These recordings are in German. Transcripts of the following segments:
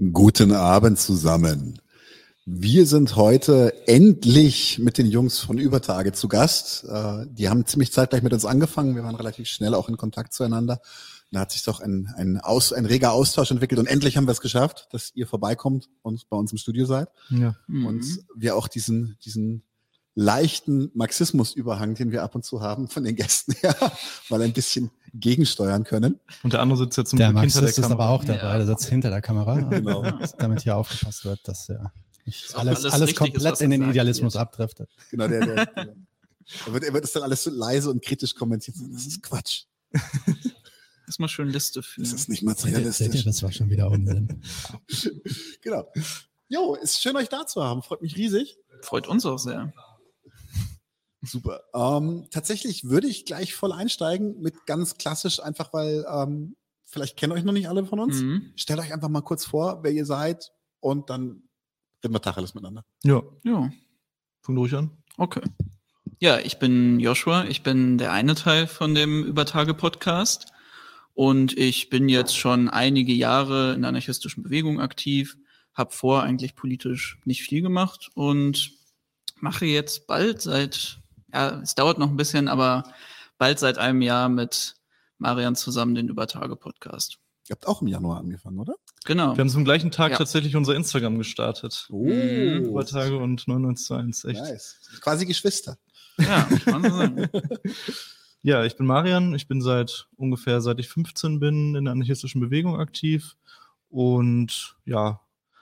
Guten Abend zusammen. Wir sind heute endlich mit den Jungs von Übertage zu Gast. Äh, die haben ziemlich zeitgleich mit uns angefangen. Wir waren relativ schnell auch in Kontakt zueinander. Da hat sich doch ein, ein, Aus, ein reger Austausch entwickelt und endlich haben wir es geschafft, dass ihr vorbeikommt und bei uns im Studio seid. Ja. Und mhm. wir auch diesen, diesen leichten Marxismus-Überhang, den wir ab und zu haben von den Gästen her, mal ein bisschen gegensteuern können. Und der andere sitzt jetzt zum der Glück hinter der Kamera. ist aber auch dabei, ja. der sitzt hinter der Kamera. genau. Damit hier aufgepasst wird, dass ja nicht alles, alles, alles komplett ist, in den Idealismus wird. abdriftet. Genau, der, der, der, er, wird, er wird das dann alles so leise und kritisch kommentieren. Das ist Quatsch. Erstmal schön Liste führen. Das ist nicht materialistisch. Seht ihr, das war schon wieder Unsinn. genau. Jo, ist schön, euch da zu haben. Freut mich riesig. Freut uns auch sehr. Super. Ähm, tatsächlich würde ich gleich voll einsteigen mit ganz klassisch, einfach weil ähm, vielleicht kennen euch noch nicht alle von uns. Mhm. Stellt euch einfach mal kurz vor, wer ihr seid und dann reden wir Tacheles miteinander. Ja. Ja. Fang durch an. Okay. Ja, ich bin Joshua. Ich bin der eine Teil von dem Übertage-Podcast. Und ich bin jetzt schon einige Jahre in der anarchistischen Bewegung aktiv, habe vor eigentlich politisch nicht viel gemacht und mache jetzt bald seit ja, es dauert noch ein bisschen, aber bald seit einem Jahr mit Marian zusammen den Übertage-Podcast. Ihr habt auch im Januar angefangen, oder? Genau. Wir haben zum gleichen Tag ja. tatsächlich unser Instagram gestartet. Oh. Übertage und 991, echt. Nice. Quasi Geschwister. Ja, kann man sagen. ja, ich bin Marian. Ich bin seit ungefähr, seit ich 15 bin, in der anarchistischen Bewegung aktiv. Und ja,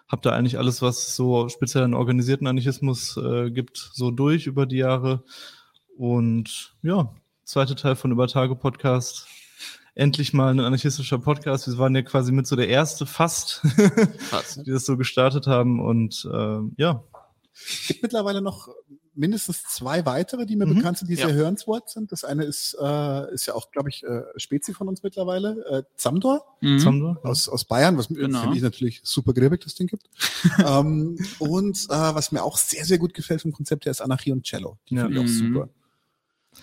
habe da eigentlich alles, was so speziell an organisierten Anarchismus äh, gibt, so durch über die Jahre. Und ja, zweiter Teil von Übertage Podcast. Endlich mal ein anarchistischer Podcast. Wir waren ja quasi mit so der erste fast, fast. die das so gestartet haben. Und äh, ja. Gibt mittlerweile noch mindestens zwei weitere, die mir mhm. bekannt sind, die ja. sehr hörenswert sind. Das eine ist, äh, ist ja auch, glaube ich, äh, Spezi von uns mittlerweile, äh, Zamdor, mhm. Zamdor aus, aus Bayern, was genau. finde ich natürlich super grippig, das Ding gibt. ähm, und äh, was mir auch sehr, sehr gut gefällt vom Konzept her, ist Anarchie und Cello. Die ja. finde ich auch mhm. super.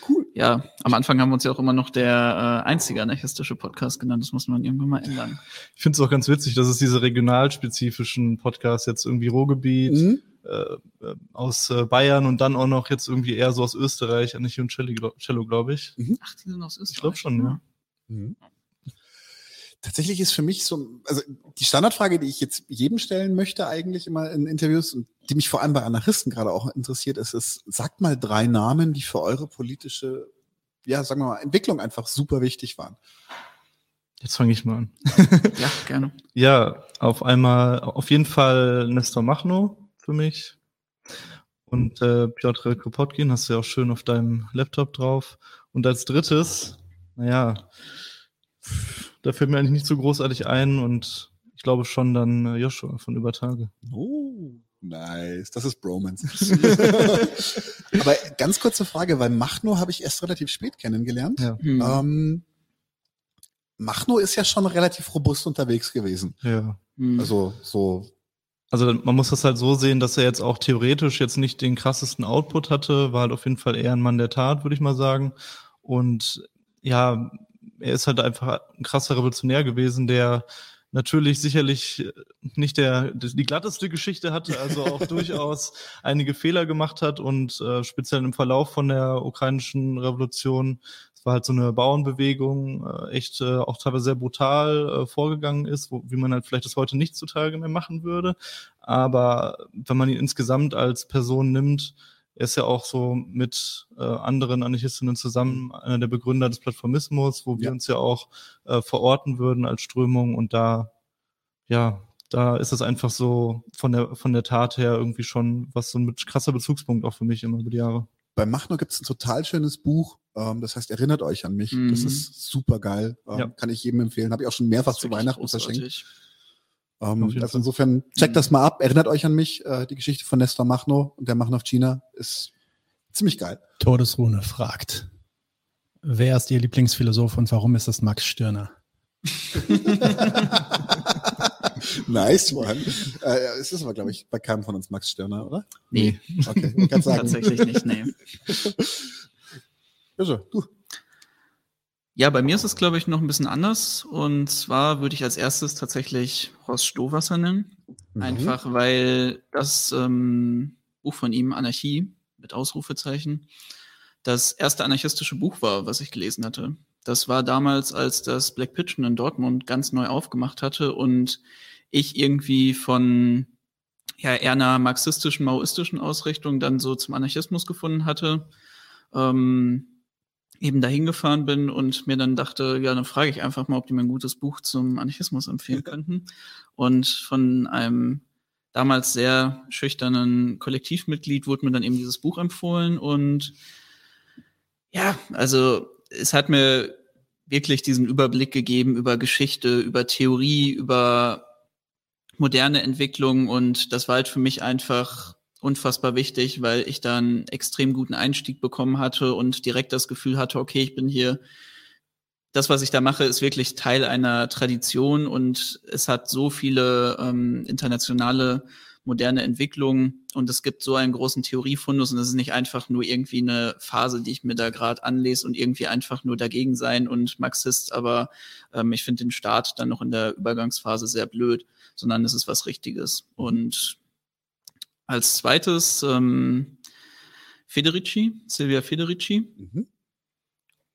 Cool. Ja, am Anfang haben wir uns ja auch immer noch der äh, einzige anarchistische Podcast genannt. Das muss man irgendwann mal ändern. Ich finde es auch ganz witzig, dass es diese regionalspezifischen Podcasts jetzt irgendwie Ruhrgebiet, mhm. Äh, äh aus äh, Bayern und dann auch noch jetzt irgendwie eher so aus Österreich, Anarchie und Cello, Cello glaube ich. Mhm. Ach, die sind aus Österreich. Ich glaube schon, ja. Mhm tatsächlich ist für mich so, also die Standardfrage, die ich jetzt jedem stellen möchte, eigentlich immer in Interviews und die mich vor allem bei Anarchisten gerade auch interessiert, ist, ist, sagt mal drei Namen, die für eure politische, ja, sagen wir mal, Entwicklung einfach super wichtig waren. Jetzt fange ich mal an. ja, gerne. Ja, auf einmal, auf jeden Fall Nestor Machno für mich. Und äh, Piotr Kropotkin hast du ja auch schön auf deinem Laptop drauf. Und als drittes, naja, da fällt mir eigentlich nicht so großartig ein und ich glaube schon dann äh, Joshua von Übertage. Oh, nice. Das ist Bromance. Aber ganz kurze Frage, weil Machno habe ich erst relativ spät kennengelernt. Ja. Mhm. Ähm, Machno ist ja schon relativ robust unterwegs gewesen. Ja. Mhm. Also so. Also man muss das halt so sehen, dass er jetzt auch theoretisch jetzt nicht den krassesten Output hatte, war halt auf jeden Fall eher ein Mann der Tat, würde ich mal sagen. Und ja, er ist halt einfach ein krasser Revolutionär gewesen, der natürlich sicherlich nicht der die glatteste Geschichte hatte, also auch durchaus einige Fehler gemacht hat und äh, speziell im Verlauf von der ukrainischen Revolution, war halt so eine Bauernbewegung, äh, echt äh, auch teilweise sehr brutal äh, vorgegangen ist, wo, wie man halt vielleicht das heute nicht zutage mehr machen würde. Aber wenn man ihn insgesamt als Person nimmt, er ist ja auch so mit äh, anderen Anarchistinnen zusammen einer der Begründer des Plattformismus, wo wir ja. uns ja auch äh, verorten würden als Strömung. Und da, ja, da ist es einfach so von der, von der Tat her irgendwie schon was so ein krasser Bezugspunkt auch für mich immer über die Jahre. Bei Machno gibt es ein total schönes Buch, ähm, das heißt Erinnert euch an mich. Mhm. Das ist super geil. Ähm, ja. Kann ich jedem empfehlen. Habe ich auch schon mehrfach zu Weihnachten verschenkt. Ähm, also insofern checkt das mal ab, erinnert euch an mich. Äh, die Geschichte von Nestor Machno und der Machnov China ist ziemlich geil. Todesrune fragt, wer ist Ihr Lieblingsphilosoph und warum ist es Max Stirner? nice one. Äh, es ist aber, glaube ich, bei keinem von uns Max Stirner, oder? Nee. Okay, ich sagen. Tatsächlich nicht, nee. Also, du. Ja, bei mir ist es, glaube ich, noch ein bisschen anders. Und zwar würde ich als erstes tatsächlich Horst Stohwasser nennen. Mhm. Einfach weil das ähm, Buch von ihm, Anarchie, mit Ausrufezeichen, das erste anarchistische Buch war, was ich gelesen hatte. Das war damals, als das Black Pigeon in Dortmund ganz neu aufgemacht hatte und ich irgendwie von ja, eher einer marxistischen, maoistischen Ausrichtung dann so zum Anarchismus gefunden hatte. Ähm, eben dahin gefahren bin und mir dann dachte, ja, dann frage ich einfach mal, ob die mir ein gutes Buch zum Anarchismus empfehlen könnten. Und von einem damals sehr schüchternen Kollektivmitglied wurde mir dann eben dieses Buch empfohlen und ja, also es hat mir wirklich diesen Überblick gegeben über Geschichte, über Theorie, über moderne Entwicklung und das war halt für mich einfach unfassbar wichtig, weil ich da einen extrem guten Einstieg bekommen hatte und direkt das Gefühl hatte, okay, ich bin hier, das, was ich da mache, ist wirklich Teil einer Tradition und es hat so viele ähm, internationale moderne Entwicklungen und es gibt so einen großen Theoriefundus und es ist nicht einfach nur irgendwie eine Phase, die ich mir da gerade anlese und irgendwie einfach nur dagegen sein und Marxist, aber ähm, ich finde den Staat dann noch in der Übergangsphase sehr blöd, sondern es ist was Richtiges. Und als zweites ähm, Federici, Silvia Federici, mhm.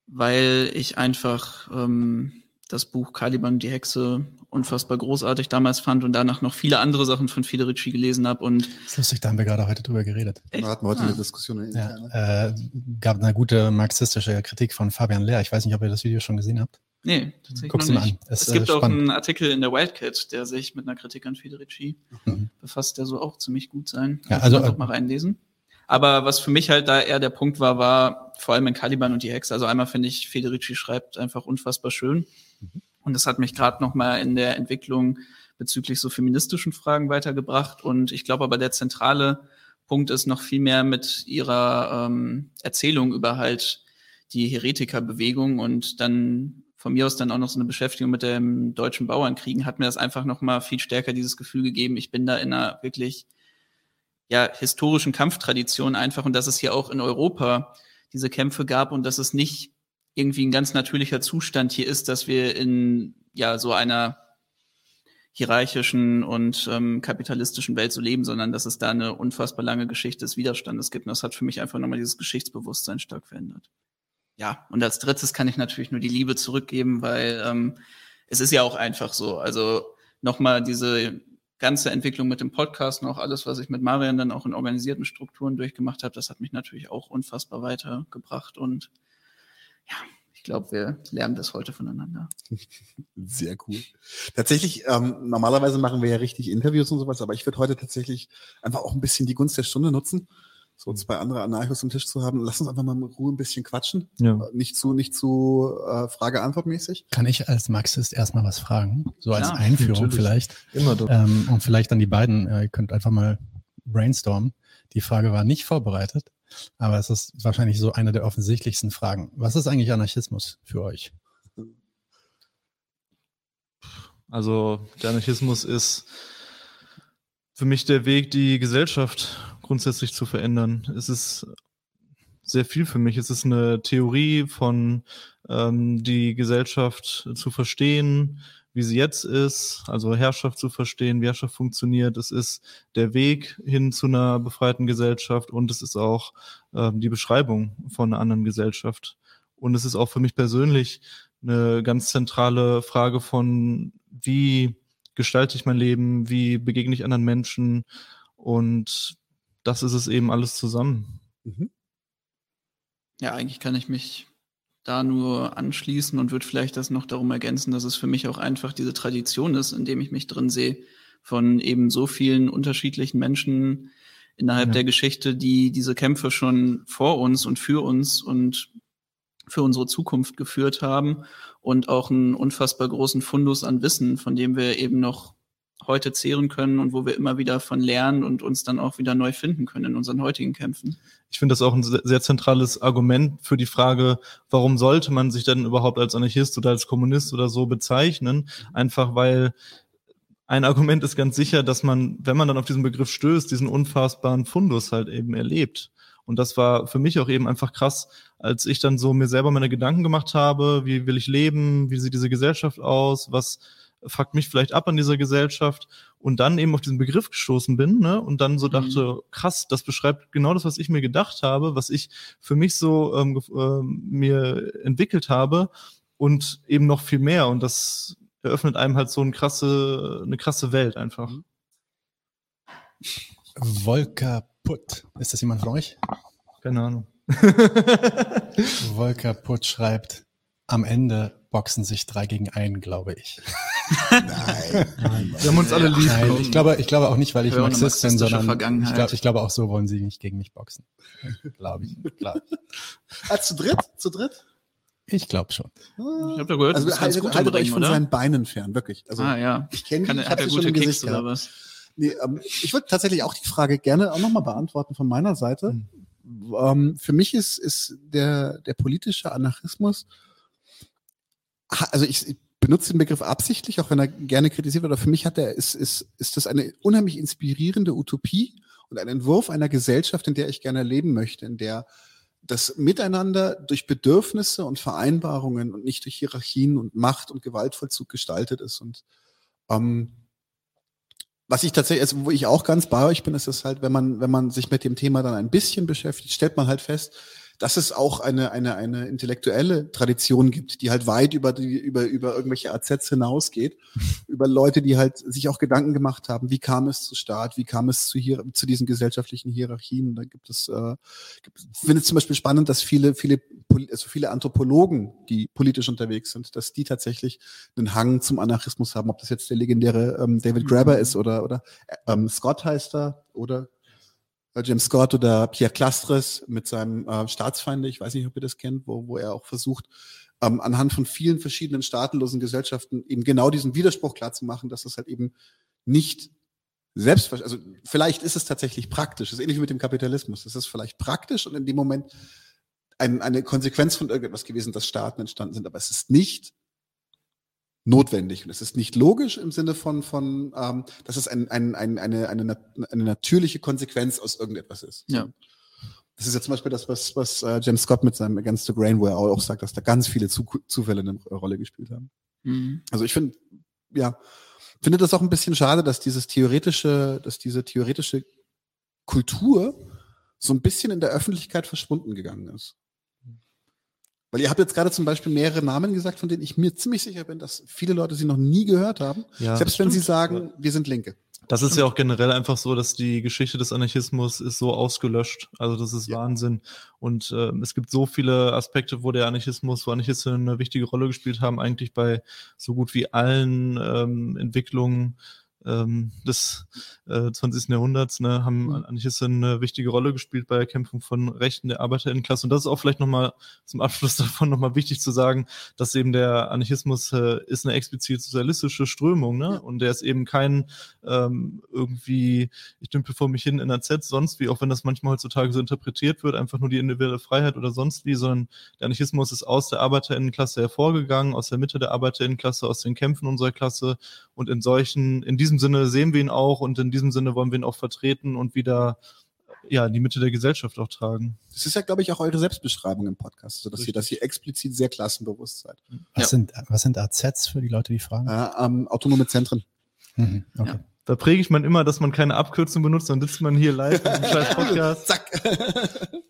weil ich einfach ähm, das Buch Caliban die Hexe unfassbar großartig damals fand und danach noch viele andere Sachen von Federici gelesen habe. Und das ist lustig, da haben wir gerade heute drüber geredet. Echt? Da hatten wir heute ah. eine Diskussion. Ja, äh, gab eine gute marxistische Kritik von Fabian Lehr. Ich weiß nicht, ob ihr das Video schon gesehen habt. Nee, tatsächlich Guck's noch nicht. Es, es, gibt auch einen Artikel in der Wildcat, der sich mit einer Kritik an Federici mhm. befasst, der so auch ziemlich gut sein. Ja, also auch mal reinlesen. Aber was für mich halt da eher der Punkt war, war vor allem in Caliban und die Hexe. Also einmal finde ich, Federici schreibt einfach unfassbar schön. Mhm. Und das hat mich gerade noch mal in der Entwicklung bezüglich so feministischen Fragen weitergebracht. Und ich glaube aber der zentrale Punkt ist noch viel mehr mit ihrer ähm, Erzählung über halt die Heretikerbewegung. Und dann von mir aus dann auch noch so eine Beschäftigung mit dem deutschen Bauernkriegen, hat mir das einfach noch mal viel stärker dieses Gefühl gegeben, ich bin da in einer wirklich ja, historischen Kampftradition einfach. Und dass es hier auch in Europa diese Kämpfe gab und dass es nicht irgendwie ein ganz natürlicher Zustand hier ist, dass wir in ja so einer hierarchischen und ähm, kapitalistischen Welt so leben, sondern dass es da eine unfassbar lange Geschichte des Widerstandes gibt. Und das hat für mich einfach nochmal dieses Geschichtsbewusstsein stark verändert ja, und als drittes kann ich natürlich nur die Liebe zurückgeben, weil ähm, es ist ja auch einfach so. Also nochmal diese ganze Entwicklung mit dem Podcast und auch alles, was ich mit Marian dann auch in organisierten Strukturen durchgemacht habe, das hat mich natürlich auch unfassbar weitergebracht. Und ja, ich glaube, wir lernen das heute voneinander. Sehr cool. Tatsächlich, ähm, normalerweise machen wir ja richtig Interviews und sowas, aber ich würde heute tatsächlich einfach auch ein bisschen die Gunst der Stunde nutzen so zwei andere Anarchos am Tisch zu haben. Lass uns einfach mal mit Ruhe ein bisschen quatschen. Ja. Äh, nicht zu, nicht zu äh, Frage-Antwort-mäßig. Kann ich als Marxist erstmal was fragen? So als ja, Einführung natürlich. vielleicht. Immer doch. Ähm, und vielleicht dann die beiden, äh, ihr könnt einfach mal brainstormen. Die Frage war nicht vorbereitet, aber es ist wahrscheinlich so eine der offensichtlichsten Fragen. Was ist eigentlich Anarchismus für euch? Also der Anarchismus ist für mich der Weg, die Gesellschaft grundsätzlich zu verändern. Es ist sehr viel für mich. Es ist eine Theorie von ähm, die Gesellschaft zu verstehen, wie sie jetzt ist, also Herrschaft zu verstehen, wie Herrschaft funktioniert. Es ist der Weg hin zu einer befreiten Gesellschaft und es ist auch ähm, die Beschreibung von einer anderen Gesellschaft. Und es ist auch für mich persönlich eine ganz zentrale Frage von, wie gestalte ich mein Leben, wie begegne ich anderen Menschen und das ist es eben alles zusammen. Mhm. Ja, eigentlich kann ich mich da nur anschließen und würde vielleicht das noch darum ergänzen, dass es für mich auch einfach diese Tradition ist, in dem ich mich drin sehe, von eben so vielen unterschiedlichen Menschen innerhalb ja. der Geschichte, die diese Kämpfe schon vor uns und für uns und für unsere Zukunft geführt haben und auch einen unfassbar großen Fundus an Wissen, von dem wir eben noch heute zehren können und wo wir immer wieder von lernen und uns dann auch wieder neu finden können in unseren heutigen Kämpfen. Ich finde das auch ein sehr zentrales Argument für die Frage, warum sollte man sich denn überhaupt als Anarchist oder als Kommunist oder so bezeichnen? Einfach weil ein Argument ist ganz sicher, dass man, wenn man dann auf diesen Begriff stößt, diesen unfassbaren Fundus halt eben erlebt. Und das war für mich auch eben einfach krass, als ich dann so mir selber meine Gedanken gemacht habe, wie will ich leben, wie sieht diese Gesellschaft aus, was fuckt mich vielleicht ab an dieser Gesellschaft und dann eben auf diesen Begriff gestoßen bin ne? und dann so mhm. dachte, krass, das beschreibt genau das, was ich mir gedacht habe, was ich für mich so ähm, äh, mir entwickelt habe und eben noch viel mehr und das eröffnet einem halt so eine krasse, eine krasse Welt einfach. Volker Putt, ist das jemand von euch? Keine Ahnung. Volker Putt schreibt, am Ende boxen sich drei gegen einen, glaube ich. Nein. Wir haben uns alle lieb. Nein, ich glaube, ich glaube auch nicht, weil ich Marxist bin, sondern ich glaube, ich glaube auch so wollen sie nicht gegen mich boxen. glaube ich. Glaub ich. Ah, zu dritt? Zu dritt? Ich glaube schon. Ich habe da gehört, also, haltet, gut haltet euch von oder? seinen Beinen fern, wirklich. Also, ah, ja. Ich kenne ihn, ich habe schon im Gesicht oder was? Nee, ähm, ich würde tatsächlich auch die Frage gerne auch nochmal beantworten von meiner Seite. Mhm. Ähm, für mich ist, ist der, der politische Anarchismus also ich, benutze den Begriff absichtlich, auch wenn er gerne kritisiert wird, aber für mich hat er, ist, ist, ist das eine unheimlich inspirierende Utopie und ein Entwurf einer Gesellschaft, in der ich gerne leben möchte, in der das Miteinander durch Bedürfnisse und Vereinbarungen und nicht durch Hierarchien und Macht und Gewaltvollzug gestaltet ist. Und ähm, was ich tatsächlich, also wo ich auch ganz bei euch bin, ist es halt, wenn man, wenn man sich mit dem Thema dann ein bisschen beschäftigt, stellt man halt fest, dass es auch eine, eine, eine intellektuelle Tradition gibt, die halt weit über, die, über, über irgendwelche AZs hinausgeht, über Leute, die halt sich auch Gedanken gemacht haben, wie kam es zu Staat, wie kam es zu, hier, zu diesen gesellschaftlichen Hierarchien. Da gibt es, äh, gibt, ich finde es zum Beispiel spannend, dass viele, viele, also viele Anthropologen, die politisch unterwegs sind, dass die tatsächlich einen Hang zum Anarchismus haben, ob das jetzt der legendäre ähm, David Graeber mhm. ist oder, oder ähm, Scott heißt er oder äh, James Scott oder Pierre Clastres mit seinem äh, Staatsfeinde, ich weiß nicht, ob ihr das kennt, wo, wo er auch versucht, ähm, anhand von vielen verschiedenen staatenlosen Gesellschaften eben genau diesen Widerspruch klarzumachen, dass es halt eben nicht selbstverständlich, also vielleicht ist es tatsächlich praktisch, das ist ähnlich wie mit dem Kapitalismus, es ist vielleicht praktisch und in dem Moment ein, eine Konsequenz von irgendetwas gewesen, dass Staaten entstanden sind, aber es ist nicht notwendig. Und es ist nicht logisch im Sinne von, von ähm, dass es ein, ein, ein, eine, eine, eine natürliche Konsequenz aus irgendetwas ist. Ja. Das ist ja zum Beispiel das, was, was äh, James Scott mit seinem Against the Grain, wo er auch sagt, dass da ganz viele Zu Zufälle eine Rolle gespielt haben. Mhm. Also ich finde, ja, finde das auch ein bisschen schade, dass dieses theoretische, dass diese theoretische Kultur so ein bisschen in der Öffentlichkeit verschwunden gegangen ist. Weil ihr habt jetzt gerade zum Beispiel mehrere Namen gesagt, von denen ich mir ziemlich sicher bin, dass viele Leute sie noch nie gehört haben. Ja, selbst wenn sie sagen, wir sind Linke. Das ist ja auch generell einfach so, dass die Geschichte des Anarchismus ist so ausgelöscht. Also das ist ja. Wahnsinn. Und äh, es gibt so viele Aspekte, wo der Anarchismus, wo Anarchisten eine wichtige Rolle gespielt haben, eigentlich bei so gut wie allen ähm, Entwicklungen ähm, des äh, 20. Jahrhunderts, ne, haben mhm. Anarchisten eine wichtige Rolle gespielt bei der Kämpfung von Rechten der Arbeiterinnenklasse. Und das ist auch vielleicht nochmal zum Abschluss davon nochmal wichtig zu sagen, dass eben der Anarchismus äh, ist eine explizit sozialistische Strömung, ne? Und der ist eben kein ähm, irgendwie, ich dümpel vor mich hin in der Z, sonst wie, auch wenn das manchmal heutzutage so interpretiert wird, einfach nur die individuelle Freiheit oder sonst wie, sondern der Anarchismus ist aus der Arbeiterinnenklasse hervorgegangen, aus der Mitte der Arbeiterinnenklasse, aus den Kämpfen unserer Klasse und in solchen, in diesem Sinne sehen wir ihn auch und in diesem Sinne wollen wir ihn auch vertreten und wieder ja, in die Mitte der Gesellschaft auch tragen. Das ist ja, glaube ich, auch eure Selbstbeschreibung im Podcast, so dass ihr, dass ihr explizit sehr klassenbewusst seid. Was, ja. sind, was sind AZs für die Leute, die fragen? Äh, ähm, autonome Zentren. Mhm, okay. Ja. Da präge ich man immer, dass man keine Abkürzung benutzt, dann sitzt man hier live im scheiß Podcast. Zack.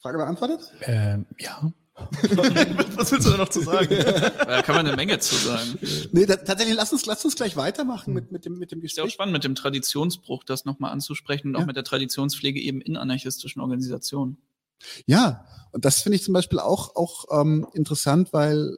Frage beantwortet? Ähm, ja. Was willst du da noch zu sagen? Da kann man eine Menge zu sagen. Nee, da, tatsächlich, lass uns, lass uns gleich weitermachen mit, mit, dem, mit dem Gespräch. Ist ja auch spannend, mit dem Traditionsbruch das nochmal anzusprechen und ja. auch mit der Traditionspflege eben in anarchistischen Organisationen. Ja, und das finde ich zum Beispiel auch, auch ähm, interessant, weil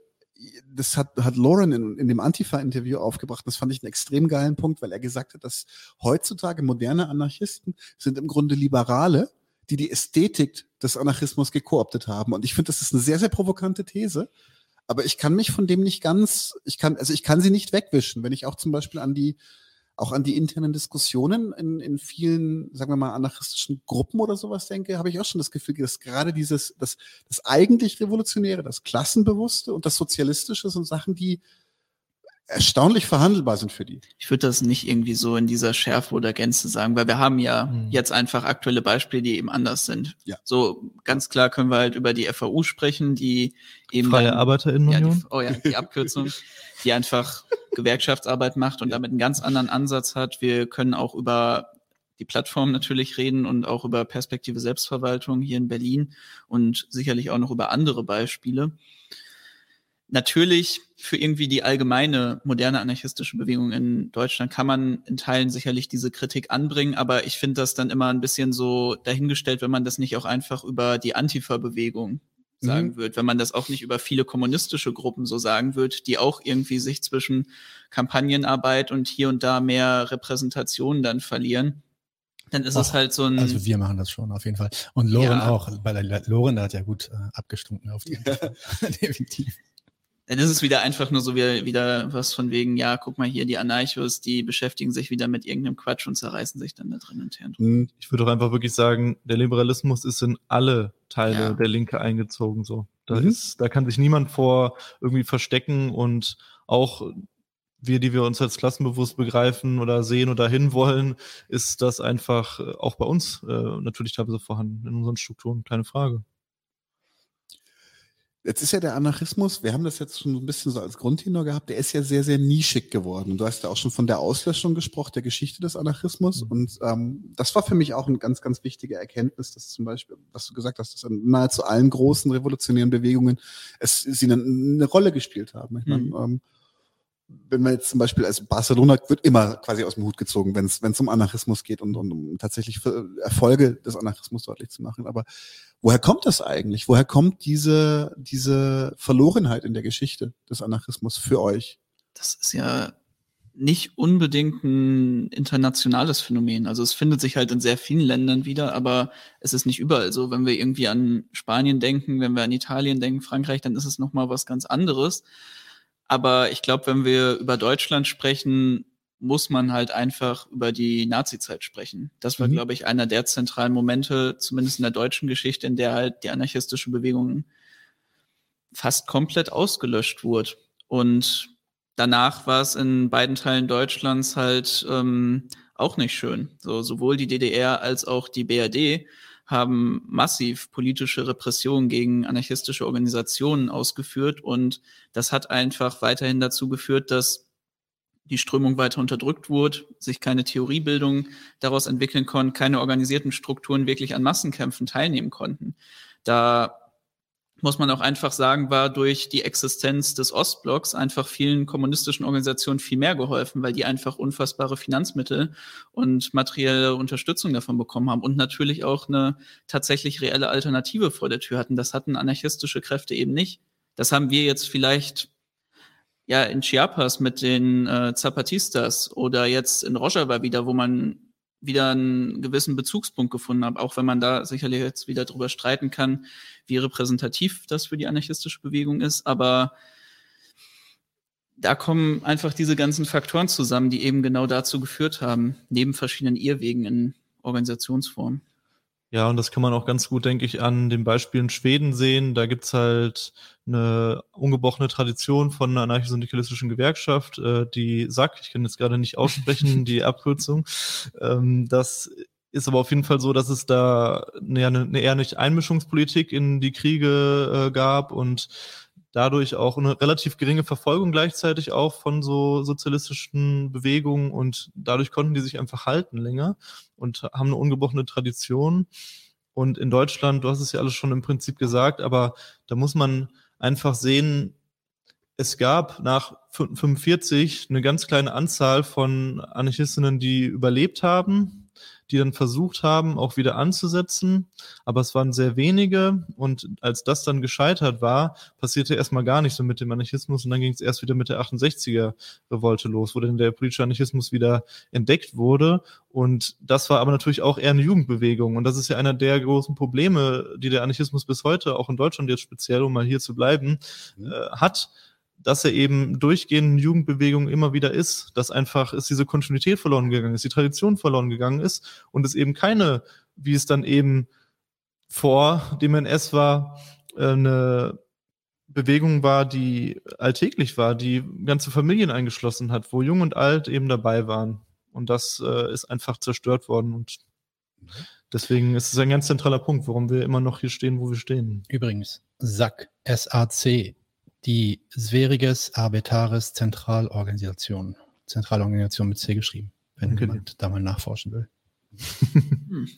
das hat, hat Lauren in, in dem Antifa-Interview aufgebracht. Das fand ich einen extrem geilen Punkt, weil er gesagt hat, dass heutzutage moderne Anarchisten sind im Grunde Liberale, die die Ästhetik des Anarchismus gekooptet haben. Und ich finde, das ist eine sehr, sehr provokante These. Aber ich kann mich von dem nicht ganz, ich kann, also ich kann sie nicht wegwischen, wenn ich auch zum Beispiel an die, auch an die internen Diskussionen in, in vielen, sagen wir mal, anarchistischen Gruppen oder sowas denke, habe ich auch schon das Gefühl, dass gerade dieses, das, das eigentlich Revolutionäre, das Klassenbewusste und das Sozialistische sind Sachen, die erstaunlich verhandelbar sind für die. Ich würde das nicht irgendwie so in dieser Schärfe oder Gänze sagen, weil wir haben ja mhm. jetzt einfach aktuelle Beispiele, die eben anders sind. Ja. So ganz klar können wir halt über die FAU sprechen, die eben Freie dann, Arbeiterinnenunion. Ja, die, oh ja, die Abkürzung, die einfach Gewerkschaftsarbeit macht und damit einen ganz anderen Ansatz hat. Wir können auch über die Plattform natürlich reden und auch über Perspektive Selbstverwaltung hier in Berlin und sicherlich auch noch über andere Beispiele natürlich für irgendwie die allgemeine moderne anarchistische Bewegung in Deutschland kann man in Teilen sicherlich diese Kritik anbringen, aber ich finde das dann immer ein bisschen so dahingestellt, wenn man das nicht auch einfach über die Antifa-Bewegung sagen mhm. wird, wenn man das auch nicht über viele kommunistische Gruppen so sagen wird, die auch irgendwie sich zwischen Kampagnenarbeit und hier und da mehr Repräsentation dann verlieren. Dann ist Ach, es halt so ein. Also wir machen das schon auf jeden Fall. Und Loren ja. auch, weil Loren hat ja gut äh, abgestunken auf die. Definitiv dann ist es wieder einfach nur so wie, wieder was von wegen, ja, guck mal hier, die Anarchos, die beschäftigen sich wieder mit irgendeinem Quatsch und zerreißen sich dann da drin und her. Hm, ich würde doch einfach wirklich sagen, der Liberalismus ist in alle Teile ja. der Linke eingezogen, so. Da mhm. ist, da kann sich niemand vor irgendwie verstecken und auch wir, die wir uns als klassenbewusst begreifen oder sehen oder hinwollen, ist das einfach äh, auch bei uns äh, natürlich teilweise vorhanden in unseren Strukturen, keine Frage. Jetzt ist ja der Anarchismus, wir haben das jetzt schon ein bisschen so als Grundtenor gehabt, der ist ja sehr, sehr nischig geworden. Du hast ja auch schon von der Auslöschung gesprochen, der Geschichte des Anarchismus. Mhm. Und ähm, das war für mich auch eine ganz, ganz wichtige Erkenntnis, dass zum Beispiel, was du gesagt hast, dass in nahezu allen großen revolutionären Bewegungen es sie eine, eine Rolle gespielt haben. Ich mhm. meine, ähm, wenn man jetzt zum Beispiel als Barcelona wird immer quasi aus dem Hut gezogen, wenn es wenn es um Anarchismus geht und, und um tatsächlich Erfolge des Anarchismus deutlich zu machen. Aber woher kommt das eigentlich? Woher kommt diese diese Verlorenheit in der Geschichte des Anarchismus für euch? Das ist ja nicht unbedingt ein internationales Phänomen. Also es findet sich halt in sehr vielen Ländern wieder, aber es ist nicht überall so. Wenn wir irgendwie an Spanien denken, wenn wir an Italien denken, Frankreich, dann ist es noch mal was ganz anderes. Aber ich glaube, wenn wir über Deutschland sprechen, muss man halt einfach über die Nazi-Zeit sprechen. Das war, mhm. glaube ich, einer der zentralen Momente, zumindest in der deutschen Geschichte, in der halt die anarchistische Bewegung fast komplett ausgelöscht wurde. Und danach war es in beiden Teilen Deutschlands halt ähm, auch nicht schön. So, sowohl die DDR als auch die BRD haben massiv politische Repressionen gegen anarchistische Organisationen ausgeführt und das hat einfach weiterhin dazu geführt, dass die Strömung weiter unterdrückt wurde, sich keine Theoriebildung daraus entwickeln konnte, keine organisierten Strukturen wirklich an Massenkämpfen teilnehmen konnten. Da muss man auch einfach sagen, war durch die Existenz des Ostblocks einfach vielen kommunistischen Organisationen viel mehr geholfen, weil die einfach unfassbare Finanzmittel und materielle Unterstützung davon bekommen haben und natürlich auch eine tatsächlich reelle Alternative vor der Tür hatten. Das hatten anarchistische Kräfte eben nicht. Das haben wir jetzt vielleicht ja in Chiapas mit den äh, Zapatistas oder jetzt in Rojava wieder, wo man wieder einen gewissen Bezugspunkt gefunden habe, auch wenn man da sicherlich jetzt wieder drüber streiten kann, wie repräsentativ das für die anarchistische Bewegung ist. Aber da kommen einfach diese ganzen Faktoren zusammen, die eben genau dazu geführt haben, neben verschiedenen Irrwegen in Organisationsformen. Ja, und das kann man auch ganz gut, denke ich, an den Beispielen Schweden sehen. Da gibt's halt eine ungebrochene Tradition von einer anarchisch-syndikalistischen Gewerkschaft, äh, die SAK, ich kann jetzt gerade nicht aussprechen, die Abkürzung. Ähm, das ist aber auf jeden Fall so, dass es da eine, eine eher nicht Einmischungspolitik in die Kriege äh, gab und dadurch auch eine relativ geringe Verfolgung gleichzeitig auch von so sozialistischen Bewegungen und dadurch konnten die sich einfach halten länger und haben eine ungebrochene Tradition. Und in Deutschland, du hast es ja alles schon im Prinzip gesagt, aber da muss man einfach sehen, es gab nach 45 eine ganz kleine Anzahl von Anarchistinnen, die überlebt haben, die dann versucht haben, auch wieder anzusetzen. Aber es waren sehr wenige. Und als das dann gescheitert war, passierte erstmal gar nichts so mit dem Anarchismus. Und dann ging es erst wieder mit der 68er-Revolte los, wo dann der politische Anarchismus wieder entdeckt wurde. Und das war aber natürlich auch eher eine Jugendbewegung. Und das ist ja einer der großen Probleme, die der Anarchismus bis heute, auch in Deutschland jetzt speziell, um mal hier zu bleiben, mhm. äh, hat dass er eben durchgehend Jugendbewegung immer wieder ist, dass einfach ist diese Kontinuität verloren gegangen ist, die Tradition verloren gegangen ist und es eben keine, wie es dann eben vor dem NS war, äh, eine Bewegung war, die alltäglich war, die ganze Familien eingeschlossen hat, wo Jung und Alt eben dabei waren. Und das äh, ist einfach zerstört worden. Und deswegen ist es ein ganz zentraler Punkt, warum wir immer noch hier stehen, wo wir stehen. Übrigens, SAC, SAC, die Sveriges Arbetares Zentralorganisation. Zentralorganisation mit C geschrieben, wenn okay. jemand da mal nachforschen will. Hm.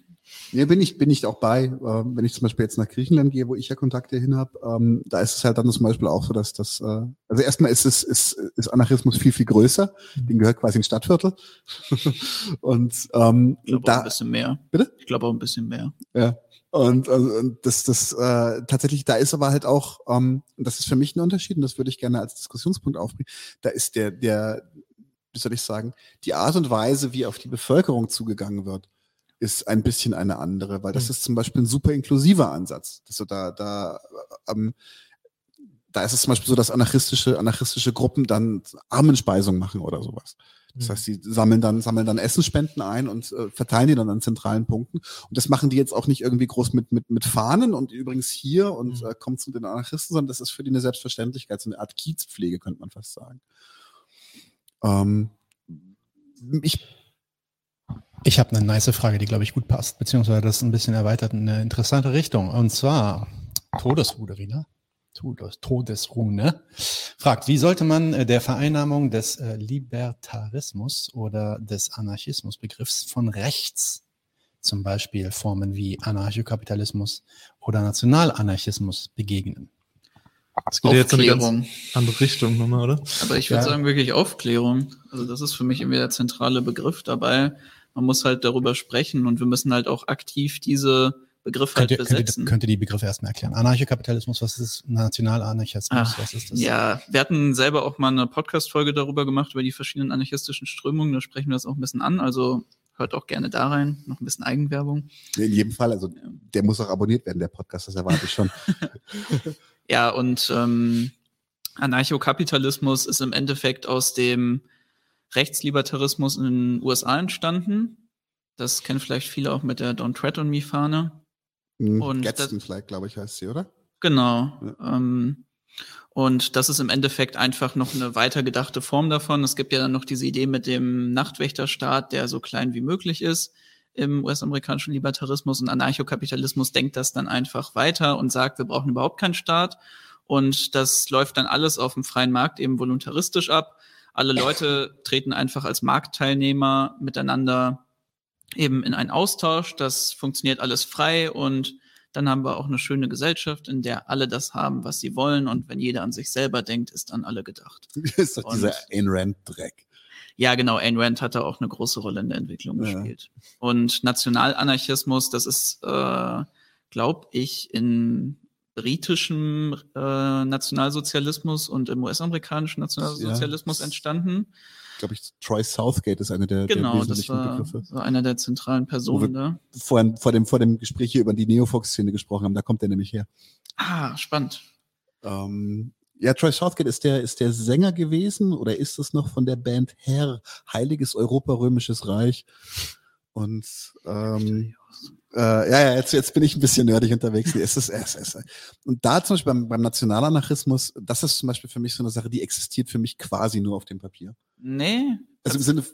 Ja, bin ich, bin ich auch bei. Äh, wenn ich zum Beispiel jetzt nach Griechenland gehe, wo ich ja Kontakte hin habe, ähm, da ist es halt dann zum Beispiel auch so, dass das, äh, also erstmal ist es, ist, ist Anarchismus viel, viel größer. Mhm. Den gehört quasi ein Stadtviertel. und ähm, ich glaube da, auch ein bisschen mehr. Bitte? Ich glaube auch ein bisschen mehr. Ja. Und, also, und das, das äh, tatsächlich, da ist aber halt auch, ähm, das ist für mich ein Unterschied und das würde ich gerne als Diskussionspunkt aufbringen. Da ist der, der, wie soll ich sagen, die Art und Weise, wie auf die Bevölkerung zugegangen wird, ist ein bisschen eine andere, weil das mhm. ist zum Beispiel ein super inklusiver Ansatz. Du da, da, ähm, da ist es zum Beispiel so, dass anarchistische, anarchistische Gruppen dann Armenspeisung machen oder sowas. Das mhm. heißt, sie sammeln dann, sammeln dann Essensspenden ein und äh, verteilen die dann an zentralen Punkten. Und das machen die jetzt auch nicht irgendwie groß mit, mit, mit Fahnen und übrigens hier und mhm. äh, kommt zu den Anarchisten, sondern das ist für die eine Selbstverständlichkeit, so eine Art Kiezpflege, könnte man fast sagen. Ähm, ich ich habe eine nice Frage, die, glaube ich, gut passt, beziehungsweise das ein bisschen erweitert in eine interessante Richtung. Und zwar Todesruderina. Todes, Todesrune, fragt, wie sollte man äh, der Vereinnahmung des äh, Libertarismus oder des Anarchismusbegriffs von rechts, zum Beispiel Formen wie Anarchokapitalismus oder Nationalanarchismus begegnen? Das geht jetzt in eine ganz andere Richtung nochmal, oder? Aber ich würde ja. sagen, wirklich Aufklärung. Also das ist für mich irgendwie der zentrale Begriff dabei. Man muss halt darüber sprechen und wir müssen halt auch aktiv diese Begriffe halt besetzen. Könnt ihr, ihr die Begriffe erstmal erklären? Anarchokapitalismus, was ist Nationalanarchismus, was ist das? Ja, wir hatten selber auch mal eine Podcast-Folge darüber gemacht, über die verschiedenen anarchistischen Strömungen. Da sprechen wir das auch ein bisschen an. Also hört auch gerne da rein. Noch ein bisschen Eigenwerbung. In jedem Fall, also der muss auch abonniert werden, der Podcast, das erwarte ich schon. Ja, und ähm, Anarchokapitalismus ist im Endeffekt aus dem Rechtslibertarismus in den USA entstanden. Das kennen vielleicht viele auch mit der Don't Tread on Me Fahne. Mhm, vielleicht, glaube ich, heißt sie, oder? Genau. Ja. Ähm, und das ist im Endeffekt einfach noch eine weitergedachte Form davon. Es gibt ja dann noch diese Idee mit dem Nachtwächterstaat, der so klein wie möglich ist im US-amerikanischen Libertarismus und Anarchokapitalismus denkt das dann einfach weiter und sagt, wir brauchen überhaupt keinen Staat. Und das läuft dann alles auf dem freien Markt eben voluntaristisch ab. Alle Leute treten einfach als Marktteilnehmer miteinander eben in einen Austausch. Das funktioniert alles frei und dann haben wir auch eine schöne Gesellschaft, in der alle das haben, was sie wollen. Und wenn jeder an sich selber denkt, ist an alle gedacht. Das ist doch und dieser Ayn Rand-Dreck. Ja, genau. Ayn Rand hat da auch eine große Rolle in der Entwicklung ja. gespielt. Und Nationalanarchismus, das ist, äh, glaube ich, in britischem äh, Nationalsozialismus und im US-amerikanischen Nationalsozialismus ja, entstanden. Glaube ich, Troy Southgate ist eine der, genau, der wesentlichen das war, Begriffe. So einer der zentralen Personen da. Vor, vor, dem, vor dem Gespräch hier über die Neofox-Szene gesprochen haben, da kommt er nämlich her. Ah, spannend. Ähm, ja, Troy Southgate ist der, ist der Sänger gewesen oder ist es noch von der Band Herr, Heiliges Europa, Römisches Reich? Und ähm, äh, ja, ja, jetzt, jetzt bin ich ein bisschen nerdig unterwegs. Es ist, es ist, und da zum Beispiel beim, beim Nationalanarchismus, das ist zum Beispiel für mich so eine Sache, die existiert für mich quasi nur auf dem Papier. Nee. Also im Sinne,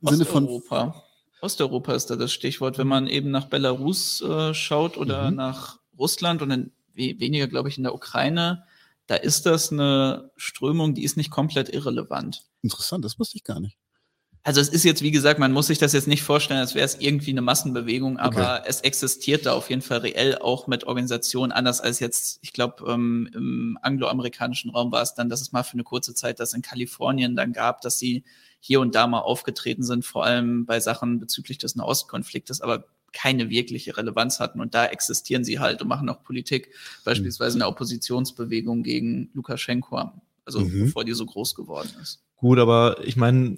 im Sinne von. Osteuropa. Osteuropa ist da das Stichwort. Wenn man eben nach Belarus äh, schaut oder mhm. nach Russland und dann weniger, glaube ich, in der Ukraine, da ist das eine Strömung, die ist nicht komplett irrelevant. Interessant, das wusste ich gar nicht. Also es ist jetzt, wie gesagt, man muss sich das jetzt nicht vorstellen, als wäre es irgendwie eine Massenbewegung, aber okay. es existiert da auf jeden Fall reell auch mit Organisationen, anders als jetzt, ich glaube, ähm, im angloamerikanischen Raum war es dann, dass es mal für eine kurze Zeit das in Kalifornien dann gab, dass sie hier und da mal aufgetreten sind, vor allem bei Sachen bezüglich des Nahostkonfliktes, aber keine wirkliche Relevanz hatten. Und da existieren sie halt und machen auch Politik, beispielsweise eine Oppositionsbewegung gegen Lukaschenko, also mhm. bevor die so groß geworden ist. Gut, aber ich meine,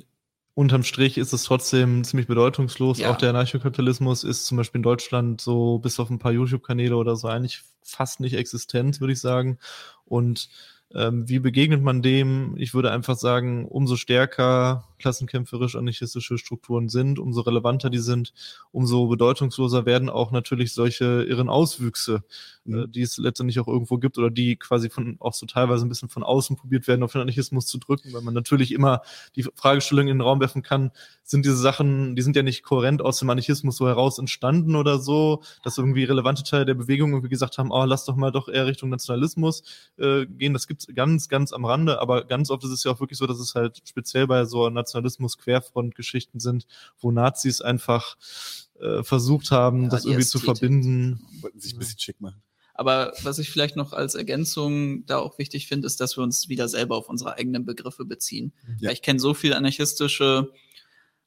unterm Strich ist es trotzdem ziemlich bedeutungslos. Ja. Auch der Anarchokapitalismus ist zum Beispiel in Deutschland so bis auf ein paar YouTube-Kanäle oder so eigentlich fast nicht existent, würde ich sagen. Und ähm, wie begegnet man dem? Ich würde einfach sagen, umso stärker klassenkämpferisch anarchistische Strukturen sind, umso relevanter die sind, umso bedeutungsloser werden auch natürlich solche irren Auswüchse, mhm. äh, die es letztendlich auch irgendwo gibt oder die quasi von auch so teilweise ein bisschen von außen probiert werden, auf den Anarchismus zu drücken, weil man natürlich immer die Fragestellung in den Raum werfen kann, sind diese Sachen, die sind ja nicht kohärent aus dem Anarchismus so heraus entstanden oder so, dass irgendwie relevante Teile der Bewegung irgendwie gesagt haben, oh, lass doch mal doch eher Richtung Nationalismus äh, gehen. Das gibt's ganz, ganz am Rande, aber ganz oft ist es ja auch wirklich so, dass es halt speziell bei so Nationalismus-Querfront-Geschichten sind, wo Nazis einfach äh, versucht haben, ja, das irgendwie zu verbinden. Wollten sich ein bisschen schick machen. Aber was ich vielleicht noch als Ergänzung da auch wichtig finde, ist, dass wir uns wieder selber auf unsere eigenen Begriffe beziehen. Ja. Ich kenne so viele anarchistische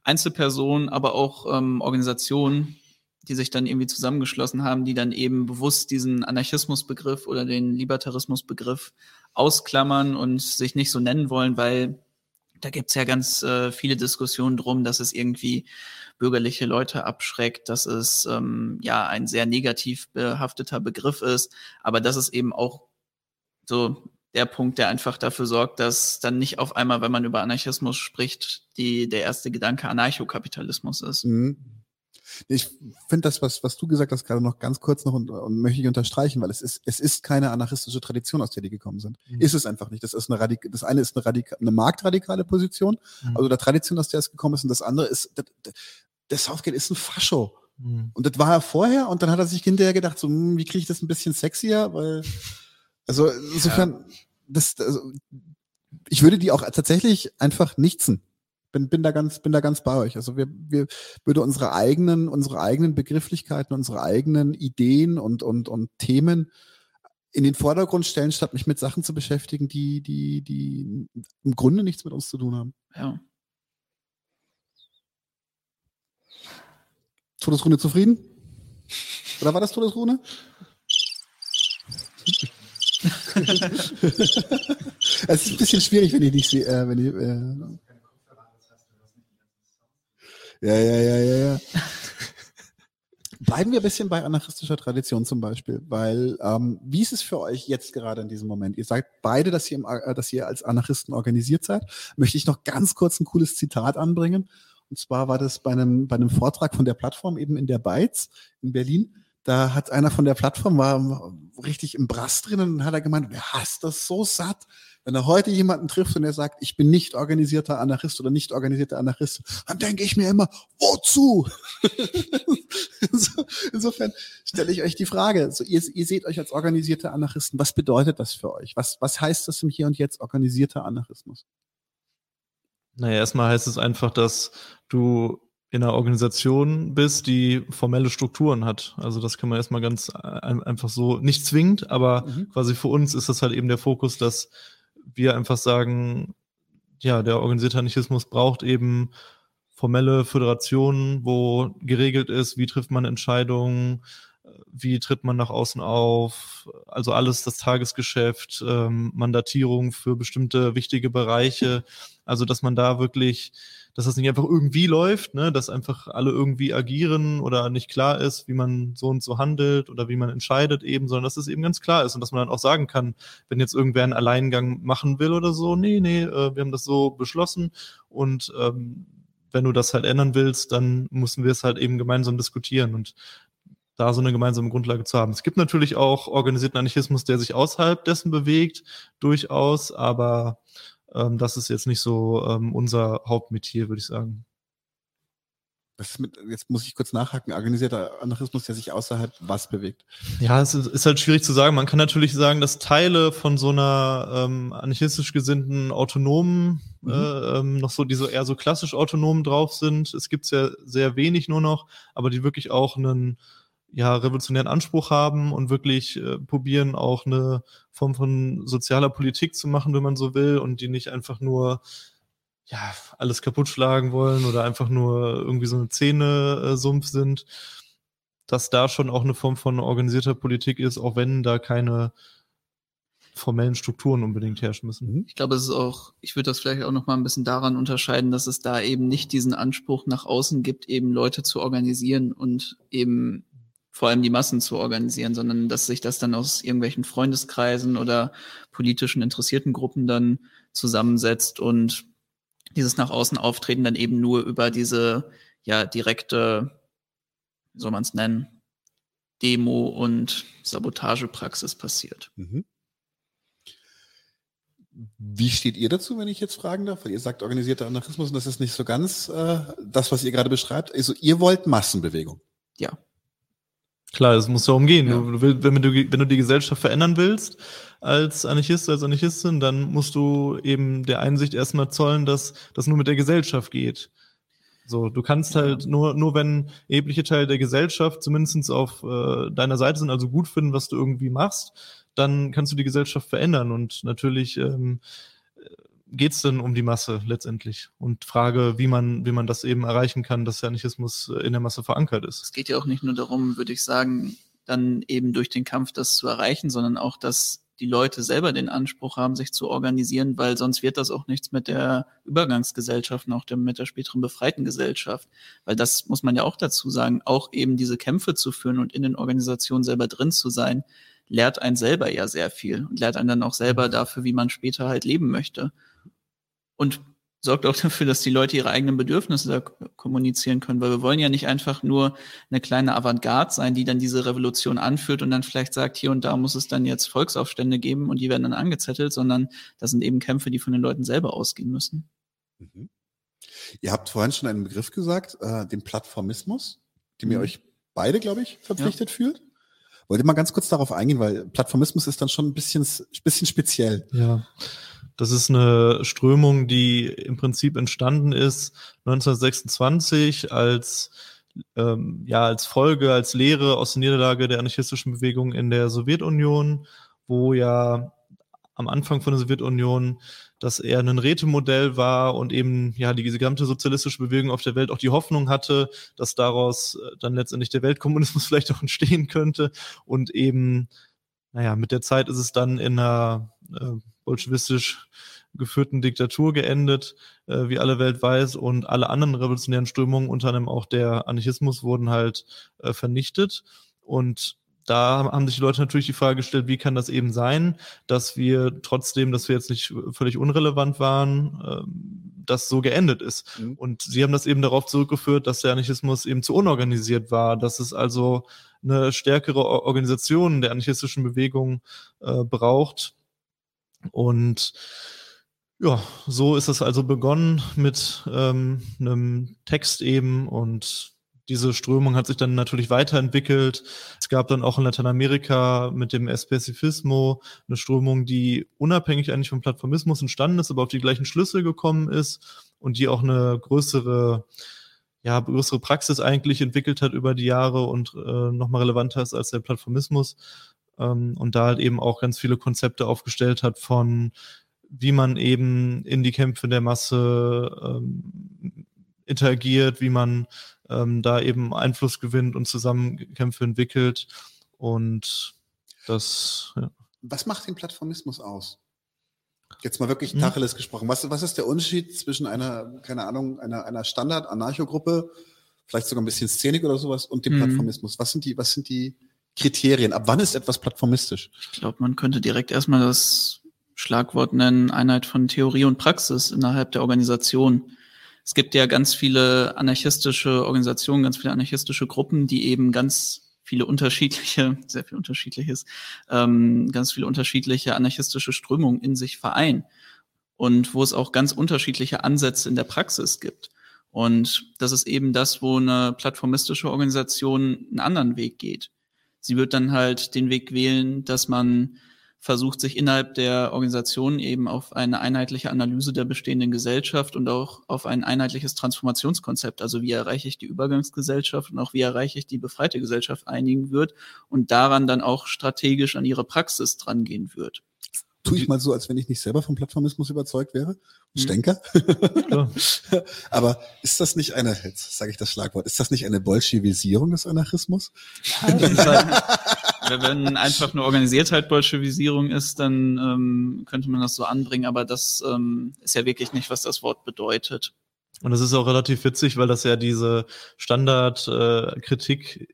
Einzelpersonen, aber auch ähm, Organisationen, die sich dann irgendwie zusammengeschlossen haben, die dann eben bewusst diesen Anarchismusbegriff oder den Libertarismusbegriff ausklammern und sich nicht so nennen wollen, weil da gibt's ja ganz äh, viele Diskussionen drum, dass es irgendwie bürgerliche Leute abschreckt, dass es ähm, ja ein sehr negativ behafteter Begriff ist, aber das ist eben auch so der Punkt, der einfach dafür sorgt, dass dann nicht auf einmal, wenn man über Anarchismus spricht, die, der erste Gedanke Anarchokapitalismus ist. Mhm. Ich finde das, was, was du gesagt hast, gerade noch ganz kurz noch und, und möchte ich unterstreichen, weil es ist, es ist keine anarchistische Tradition, aus der die gekommen sind. Mhm. Ist es einfach nicht. Das ist eine Radik das eine ist eine, Radika eine marktradikale Position, mhm. also der Tradition, aus der es gekommen ist, und das andere ist, der, der Southgate ist ein Fascho. Mhm. Und das war er vorher und dann hat er sich hinterher gedacht, so, hm, wie kriege ich das ein bisschen sexier, weil, also insofern, ja. das, also, ich würde die auch tatsächlich einfach nichtsen bin, bin da ganz, bin da ganz bei euch. Also wir, wir würde unsere eigenen, unsere eigenen Begrifflichkeiten, unsere eigenen Ideen und, und, und Themen in den Vordergrund stellen, statt mich mit Sachen zu beschäftigen, die, die, die im Grunde nichts mit uns zu tun haben. Ja. Todesrune zufrieden? Oder war das Todesrune? es ist ein bisschen schwierig, wenn ich nicht sehe, äh, wenn ich, äh, ja, ja, ja, ja, ja. Bleiben wir ein bisschen bei anarchistischer Tradition zum Beispiel, weil ähm, wie ist es für euch jetzt gerade in diesem Moment? Ihr sagt beide, dass ihr, im, äh, dass ihr als Anarchisten organisiert seid. Möchte ich noch ganz kurz ein cooles Zitat anbringen. Und zwar war das bei einem, bei einem Vortrag von der Plattform eben in der Beiz in Berlin. Da hat einer von der Plattform war richtig im Brass drinnen und hat er gemeint, wer hasst das so satt? Wenn er heute jemanden trifft und er sagt, ich bin nicht organisierter Anarchist oder nicht organisierter Anarchist, dann denke ich mir immer, wozu? Insofern stelle ich euch die Frage, so ihr, ihr seht euch als organisierte Anarchisten, was bedeutet das für euch? Was, was heißt das im Hier und Jetzt organisierter Anarchismus? Naja, erstmal heißt es einfach, dass du in einer Organisation bist, die formelle Strukturen hat. Also das kann man erstmal ganz einfach so, nicht zwingend, aber mhm. quasi für uns ist das halt eben der Fokus, dass wir einfach sagen, ja, der organisierte Anarchismus braucht eben formelle Föderationen, wo geregelt ist, wie trifft man Entscheidungen, wie tritt man nach außen auf, also alles das Tagesgeschäft, ähm, Mandatierung für bestimmte wichtige Bereiche, also dass man da wirklich dass das nicht einfach irgendwie läuft, ne, dass einfach alle irgendwie agieren oder nicht klar ist, wie man so und so handelt oder wie man entscheidet eben, sondern dass es eben ganz klar ist und dass man dann auch sagen kann, wenn jetzt irgendwer einen Alleingang machen will oder so, nee, nee, äh, wir haben das so beschlossen und ähm, wenn du das halt ändern willst, dann müssen wir es halt eben gemeinsam diskutieren und da so eine gemeinsame Grundlage zu haben. Es gibt natürlich auch organisierten Anarchismus, der sich außerhalb dessen bewegt, durchaus, aber ähm, das ist jetzt nicht so ähm, unser Hauptmetier, würde ich sagen. Mit, jetzt muss ich kurz nachhaken, organisierter Anarchismus, der sich außerhalb was bewegt? Ja, es ist, halt schwierig zu sagen. Man kann natürlich sagen, dass Teile von so einer ähm, anarchistisch gesinnten autonomen, mhm. äh, ähm, noch so, die so eher so klassisch autonom drauf sind. Es gibt ja sehr wenig nur noch, aber die wirklich auch einen ja, revolutionären Anspruch haben und wirklich äh, probieren, auch eine Form von sozialer Politik zu machen, wenn man so will, und die nicht einfach nur ja, alles kaputt schlagen wollen oder einfach nur irgendwie so eine Zähne-Sumpf sind, dass da schon auch eine Form von organisierter Politik ist, auch wenn da keine formellen Strukturen unbedingt herrschen müssen. Mhm. Ich glaube, es ist auch, ich würde das vielleicht auch noch mal ein bisschen daran unterscheiden, dass es da eben nicht diesen Anspruch nach außen gibt, eben Leute zu organisieren und eben vor allem die Massen zu organisieren, sondern dass sich das dann aus irgendwelchen Freundeskreisen oder politischen interessierten Gruppen dann zusammensetzt und dieses nach außen auftreten dann eben nur über diese ja direkte, wie soll man es nennen, Demo und Sabotagepraxis passiert. Mhm. Wie steht ihr dazu, wenn ich jetzt fragen darf? Weil ihr sagt organisierter Anarchismus und das ist nicht so ganz äh, das, was ihr gerade beschreibt. Also ihr wollt Massenbewegung. Ja. Klar, es muss darum gehen. Ja. Du, wenn, du, wenn du die Gesellschaft verändern willst, als Anarchist, als Anarchistin, dann musst du eben der Einsicht erstmal zollen, dass das nur mit der Gesellschaft geht. So, du kannst halt nur, nur wenn erhebliche Teile der Gesellschaft zumindest auf äh, deiner Seite sind, also gut finden, was du irgendwie machst, dann kannst du die Gesellschaft verändern. Und natürlich ähm, geht es dann um die Masse letztendlich und Frage, wie man, wie man das eben erreichen kann, dass der Anarchismus in der Masse verankert ist. Es geht ja auch nicht nur darum, würde ich sagen, dann eben durch den Kampf das zu erreichen, sondern auch, dass die Leute selber den Anspruch haben, sich zu organisieren, weil sonst wird das auch nichts mit der Übergangsgesellschaft und auch mit der späteren befreiten Gesellschaft. Weil das muss man ja auch dazu sagen, auch eben diese Kämpfe zu führen und in den Organisationen selber drin zu sein, lehrt einen selber ja sehr viel und lehrt einen dann auch selber dafür, wie man später halt leben möchte und sorgt auch dafür, dass die Leute ihre eigenen Bedürfnisse da kommunizieren können, weil wir wollen ja nicht einfach nur eine kleine Avantgarde sein, die dann diese Revolution anführt und dann vielleicht sagt, hier und da muss es dann jetzt Volksaufstände geben und die werden dann angezettelt, sondern das sind eben Kämpfe, die von den Leuten selber ausgehen müssen. Mhm. Ihr habt vorhin schon einen Begriff gesagt, äh, den Plattformismus, dem mhm. ihr euch beide, glaube ich, verpflichtet ja. fühlt. Wollt ihr mal ganz kurz darauf eingehen, weil Plattformismus ist dann schon ein bisschen, bisschen speziell. Ja. Das ist eine Strömung, die im Prinzip entstanden ist 1926 als ähm, ja als Folge, als Lehre aus der Niederlage der anarchistischen Bewegung in der Sowjetunion, wo ja am Anfang von der Sowjetunion das eher ein Rätemodell war und eben ja die gesamte sozialistische Bewegung auf der Welt auch die Hoffnung hatte, dass daraus äh, dann letztendlich der Weltkommunismus vielleicht auch entstehen könnte. Und eben naja, mit der Zeit ist es dann in einer äh, bolschewistisch geführten Diktatur geendet, äh, wie alle Welt weiß, und alle anderen revolutionären Strömungen, unter anderem auch der Anarchismus, wurden halt äh, vernichtet. Und da haben sich die Leute natürlich die Frage gestellt, wie kann das eben sein, dass wir trotzdem, dass wir jetzt nicht völlig unrelevant waren, ähm, das so geendet ist. Mhm. Und sie haben das eben darauf zurückgeführt, dass der Anarchismus eben zu unorganisiert war, dass es also eine stärkere Organisation der anarchistischen Bewegung äh, braucht, und ja, so ist es also begonnen mit ähm, einem Text eben und diese Strömung hat sich dann natürlich weiterentwickelt. Es gab dann auch in Lateinamerika mit dem Espezifismo eine Strömung, die unabhängig eigentlich vom Plattformismus entstanden ist, aber auf die gleichen Schlüsse gekommen ist und die auch eine größere, ja, größere Praxis eigentlich entwickelt hat über die Jahre und äh, nochmal relevanter ist als der Plattformismus ähm, und da halt eben auch ganz viele Konzepte aufgestellt hat von wie man eben in die Kämpfe der Masse ähm, interagiert, wie man ähm, da eben Einfluss gewinnt und zusammen Kämpfe entwickelt. Und das, ja. Was macht den Plattformismus aus? Jetzt mal wirklich hm. Tacheles gesprochen. Was, was ist der Unterschied zwischen einer, keine Ahnung, einer, einer Standard-Anarchogruppe, vielleicht sogar ein bisschen Szenik oder sowas, und dem hm. Plattformismus? Was sind die, was sind die Kriterien? Ab wann ist etwas plattformistisch? Ich glaube, man könnte direkt erstmal das Schlagwort nennen, Einheit von Theorie und Praxis innerhalb der Organisation. Es gibt ja ganz viele anarchistische Organisationen, ganz viele anarchistische Gruppen, die eben ganz viele unterschiedliche, sehr viel unterschiedliches, ähm, ganz viele unterschiedliche anarchistische Strömungen in sich vereinen und wo es auch ganz unterschiedliche Ansätze in der Praxis gibt. Und das ist eben das, wo eine plattformistische Organisation einen anderen Weg geht. Sie wird dann halt den Weg wählen, dass man versucht, sich innerhalb der Organisation eben auf eine einheitliche Analyse der bestehenden Gesellschaft und auch auf ein einheitliches Transformationskonzept, also wie erreiche ich die Übergangsgesellschaft und auch wie erreiche ich die befreite Gesellschaft einigen wird und daran dann auch strategisch an ihre Praxis drangehen wird tue ich mal so, als wenn ich nicht selber vom Plattformismus überzeugt wäre. Stenker. Ja. Aber ist das nicht eine, jetzt sage ich das Schlagwort, ist das nicht eine Bolschewisierung des Anarchismus? wenn einfach nur Organisiertheit Bolschewisierung ist, dann ähm, könnte man das so anbringen, aber das ähm, ist ja wirklich nicht, was das Wort bedeutet. Und das ist auch relativ witzig, weil das ja diese Standardkritik äh,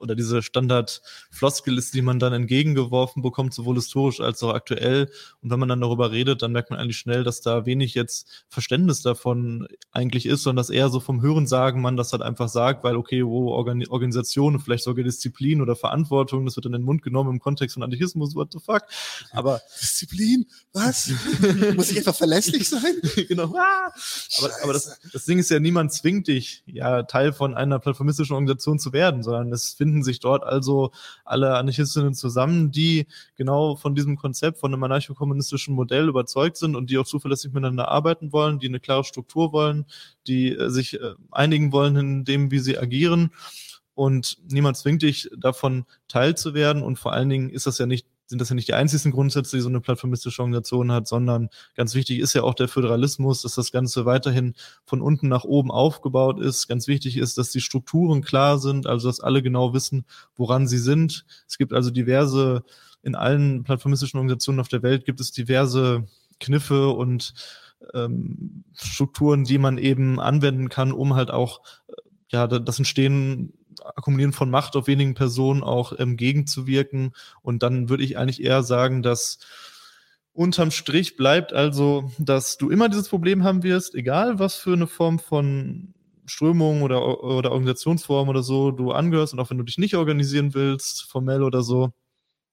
oder diese Standard-Floskel ist, die man dann entgegengeworfen bekommt, sowohl historisch als auch aktuell. Und wenn man dann darüber redet, dann merkt man eigentlich schnell, dass da wenig jetzt Verständnis davon eigentlich ist, sondern dass eher so vom Hörensagen man das halt einfach sagt, weil okay, wo Organ Organisation, vielleicht sogar Disziplin oder Verantwortung, das wird in den Mund genommen im Kontext von Anarchismus, what the fuck. Aber Disziplin, was? Muss ich etwa verlässlich sein? genau. Ah! Aber, aber das, das Ding ist ja, niemand zwingt dich, ja, Teil von einer plattformistischen Organisation zu werden, sondern es finden sich dort also alle Anarchistinnen zusammen, die genau von diesem Konzept, von einem anarcho-kommunistischen Modell überzeugt sind und die auch zuverlässig miteinander arbeiten wollen, die eine klare Struktur wollen, die äh, sich äh, einigen wollen in dem, wie sie agieren. Und niemand zwingt dich, davon teilzuwerden. Und vor allen Dingen ist das ja nicht sind das ja nicht die einzigen Grundsätze, die so eine plattformistische Organisation hat, sondern ganz wichtig ist ja auch der Föderalismus, dass das Ganze weiterhin von unten nach oben aufgebaut ist. Ganz wichtig ist, dass die Strukturen klar sind, also dass alle genau wissen, woran sie sind. Es gibt also diverse, in allen plattformistischen Organisationen auf der Welt gibt es diverse Kniffe und ähm, Strukturen, die man eben anwenden kann, um halt auch äh, ja, das Entstehen Akkumulieren von Macht auf wenigen Personen auch ähm, gegenzuwirken. Und dann würde ich eigentlich eher sagen, dass unterm Strich bleibt also, dass du immer dieses Problem haben wirst, egal was für eine Form von Strömung oder, oder Organisationsform oder so du angehörst und auch wenn du dich nicht organisieren willst, formell oder so,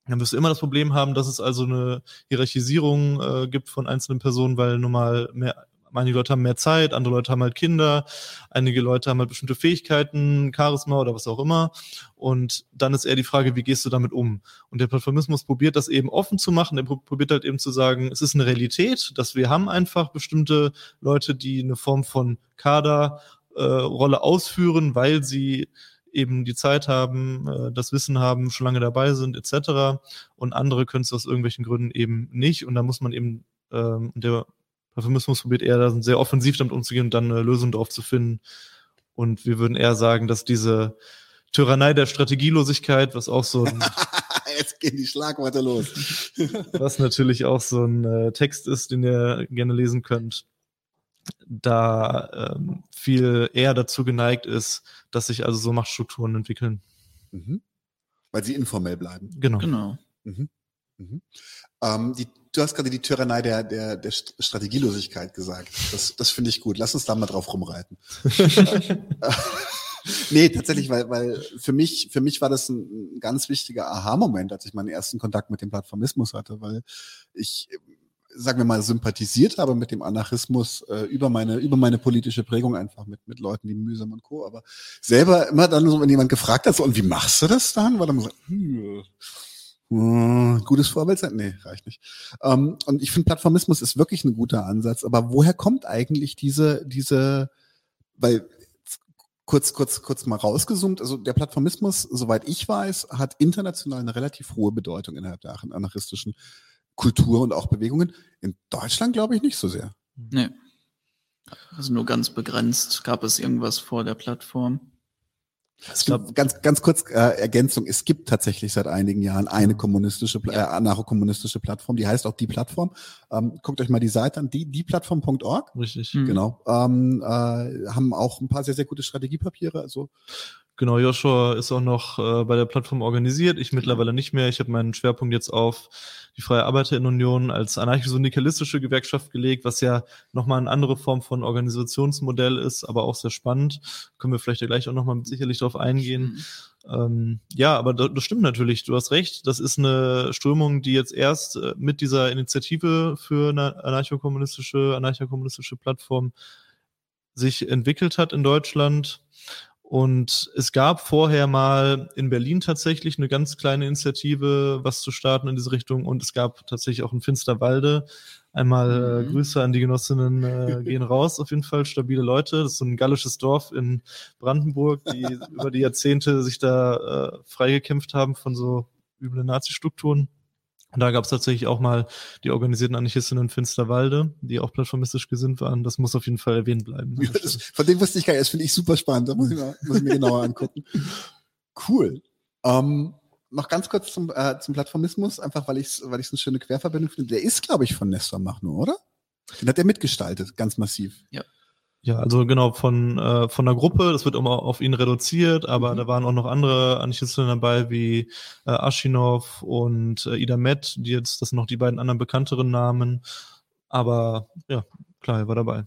dann wirst du immer das Problem haben, dass es also eine Hierarchisierung äh, gibt von einzelnen Personen, weil nun mal mehr Einige Leute haben mehr Zeit, andere Leute haben halt Kinder, einige Leute haben halt bestimmte Fähigkeiten, Charisma oder was auch immer. Und dann ist eher die Frage, wie gehst du damit um? Und der Plattformismus probiert das eben offen zu machen. Er probiert halt eben zu sagen, es ist eine Realität, dass wir haben einfach bestimmte Leute, die eine Form von Kaderrolle äh, ausführen, weil sie eben die Zeit haben, äh, das Wissen haben, schon lange dabei sind, etc. Und andere können es aus irgendwelchen Gründen eben nicht. Und da muss man eben, ähm, der Euphemismus probiert eher da sehr offensiv damit umzugehen und dann eine Lösung drauf zu finden. Und wir würden eher sagen, dass diese Tyrannei der Strategielosigkeit, was auch so ein Jetzt gehen die Schlagworte los. was natürlich auch so ein äh, Text ist, den ihr gerne lesen könnt, da ähm, viel eher dazu geneigt ist, dass sich also so Machtstrukturen entwickeln. Mhm. Weil sie informell bleiben. Genau. genau. Mhm. Mhm. Ähm, die, du hast gerade die Tyrannei der, der, der Strategielosigkeit gesagt. Das, das finde ich gut. Lass uns da mal drauf rumreiten. nee, tatsächlich, weil, weil für mich, für mich war das ein, ganz wichtiger Aha-Moment, als ich meinen ersten Kontakt mit dem Plattformismus hatte, weil ich, sagen wir mal, sympathisiert habe mit dem Anarchismus äh, über meine, über meine politische Prägung einfach mit, mit Leuten wie Mühsam und Co. Aber selber immer dann so, wenn jemand gefragt hat, so, und wie machst du das dann? War dann so, hm, hm, gutes Vorbild sein? Nee, reicht nicht. Ähm, und ich finde, Plattformismus ist wirklich ein guter Ansatz. Aber woher kommt eigentlich diese, diese, weil kurz, kurz, kurz mal rausgezoomt. Also der Plattformismus, soweit ich weiß, hat international eine relativ hohe Bedeutung innerhalb der anarchistischen Kultur und auch Bewegungen. In Deutschland glaube ich nicht so sehr. Nee. Also nur ganz begrenzt gab es irgendwas vor der Plattform. Ich glaube, ganz, ganz kurz äh, Ergänzung. Es gibt tatsächlich seit einigen Jahren eine kommunistische, äh, anarcho-kommunistische Plattform, die heißt auch die Plattform. Ähm, guckt euch mal die Seite an, die, dieplattform.org. Richtig. Mhm. Genau. Ähm, äh, haben auch ein paar sehr, sehr gute Strategiepapiere. Also Genau, Joshua ist auch noch äh, bei der Plattform organisiert. Ich mittlerweile nicht mehr. Ich habe meinen Schwerpunkt jetzt auf die Freie Arbeiterinnenunion als anarchisch-syndikalistische Gewerkschaft gelegt, was ja nochmal eine andere Form von Organisationsmodell ist, aber auch sehr spannend. Können wir vielleicht ja gleich auch nochmal sicherlich darauf eingehen. Mhm. Ähm, ja, aber das, das stimmt natürlich. Du hast recht. Das ist eine Strömung, die jetzt erst äh, mit dieser Initiative für eine anarcho-kommunistische, anarcho-kommunistische Plattform sich entwickelt hat in Deutschland und es gab vorher mal in Berlin tatsächlich eine ganz kleine Initiative, was zu starten in diese Richtung. Und es gab tatsächlich auch in Finsterwalde. Einmal äh, mhm. Grüße an die Genossinnen äh, gehen raus, auf jeden Fall stabile Leute. Das ist so ein gallisches Dorf in Brandenburg, die über die Jahrzehnte sich da äh, freigekämpft haben von so üblen Nazi-Strukturen. Und da gab es tatsächlich auch mal die organisierten Anarchistinnen in Finsterwalde, die auch plattformistisch gesinnt waren. Das muss auf jeden Fall erwähnt bleiben. Ja, das, von dem wusste ich gar nicht. Das finde ich super spannend. Da muss ich, mal, muss ich mir genauer angucken. Cool. Ähm, noch ganz kurz zum, äh, zum Plattformismus, einfach weil ich es weil ich's eine schöne Querverbindung finde. Der ist, glaube ich, von Nestor Machno, oder? Den hat er mitgestaltet, ganz massiv. Ja. Ja, also genau, von, äh, von der Gruppe, das wird immer auf ihn reduziert, aber mhm. da waren auch noch andere Anarchisten dabei, wie äh, Aschinov und äh, Ida Met, die jetzt, das sind noch die beiden anderen bekannteren Namen. Aber ja, klar, er war dabei.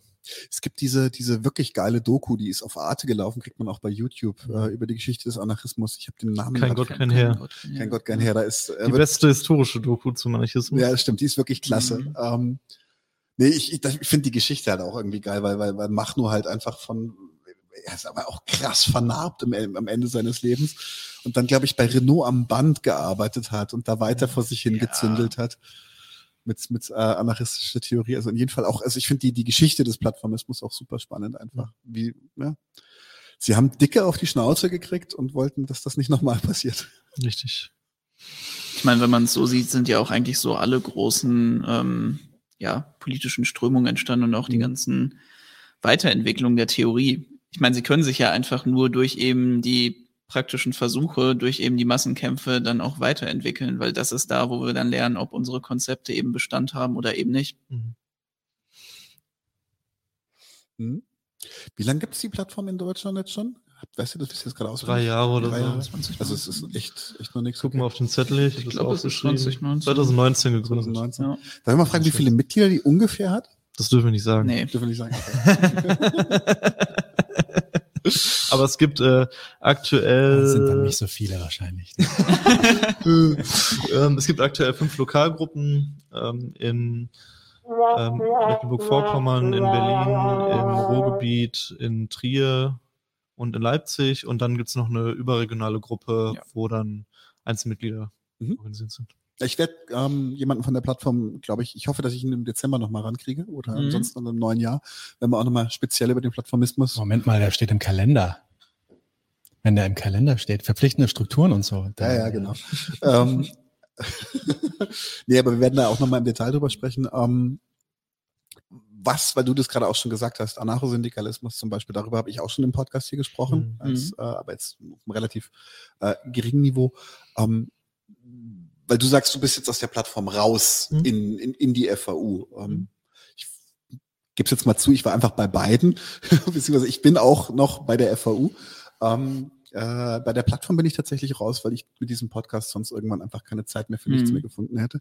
Es gibt diese, diese wirklich geile Doku, die ist auf Arte gelaufen, kriegt man auch bei YouTube, äh, über die Geschichte des Anarchismus. Ich habe den Namen Kein Gott, kein Herr. Kein Gott, kein Gott, kein Herr. Da ist, äh, die beste historische Doku zum Anarchismus. Ja, das stimmt, die ist wirklich klasse. Mhm. Ähm, Nee, ich, ich, ich finde die Geschichte halt auch irgendwie geil, weil, weil, weil Machno halt einfach von, er ist aber auch krass vernarbt im, am Ende seines Lebens und dann, glaube ich, bei Renault am Band gearbeitet hat und da weiter vor sich hingezündelt ja. hat mit, mit äh, anarchistischer Theorie. Also in jedem Fall auch, also ich finde die, die Geschichte des Plattformismus auch super spannend einfach. Wie, ja. Sie haben dicke auf die Schnauze gekriegt und wollten, dass das nicht nochmal passiert. Richtig. Ich meine, wenn man es so sieht, sind ja auch eigentlich so alle großen ähm, ja, politischen Strömungen entstanden und auch die mhm. ganzen Weiterentwicklungen der Theorie. Ich meine, sie können sich ja einfach nur durch eben die praktischen Versuche, durch eben die Massenkämpfe dann auch weiterentwickeln, weil das ist da, wo wir dann lernen, ob unsere Konzepte eben Bestand haben oder eben nicht. Mhm. mhm. Wie lange gibt es die Plattform in Deutschland jetzt schon? Weißt du, das ist jetzt gerade aus. Drei Jahre oder Drei Jahre. so. Also es ist echt, echt noch nichts. Guck mal auf den Zettel. Ich, ich glaube, es ist 2019. 2019 gegründet. 2019. Ja. Darf ich mal fragen, wie viele Mitglieder die ungefähr hat? Das dürfen wir nicht sagen. Nee. Dürfen wir nicht sagen. Okay. Aber es gibt äh, aktuell. Das sind dann nicht so viele wahrscheinlich. ähm, es gibt aktuell fünf Lokalgruppen ähm, in ähm, Mecklenburg-Vorpommern, in Berlin, im Ruhrgebiet, in Trier, und in Leipzig und dann gibt es noch eine überregionale Gruppe, ja. wo dann Einzelmitglieder mhm. organisiert sind. Ich werde ähm, jemanden von der Plattform, glaube ich, ich hoffe, dass ich ihn im Dezember nochmal rankriege oder mhm. ansonsten im neuen Jahr, wenn wir auch nochmal speziell über den Plattformismus. Moment mal, der steht im Kalender. Wenn der im Kalender steht, verpflichtende Strukturen und so. Ja, ja, genau. ähm, nee, aber wir werden da auch nochmal im Detail drüber sprechen. Ähm, was, weil du das gerade auch schon gesagt hast, Anarchosyndikalismus zum Beispiel, darüber habe ich auch schon im Podcast hier gesprochen, mhm. als, äh, aber jetzt auf einem relativ äh, geringen Niveau. Ähm, weil du sagst, du bist jetzt aus der Plattform raus mhm. in, in, in die FAU. Ähm, mhm. ich gebe es jetzt mal zu, ich war einfach bei beiden, beziehungsweise ich bin auch noch bei der FAU. Ähm, äh, bei der Plattform bin ich tatsächlich raus, weil ich mit diesem Podcast sonst irgendwann einfach keine Zeit mehr für nichts mhm. mehr gefunden hätte.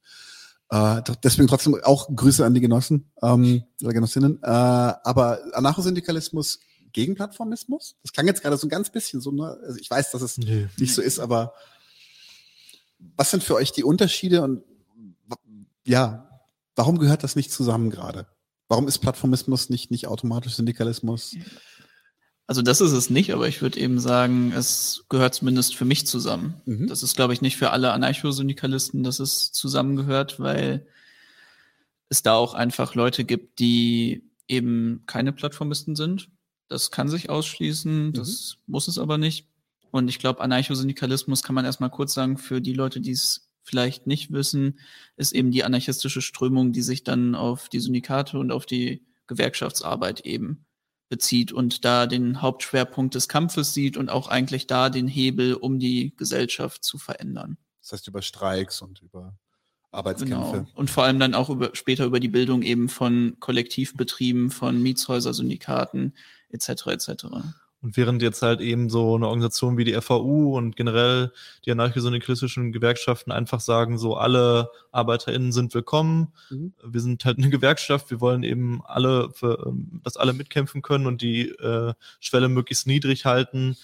Äh, deswegen trotzdem auch Grüße an die Genossen ähm, oder Genossinnen. Äh, aber Anarchosyndikalismus gegen Plattformismus? Das klang jetzt gerade so ein ganz bisschen so, ne? Also ich weiß, dass es nee. nicht so ist, aber was sind für euch die Unterschiede und ja, warum gehört das nicht zusammen gerade? Warum ist Plattformismus nicht, nicht automatisch Syndikalismus? Also das ist es nicht, aber ich würde eben sagen, es gehört zumindest für mich zusammen. Mhm. Das ist, glaube ich, nicht für alle Anarchosyndikalisten, dass es zusammengehört, weil es da auch einfach Leute gibt, die eben keine Plattformisten sind. Das kann sich ausschließen, das mhm. muss es aber nicht. Und ich glaube, Anarchosyndikalismus kann man erstmal kurz sagen, für die Leute, die es vielleicht nicht wissen, ist eben die anarchistische Strömung, die sich dann auf die Syndikate und auf die Gewerkschaftsarbeit eben bezieht und da den Hauptschwerpunkt des Kampfes sieht und auch eigentlich da den Hebel, um die Gesellschaft zu verändern. Das heißt über Streiks und über Arbeitskämpfe. Genau. Und vor allem dann auch über, später über die Bildung eben von Kollektivbetrieben, von Mietshäuser, Syndikaten etc. etc. Und während jetzt halt eben so eine Organisation wie die FAU und generell die anarchosyndikalistischen Gewerkschaften einfach sagen, so alle ArbeiterInnen sind willkommen. Mhm. Wir sind halt eine Gewerkschaft. Wir wollen eben alle, für, ähm, dass alle mitkämpfen können und die äh, Schwelle möglichst niedrig halten,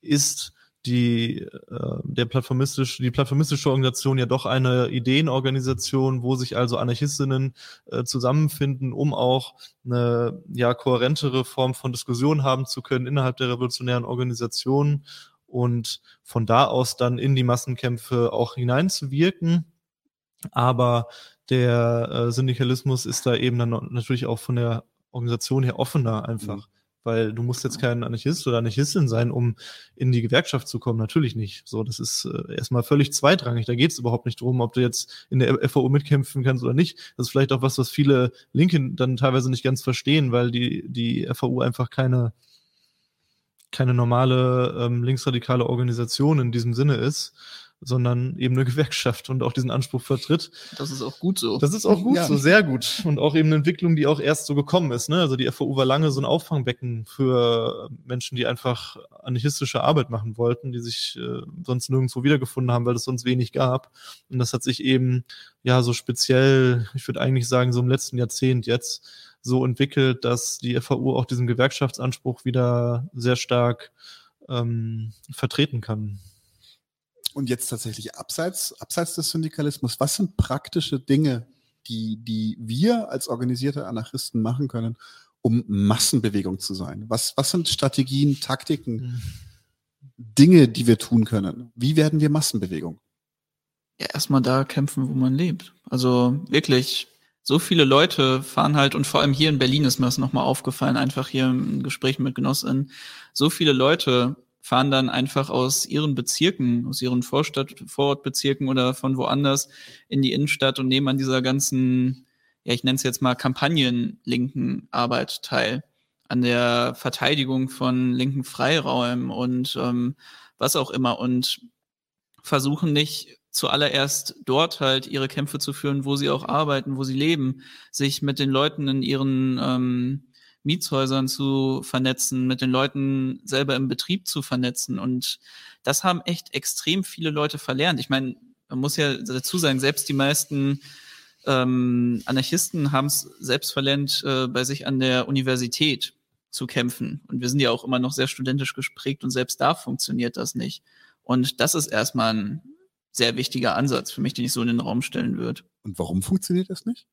ist die, äh, der plattformistische, die plattformistische Organisation ja doch eine Ideenorganisation, wo sich also Anarchistinnen äh, zusammenfinden, um auch eine ja kohärentere Form von Diskussion haben zu können innerhalb der revolutionären Organisation und von da aus dann in die Massenkämpfe auch hineinzuwirken. Aber der äh, Syndikalismus ist da eben dann natürlich auch von der Organisation her offener einfach. Mhm weil du musst jetzt kein Anarchist oder Anarchistin sein, um in die Gewerkschaft zu kommen. Natürlich nicht. So, das ist äh, erstmal völlig zweitrangig. Da geht es überhaupt nicht drum, ob du jetzt in der FAO mitkämpfen kannst oder nicht. Das ist vielleicht auch was, was viele Linke dann teilweise nicht ganz verstehen, weil die, die FAO einfach keine, keine normale ähm, linksradikale Organisation in diesem Sinne ist. Sondern eben eine Gewerkschaft und auch diesen Anspruch vertritt. Das ist auch gut so. Das ist auch gut ja. so, sehr gut. Und auch eben eine Entwicklung, die auch erst so gekommen ist. Ne? Also die FAU war lange so ein Auffangbecken für Menschen, die einfach anarchistische Arbeit machen wollten, die sich äh, sonst nirgendwo wiedergefunden haben, weil es sonst wenig gab. Und das hat sich eben ja so speziell, ich würde eigentlich sagen, so im letzten Jahrzehnt jetzt so entwickelt, dass die FAU auch diesen Gewerkschaftsanspruch wieder sehr stark ähm, vertreten kann. Und jetzt tatsächlich abseits, abseits des Syndikalismus, was sind praktische Dinge, die, die wir als organisierte Anarchisten machen können, um Massenbewegung zu sein? Was, was sind Strategien, Taktiken, mhm. Dinge, die wir tun können? Wie werden wir Massenbewegung? Ja, erstmal da kämpfen, wo man lebt. Also wirklich, so viele Leute fahren halt, und vor allem hier in Berlin ist mir das nochmal aufgefallen, einfach hier im Gespräch mit Genossinnen, so viele Leute fahren dann einfach aus ihren Bezirken, aus ihren Vorstadt, Vorortbezirken oder von woanders in die Innenstadt und nehmen an dieser ganzen, ja, ich nenne es jetzt mal Kampagnenlinken Arbeit teil. An der Verteidigung von linken Freiräumen und ähm, was auch immer und versuchen nicht zuallererst dort halt ihre Kämpfe zu führen, wo sie auch arbeiten, wo sie leben, sich mit den Leuten in ihren ähm, Mietshäusern zu vernetzen, mit den Leuten selber im Betrieb zu vernetzen. Und das haben echt extrem viele Leute verlernt. Ich meine, man muss ja dazu sagen, selbst die meisten ähm, Anarchisten haben es selbst verlernt, äh, bei sich an der Universität zu kämpfen. Und wir sind ja auch immer noch sehr studentisch gesprägt und selbst da funktioniert das nicht. Und das ist erstmal ein sehr wichtiger Ansatz für mich, den ich so in den Raum stellen würde. Und warum funktioniert das nicht?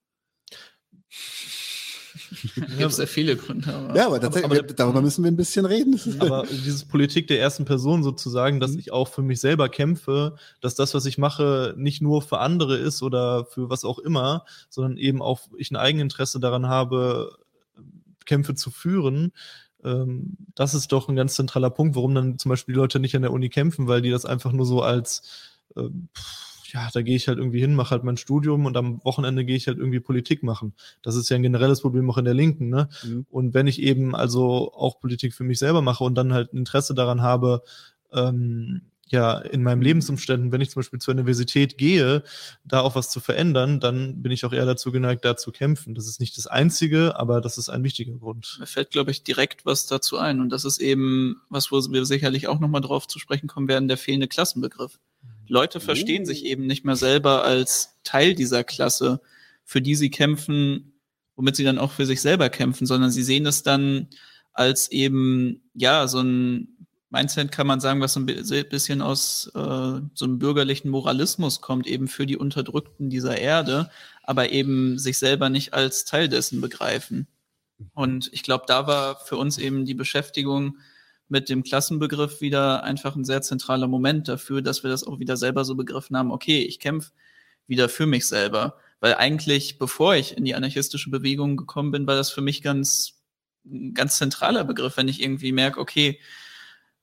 Gibt es sehr viele Gründe. Aber, ja, aber, aber, aber, darüber müssen wir ein bisschen reden. Aber dieses Politik der ersten Person sozusagen, dass mhm. ich auch für mich selber kämpfe, dass das, was ich mache, nicht nur für andere ist oder für was auch immer, sondern eben auch ich ein Eigeninteresse daran habe, Kämpfe zu führen. Ähm, das ist doch ein ganz zentraler Punkt, warum dann zum Beispiel die Leute nicht an der Uni kämpfen, weil die das einfach nur so als ähm, ja, da gehe ich halt irgendwie hin, mache halt mein Studium und am Wochenende gehe ich halt irgendwie Politik machen. Das ist ja ein generelles Problem auch in der Linken, ne? Mhm. Und wenn ich eben also auch Politik für mich selber mache und dann halt ein Interesse daran habe, ähm, ja, in meinem Lebensumständen, wenn ich zum Beispiel zur Universität gehe, da auch was zu verändern, dann bin ich auch eher dazu geneigt, da zu kämpfen. Das ist nicht das Einzige, aber das ist ein wichtiger Grund. Mir fällt, glaube ich, direkt was dazu ein. Und das ist eben, was wo wir sicherlich auch nochmal drauf zu sprechen kommen werden, der fehlende Klassenbegriff. Leute verstehen sich eben nicht mehr selber als Teil dieser Klasse, für die sie kämpfen, womit sie dann auch für sich selber kämpfen, sondern sie sehen es dann als eben, ja, so ein Mindset kann man sagen, was so ein bisschen aus äh, so einem bürgerlichen Moralismus kommt, eben für die Unterdrückten dieser Erde, aber eben sich selber nicht als Teil dessen begreifen. Und ich glaube, da war für uns eben die Beschäftigung mit dem Klassenbegriff wieder einfach ein sehr zentraler Moment dafür, dass wir das auch wieder selber so begriffen haben, okay, ich kämpfe wieder für mich selber. Weil eigentlich, bevor ich in die anarchistische Bewegung gekommen bin, war das für mich ganz, ganz zentraler Begriff, wenn ich irgendwie merke, okay,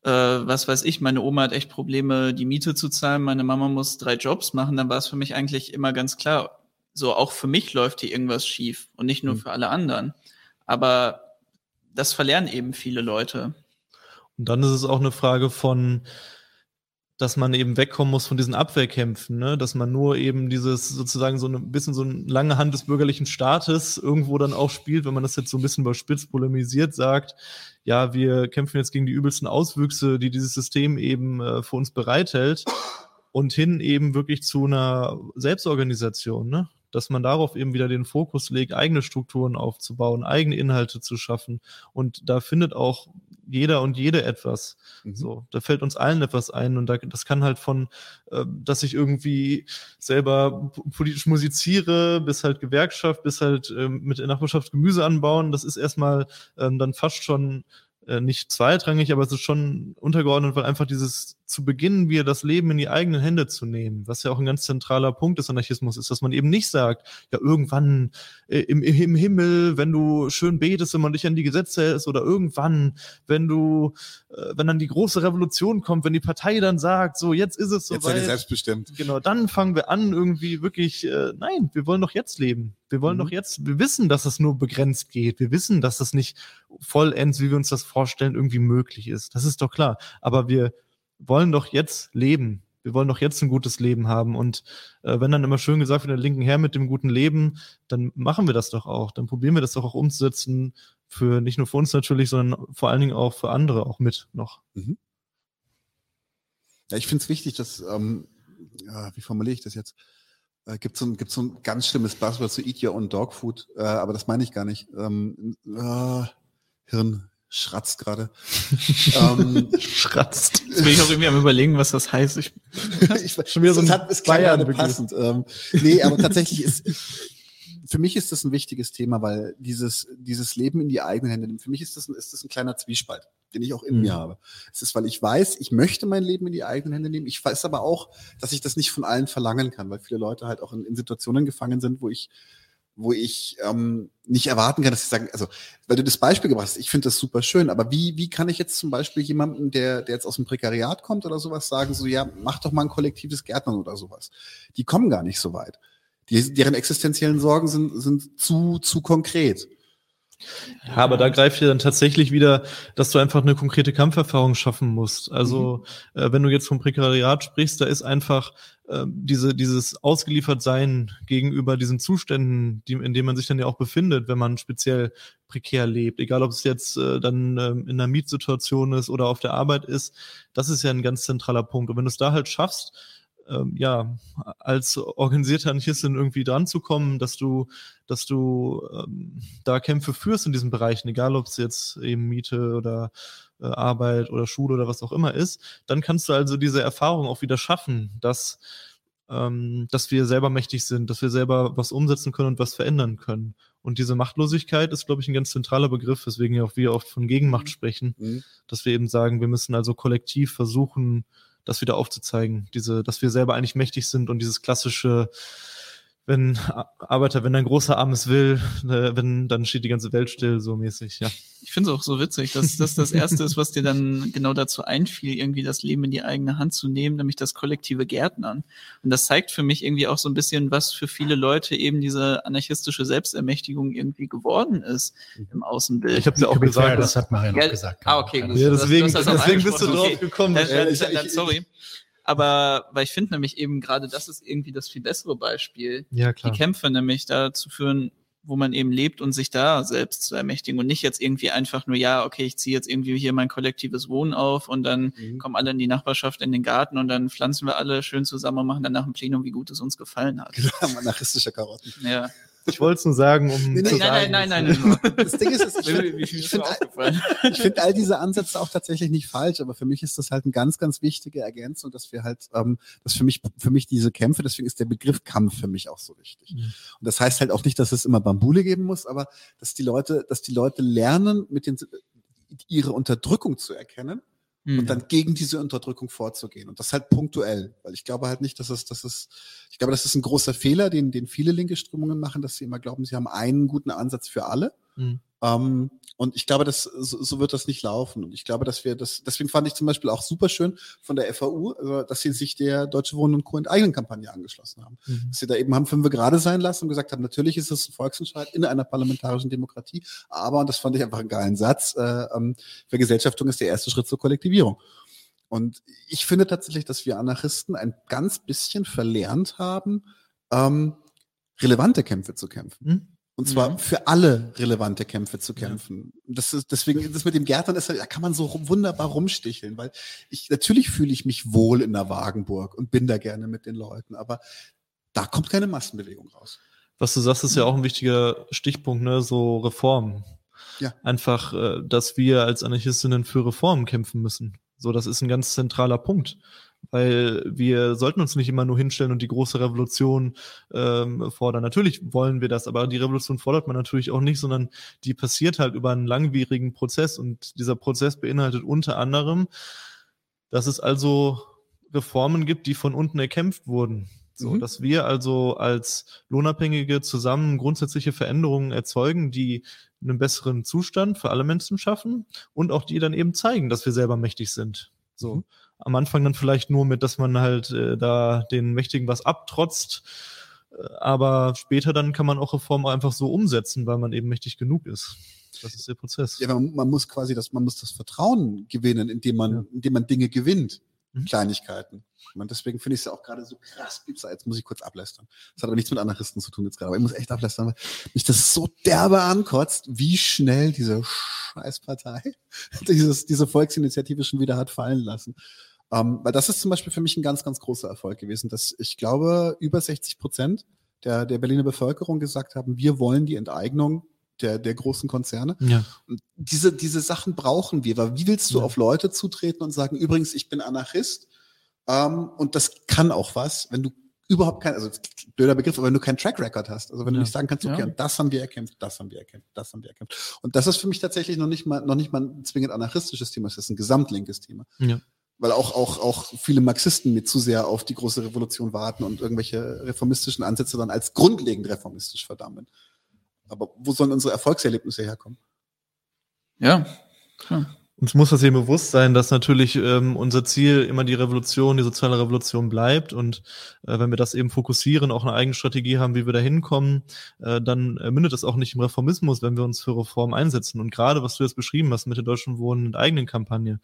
äh, was weiß ich, meine Oma hat echt Probleme, die Miete zu zahlen, meine Mama muss drei Jobs machen, dann war es für mich eigentlich immer ganz klar, so auch für mich läuft hier irgendwas schief und nicht nur mhm. für alle anderen. Aber das verlernen eben viele Leute. Und dann ist es auch eine Frage von, dass man eben wegkommen muss von diesen Abwehrkämpfen, ne? dass man nur eben dieses sozusagen so ein bisschen so eine lange Hand des bürgerlichen Staates irgendwo dann auch spielt, wenn man das jetzt so ein bisschen überspitzt polemisiert sagt, ja, wir kämpfen jetzt gegen die übelsten Auswüchse, die dieses System eben äh, für uns bereithält und hin eben wirklich zu einer Selbstorganisation, ne? Dass man darauf eben wieder den Fokus legt, eigene Strukturen aufzubauen, eigene Inhalte zu schaffen. Und da findet auch jeder und jede etwas. Mhm. So, da fällt uns allen etwas ein und da, das kann halt von, äh, dass ich irgendwie selber politisch musiziere, bis halt Gewerkschaft, bis halt äh, mit der Nachbarschaft Gemüse anbauen. Das ist erstmal ähm, dann fast schon äh, nicht zweitrangig, aber es ist schon untergeordnet, weil einfach dieses zu beginnen, wir das Leben in die eigenen Hände zu nehmen, was ja auch ein ganz zentraler Punkt des Anarchismus ist, dass man eben nicht sagt, ja, irgendwann äh, im, im Himmel, wenn du schön betest, wenn man dich an die Gesetze hältst, oder irgendwann, wenn du, äh, wenn dann die große Revolution kommt, wenn die Partei dann sagt, so, jetzt ist es soweit. Jetzt seid ihr selbstbestimmt. Genau, dann fangen wir an, irgendwie wirklich, äh, nein, wir wollen doch jetzt leben. Wir wollen mhm. doch jetzt, wir wissen, dass es nur begrenzt geht. Wir wissen, dass es nicht vollends, wie wir uns das vorstellen, irgendwie möglich ist. Das ist doch klar. Aber wir wollen doch jetzt leben. Wir wollen doch jetzt ein gutes Leben haben. Und äh, wenn dann immer schön gesagt wird, der linken Herr mit dem guten Leben, dann machen wir das doch auch. Dann probieren wir das doch auch umzusetzen für nicht nur für uns natürlich, sondern vor allen Dingen auch für andere auch mit noch. Mhm. Ja, ich finde es wichtig, dass, ähm, ja, wie formuliere ich das jetzt? Äh, gibt so, ein, gibt so ein ganz schlimmes Buzzword zu Eat Your Own Dog Food, äh, aber das meine ich gar nicht. Ähm, äh, Hirn schratzt gerade. ähm, schratzt. Jetzt bin ich auch irgendwie am überlegen, was das heißt. Ich, ich schon wieder so ein hat, ist Bayern passend. Ähm, nee, aber tatsächlich ist für mich ist das ein wichtiges Thema, weil dieses, dieses Leben in die eigenen Hände nimmt. Für mich ist das, ein, ist das ein kleiner Zwiespalt, den ich auch in mhm. mir habe. Es ist, weil ich weiß, ich möchte mein Leben in die eigenen Hände nehmen. Ich weiß aber auch, dass ich das nicht von allen verlangen kann, weil viele Leute halt auch in, in Situationen gefangen sind, wo ich wo ich ähm, nicht erwarten kann, dass sie sagen, also, weil du das Beispiel gebracht hast, ich finde das super schön, aber wie, wie kann ich jetzt zum Beispiel jemanden, der, der jetzt aus dem Prekariat kommt oder sowas, sagen, so, ja, mach doch mal ein kollektives Gärtnern oder sowas. Die kommen gar nicht so weit. Die, deren existenziellen Sorgen sind, sind zu, zu konkret. Ja, aber da greift ja dann tatsächlich wieder, dass du einfach eine konkrete Kampferfahrung schaffen musst. Also, mhm. äh, wenn du jetzt vom Prekariat sprichst, da ist einfach äh, diese, dieses Ausgeliefertsein gegenüber diesen Zuständen, die, in denen man sich dann ja auch befindet, wenn man speziell prekär lebt, egal ob es jetzt äh, dann äh, in einer Mietsituation ist oder auf der Arbeit ist, das ist ja ein ganz zentraler Punkt. Und wenn du es da halt schaffst, ähm, ja, als organisierter Anarchistin irgendwie dran zu kommen, dass du, dass du ähm, da Kämpfe führst in diesen Bereichen, egal ob es jetzt eben Miete oder äh, Arbeit oder Schule oder was auch immer ist, dann kannst du also diese Erfahrung auch wieder schaffen, dass, ähm, dass wir selber mächtig sind, dass wir selber was umsetzen können und was verändern können. Und diese Machtlosigkeit ist, glaube ich, ein ganz zentraler Begriff, weswegen ja auch wir oft von Gegenmacht mhm. sprechen, mhm. dass wir eben sagen, wir müssen also kollektiv versuchen, das wieder aufzuzeigen. Diese, dass wir selber eigentlich mächtig sind und dieses klassische, wenn Arbeiter, wenn ein großer Arm es will, äh, wenn, dann steht die ganze Welt still, so mäßig, ja. Ich finde es auch so witzig, dass das das Erste ist, was dir dann genau dazu einfiel, irgendwie das Leben in die eigene Hand zu nehmen, nämlich das kollektive Gärtnern. Und das zeigt für mich irgendwie auch so ein bisschen, was für viele Leute eben diese anarchistische Selbstermächtigung irgendwie geworden ist im Außenbild. Ich habe ja auch gesagt, das hat Marian ja, gesagt. Ah, okay, gut. Ja, deswegen, das, das deswegen bist du drauf okay. gekommen. Dann, dann, dann, sorry. Aber weil ich finde nämlich eben gerade, das ist irgendwie das viel bessere Beispiel. Ja, klar. Die Kämpfe nämlich dazu führen, wo man eben lebt und sich da selbst zu ermächtigen und nicht jetzt irgendwie einfach nur, ja, okay, ich ziehe jetzt irgendwie hier mein kollektives Wohnen auf und dann mhm. kommen alle in die Nachbarschaft in den Garten und dann pflanzen wir alle schön zusammen und machen danach ein Plenum, wie gut es uns gefallen hat. Genau, anarchistische Karotten. Ja. Ich wollte es nur sagen, um nee, zu nein, sagen, nein, nein, nein, nein. Das Ding ist, ich finde ich find, ich find all diese Ansätze auch tatsächlich nicht falsch, aber für mich ist das halt eine ganz, ganz wichtige Ergänzung, dass wir halt, ähm, dass für mich, für mich diese Kämpfe, deswegen ist der Begriff Kampf für mich auch so wichtig. Mhm. Und das heißt halt auch nicht, dass es immer Bambule geben muss, aber dass die Leute, dass die Leute lernen, mit den ihre Unterdrückung zu erkennen mhm. und dann gegen diese Unterdrückung vorzugehen. Und das halt punktuell, weil ich glaube halt nicht, dass es, dass es, ich glaube, das ist ein großer Fehler, den, den viele linke Strömungen machen, dass sie immer glauben, sie haben einen guten Ansatz für alle. Mhm. Ähm, und ich glaube, das, so, so, wird das nicht laufen. Und ich glaube, dass wir das, deswegen fand ich zum Beispiel auch super schön von der FAU, also, dass sie sich der Deutsche Wohnen und Co. enteignen Kampagne angeschlossen haben. Mhm. Dass sie da eben haben fünf gerade sein lassen und gesagt haben, natürlich ist es ein Volksentscheid in einer parlamentarischen Demokratie, aber, und das fand ich einfach einen geilen Satz, äh, ähm, Vergesellschaftung ist der erste Schritt zur Kollektivierung. Und ich finde tatsächlich, dass wir Anarchisten ein ganz bisschen verlernt haben, ähm, relevante Kämpfe zu kämpfen. Mhm. Und zwar mhm. für alle relevante Kämpfe zu kämpfen. Ja. Das ist, deswegen, das mit dem Gärtnern ist, da kann man so wunderbar rumsticheln, weil ich, natürlich fühle ich mich wohl in der Wagenburg und bin da gerne mit den Leuten, aber da kommt keine Massenbewegung raus. Was du sagst, ist ja auch ein wichtiger Stichpunkt, ne, so Reformen. Ja. Einfach, äh, dass wir als Anarchistinnen für Reformen kämpfen müssen. So, das ist ein ganz zentraler Punkt weil wir sollten uns nicht immer nur hinstellen und die große Revolution ähm, fordern. Natürlich wollen wir das, aber die Revolution fordert man natürlich auch nicht, sondern die passiert halt über einen langwierigen Prozess und dieser Prozess beinhaltet unter anderem, dass es also Reformen gibt, die von unten erkämpft wurden. So, mhm. dass wir also als Lohnabhängige zusammen grundsätzliche Veränderungen erzeugen, die einen besseren Zustand für alle Menschen schaffen und auch die dann eben zeigen, dass wir selber mächtig sind. So. Mhm am Anfang dann vielleicht nur mit, dass man halt äh, da den Mächtigen was abtrotzt. Äh, aber später dann kann man auch Reformen einfach so umsetzen, weil man eben mächtig genug ist. Das ist der Prozess. Ja, man, man muss quasi das, man muss das Vertrauen gewinnen, indem man, ja. indem man Dinge gewinnt. mhm. Kleinigkeiten. Und deswegen finde ich es ja auch gerade so krass. Jetzt muss ich kurz ablästern. Das hat aber nichts mit Anarchisten zu tun jetzt gerade. Aber ich muss echt ablästern, weil mich das so derbe ankotzt, wie schnell diese Scheißpartei dieses, diese Volksinitiative schon wieder hat fallen lassen. Ähm, weil das ist zum Beispiel für mich ein ganz, ganz großer Erfolg gewesen, dass ich glaube, über 60 Prozent der, der Berliner Bevölkerung gesagt haben, wir wollen die Enteignung der, der großen Konzerne. Ja. Und diese, diese Sachen brauchen wir, weil wie willst du ja. auf Leute zutreten und sagen, übrigens, ich bin Anarchist ähm, und das kann auch was, wenn du überhaupt kein, also blöder Begriff, aber wenn du keinen Track Record hast. Also wenn ja. du nicht sagen kannst, okay, ja. das haben wir erkämpft, das haben wir erkämpft, das haben wir erkämpft. Und das ist für mich tatsächlich noch nicht mal, noch nicht mal ein zwingend anarchistisches Thema, es ist ein gesamtlinkes Thema. Ja. Weil auch, auch, auch viele Marxisten mit zu sehr auf die große Revolution warten und irgendwelche reformistischen Ansätze dann als grundlegend reformistisch verdammen. Aber wo sollen unsere Erfolgserlebnisse herkommen? Ja, klar. Uns muss das eben bewusst sein, dass natürlich ähm, unser Ziel immer die Revolution, die soziale Revolution bleibt. Und äh, wenn wir das eben fokussieren, auch eine eigene Strategie haben, wie wir da hinkommen, äh, dann äh, mündet das auch nicht im Reformismus, wenn wir uns für Reform einsetzen. Und gerade, was du jetzt beschrieben hast mit der Deutschen Wohnen und eigenen Kampagne,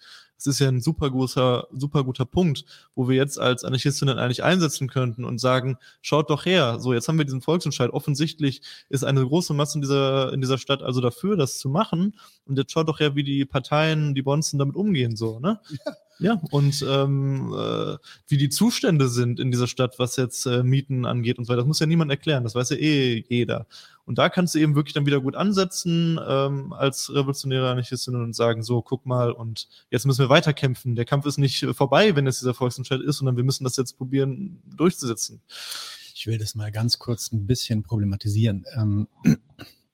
das ist ja ein super guter, super guter Punkt, wo wir jetzt als Anarchistinnen eigentlich einsetzen könnten und sagen, schaut doch her, so jetzt haben wir diesen Volksentscheid. Offensichtlich ist eine große Masse in dieser, in dieser Stadt also dafür, das zu machen. Und jetzt schaut doch her, wie die Parteien, die Bonzen damit umgehen, so, ne? Ja. Ja, und ähm, äh, wie die Zustände sind in dieser Stadt, was jetzt äh, Mieten angeht und so weiter, das muss ja niemand erklären, das weiß ja eh jeder. Und da kannst du eben wirklich dann wieder gut ansetzen ähm, als revolutionäre Anarchistin und sagen, so, guck mal, und jetzt müssen wir weiterkämpfen. Der Kampf ist nicht vorbei, wenn es dieser Volksentscheid ist, sondern wir müssen das jetzt probieren durchzusetzen. Ich will das mal ganz kurz ein bisschen problematisieren. Ähm,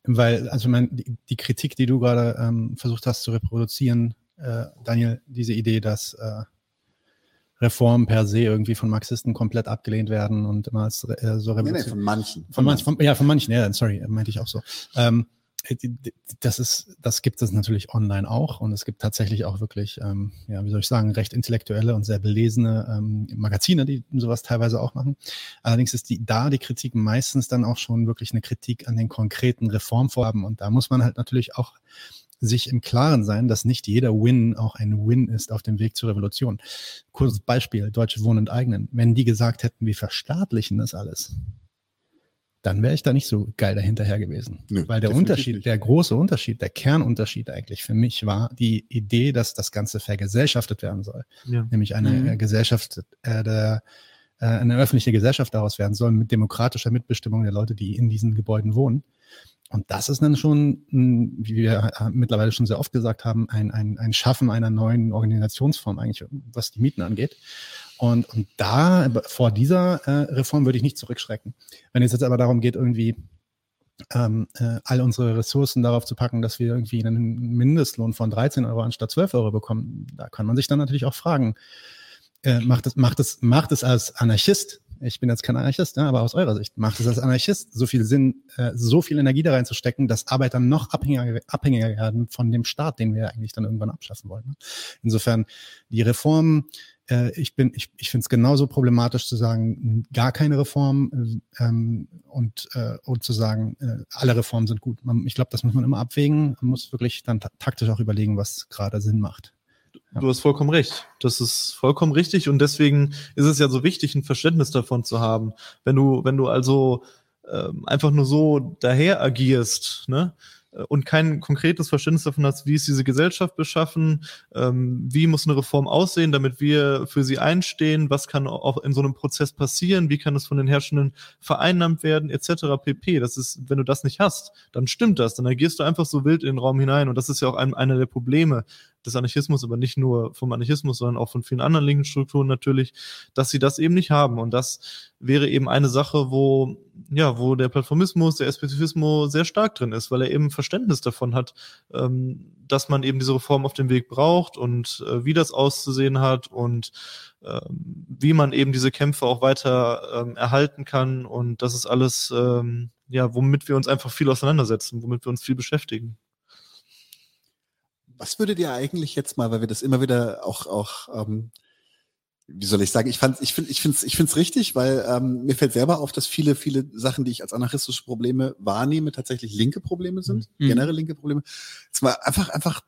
weil, also mein, die, die Kritik, die du gerade ähm, versucht hast zu reproduzieren, äh, Daniel, diese Idee, dass äh, Reformen per se irgendwie von Marxisten komplett abgelehnt werden und immer als äh, so Revolution. Nee, nee, von manchen. Von, manchen, von, ja, von manchen, ja, sorry, meinte ich auch so. Ähm, das ist, das gibt es natürlich online auch und es gibt tatsächlich auch wirklich, ähm, ja, wie soll ich sagen, recht intellektuelle und sehr belesene ähm, Magazine, die sowas teilweise auch machen. Allerdings ist die da die Kritik meistens dann auch schon wirklich eine Kritik an den konkreten Reformvorhaben und da muss man halt natürlich auch sich im Klaren sein, dass nicht jeder Win auch ein Win ist auf dem Weg zur Revolution. Kurzes Beispiel, Deutsche Wohnen enteignen. Wenn die gesagt hätten, wir verstaatlichen das alles, dann wäre ich da nicht so geil dahinterher gewesen. Nö, Weil der Unterschied, nicht. der große Unterschied, der Kernunterschied eigentlich für mich war die Idee, dass das Ganze vergesellschaftet werden soll. Ja. Nämlich eine mhm. Gesellschaft äh, der äh, eine öffentliche Gesellschaft daraus werden soll mit demokratischer Mitbestimmung der Leute, die in diesen Gebäuden wohnen. Und das ist dann schon, wie wir mittlerweile schon sehr oft gesagt haben, ein, ein, ein Schaffen einer neuen Organisationsform eigentlich, was die Mieten angeht. Und, und da, vor dieser äh, Reform würde ich nicht zurückschrecken. Wenn es jetzt aber darum geht, irgendwie ähm, äh, all unsere Ressourcen darauf zu packen, dass wir irgendwie einen Mindestlohn von 13 Euro anstatt 12 Euro bekommen, da kann man sich dann natürlich auch fragen, äh, macht es, macht macht es als Anarchist ich bin jetzt kein Anarchist, ja, aber aus eurer Sicht, macht es als Anarchist so viel Sinn, äh, so viel Energie da reinzustecken, dass Arbeiter noch abhängiger, abhängiger werden von dem Staat, den wir eigentlich dann irgendwann abschaffen wollen. Ne? Insofern, die Reformen, äh, ich bin, ich, ich finde es genauso problematisch zu sagen, gar keine Reform ähm, und, äh, und zu sagen, äh, alle Reformen sind gut. Man, ich glaube, das muss man immer abwägen. Man muss wirklich dann taktisch auch überlegen, was gerade Sinn macht. Du hast vollkommen recht. Das ist vollkommen richtig und deswegen ist es ja so wichtig, ein Verständnis davon zu haben. Wenn du, wenn du also ähm, einfach nur so daher agierst, ne? und kein konkretes Verständnis davon hast, wie ist diese Gesellschaft beschaffen, ähm, wie muss eine Reform aussehen, damit wir für sie einstehen, was kann auch in so einem Prozess passieren, wie kann es von den Herrschenden vereinnahmt werden, etc. pp. Das ist, wenn du das nicht hast, dann stimmt das, dann agierst du einfach so wild in den Raum hinein und das ist ja auch ein, einer der Probleme, des Anarchismus, aber nicht nur vom Anarchismus, sondern auch von vielen anderen linken Strukturen natürlich, dass sie das eben nicht haben. Und das wäre eben eine Sache, wo, ja, wo der Plattformismus, der Spezifismus sehr stark drin ist, weil er eben Verständnis davon hat, ähm, dass man eben diese Reform auf dem Weg braucht und äh, wie das auszusehen hat und ähm, wie man eben diese Kämpfe auch weiter ähm, erhalten kann. Und das ist alles, ähm, ja, womit wir uns einfach viel auseinandersetzen, womit wir uns viel beschäftigen. Was würdet ihr eigentlich jetzt mal, weil wir das immer wieder auch, auch ähm, wie soll ich sagen, ich fand, ich finde, ich finde, ich finde es richtig, weil ähm, mir fällt selber auf, dass viele, viele Sachen, die ich als anarchistische Probleme wahrnehme, tatsächlich linke Probleme sind, mhm. generell linke Probleme. Jetzt mal einfach, einfach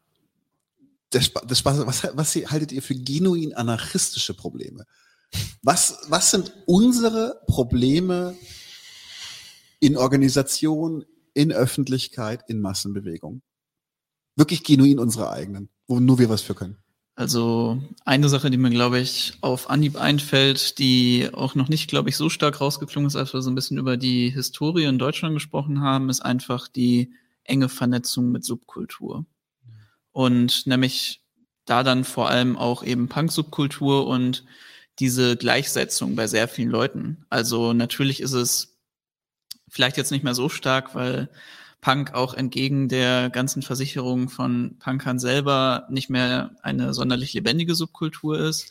der Spaß, der Spaß was, was haltet ihr für genuin anarchistische Probleme? Was, was sind unsere Probleme in Organisation, in Öffentlichkeit, in Massenbewegung? Wirklich genuin unsere eigenen, wo nur wir was für können. Also eine Sache, die mir, glaube ich, auf Anhieb einfällt, die auch noch nicht, glaube ich, so stark rausgeklungen ist, als wir so ein bisschen über die Historie in Deutschland gesprochen haben, ist einfach die enge Vernetzung mit Subkultur. Und nämlich da dann vor allem auch eben Punk-Subkultur und diese Gleichsetzung bei sehr vielen Leuten. Also natürlich ist es vielleicht jetzt nicht mehr so stark, weil Punk auch entgegen der ganzen Versicherung von Punkern selber nicht mehr eine sonderlich lebendige Subkultur ist.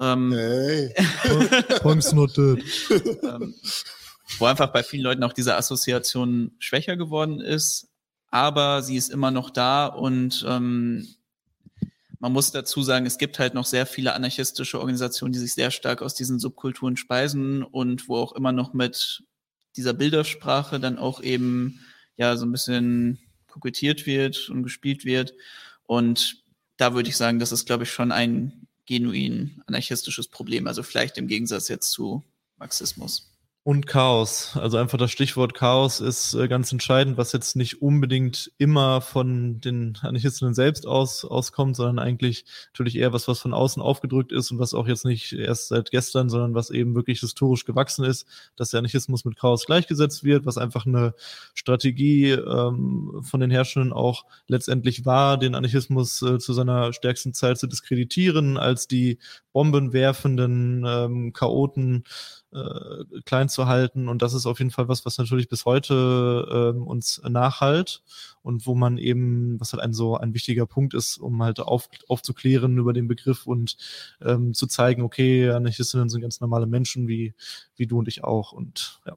Ähm, hey. Punk's not dead. ähm, wo einfach bei vielen Leuten auch diese Assoziation schwächer geworden ist, aber sie ist immer noch da und ähm, man muss dazu sagen, es gibt halt noch sehr viele anarchistische Organisationen, die sich sehr stark aus diesen Subkulturen speisen und wo auch immer noch mit dieser Bildersprache dann auch eben ja so ein bisschen kokettiert wird und gespielt wird. Und da würde ich sagen, das ist, glaube ich, schon ein genuin anarchistisches Problem. Also vielleicht im Gegensatz jetzt zu Marxismus. Und Chaos. Also einfach das Stichwort Chaos ist äh, ganz entscheidend, was jetzt nicht unbedingt immer von den Anarchistinnen selbst aus, auskommt, sondern eigentlich natürlich eher was, was von außen aufgedrückt ist und was auch jetzt nicht erst seit gestern, sondern was eben wirklich historisch gewachsen ist, dass der Anarchismus mit Chaos gleichgesetzt wird, was einfach eine Strategie ähm, von den Herrschenden auch letztendlich war, den Anarchismus äh, zu seiner stärksten Zeit zu diskreditieren, als die bombenwerfenden ähm, Chaoten äh, klein zu halten. Und das ist auf jeden Fall was, was natürlich bis heute ähm, uns nachhalt und wo man eben, was halt ein so ein wichtiger Punkt ist, um halt auf, aufzuklären über den Begriff und ähm, zu zeigen, okay, Anarchistinnen sind ganz normale Menschen wie, wie du und ich auch. Und ja.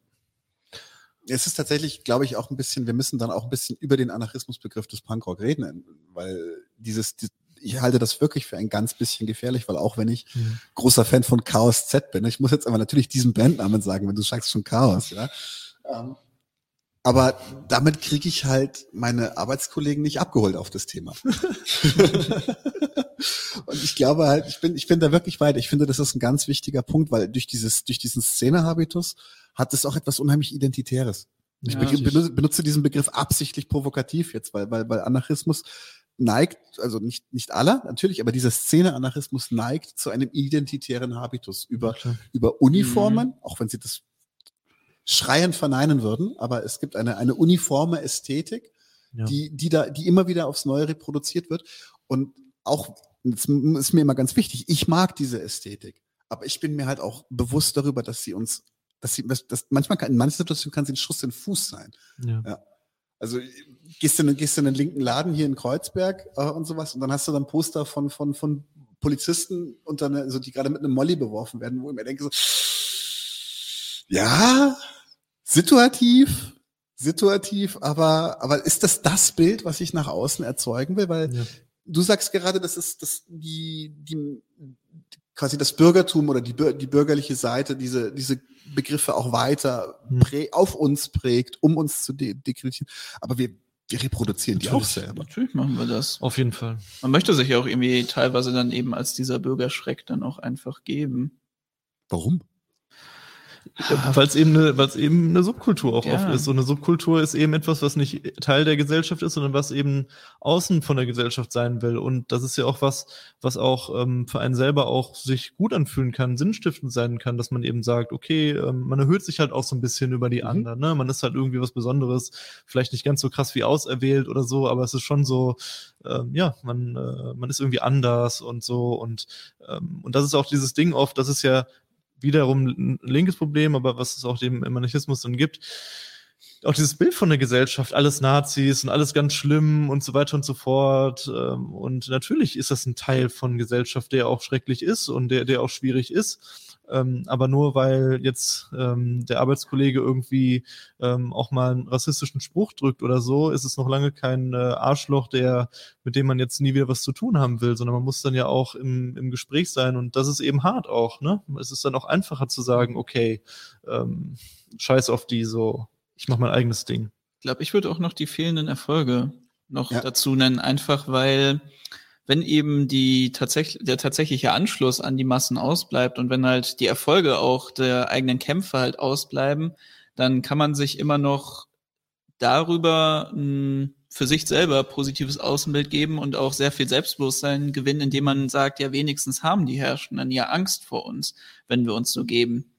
Es ist tatsächlich, glaube ich, auch ein bisschen, wir müssen dann auch ein bisschen über den Anarchismusbegriff des Punkrock reden, weil dieses, ich halte das wirklich für ein ganz bisschen gefährlich, weil auch wenn ich mhm. großer Fan von Chaos Z bin, ich muss jetzt aber natürlich diesen Bandnamen sagen, wenn du sagst schon Chaos, ja. Ähm, aber damit kriege ich halt meine Arbeitskollegen nicht abgeholt auf das Thema. und ich glaube halt, ich bin, ich bin da wirklich weit. Ich finde, das ist ein ganz wichtiger Punkt, weil durch dieses, durch diesen Szenehabitus hat es auch etwas unheimlich Identitäres. Ich ja, benutze, benutze diesen Begriff absichtlich provokativ jetzt, weil, weil, weil Anarchismus neigt, also nicht, nicht aller, natürlich, aber dieser Szene-Anarchismus neigt zu einem identitären Habitus über, okay. über Uniformen, mhm. auch wenn sie das schreiend verneinen würden, aber es gibt eine, eine uniforme Ästhetik, ja. die, die da, die immer wieder aufs Neue reproduziert wird. Und auch, das ist mir immer ganz wichtig, ich mag diese Ästhetik, aber ich bin mir halt auch bewusst darüber, dass sie uns, dass sie, dass manchmal kann, in manchen Situationen kann sie ein Schuss in den Fuß sein. Ja. ja. Also gehst du, gehst du in den linken Laden hier in Kreuzberg äh, und sowas und dann hast du dann Poster von, von, von Polizisten und dann, also die gerade mit einem Molly beworfen werden, wo ich mir denke, so, ja, situativ, situativ, aber, aber ist das das Bild, was ich nach außen erzeugen will? Weil ja. du sagst gerade, das ist das, die, die, quasi das Bürgertum oder die, die bürgerliche Seite diese, diese Begriffe auch weiter hm. prä, auf uns prägt, um uns zu de dekretieren. Aber wir, wir reproduzieren natürlich, die auch selber. Natürlich machen wir das. Auf jeden Fall. Man möchte sich ja auch irgendwie teilweise dann eben als dieser Bürgerschreck dann auch einfach geben. Warum? Weil es eben eine, eben eine Subkultur auch ja. oft ist. So eine Subkultur ist eben etwas, was nicht Teil der Gesellschaft ist, sondern was eben außen von der Gesellschaft sein will. Und das ist ja auch was, was auch ähm, für einen selber auch sich gut anfühlen kann, sinnstiftend sein kann, dass man eben sagt, okay, ähm, man erhöht sich halt auch so ein bisschen über die mhm. anderen. Ne? Man ist halt irgendwie was Besonderes, vielleicht nicht ganz so krass wie auserwählt oder so, aber es ist schon so, ähm, ja, man, äh, man ist irgendwie anders und so. Und, ähm, und das ist auch dieses Ding oft, das ist ja wiederum ein linkes Problem, aber was es auch dem Anarchismus dann gibt, auch dieses Bild von der Gesellschaft, alles Nazis und alles ganz schlimm und so weiter und so fort. Ähm, und natürlich ist das ein Teil von Gesellschaft, der auch schrecklich ist und der, der auch schwierig ist. Ähm, aber nur weil jetzt ähm, der Arbeitskollege irgendwie ähm, auch mal einen rassistischen Spruch drückt oder so, ist es noch lange kein äh, Arschloch, der, mit dem man jetzt nie wieder was zu tun haben will, sondern man muss dann ja auch im, im Gespräch sein und das ist eben hart auch, ne? Es ist dann auch einfacher zu sagen, okay, ähm, scheiß auf die so, ich mach mein eigenes Ding. Ich glaube, ich würde auch noch die fehlenden Erfolge noch ja. dazu nennen, einfach weil wenn eben die tatsächlich, der tatsächliche Anschluss an die Massen ausbleibt und wenn halt die Erfolge auch der eigenen Kämpfe halt ausbleiben, dann kann man sich immer noch darüber ein für sich selber positives Außenbild geben und auch sehr viel Selbstbewusstsein gewinnen, indem man sagt, ja, wenigstens haben die Herrschenden ja Angst vor uns, wenn wir uns so geben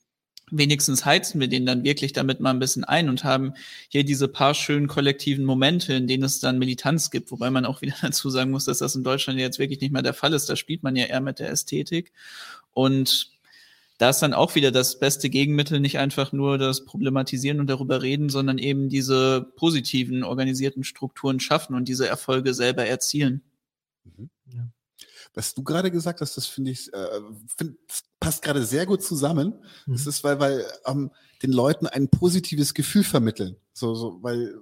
wenigstens heizen wir den dann wirklich damit mal ein bisschen ein und haben hier diese paar schönen kollektiven Momente, in denen es dann Militanz gibt, wobei man auch wieder dazu sagen muss, dass das in Deutschland jetzt wirklich nicht mehr der Fall ist. Da spielt man ja eher mit der Ästhetik. Und da ist dann auch wieder das beste Gegenmittel, nicht einfach nur das Problematisieren und darüber reden, sondern eben diese positiven organisierten Strukturen schaffen und diese Erfolge selber erzielen. Mhm. Ja. Was du gerade gesagt hast, das finde ich, äh, find, passt gerade sehr gut zusammen. Mhm. Das ist, weil, weil ähm, den Leuten ein positives Gefühl vermitteln. So, so, weil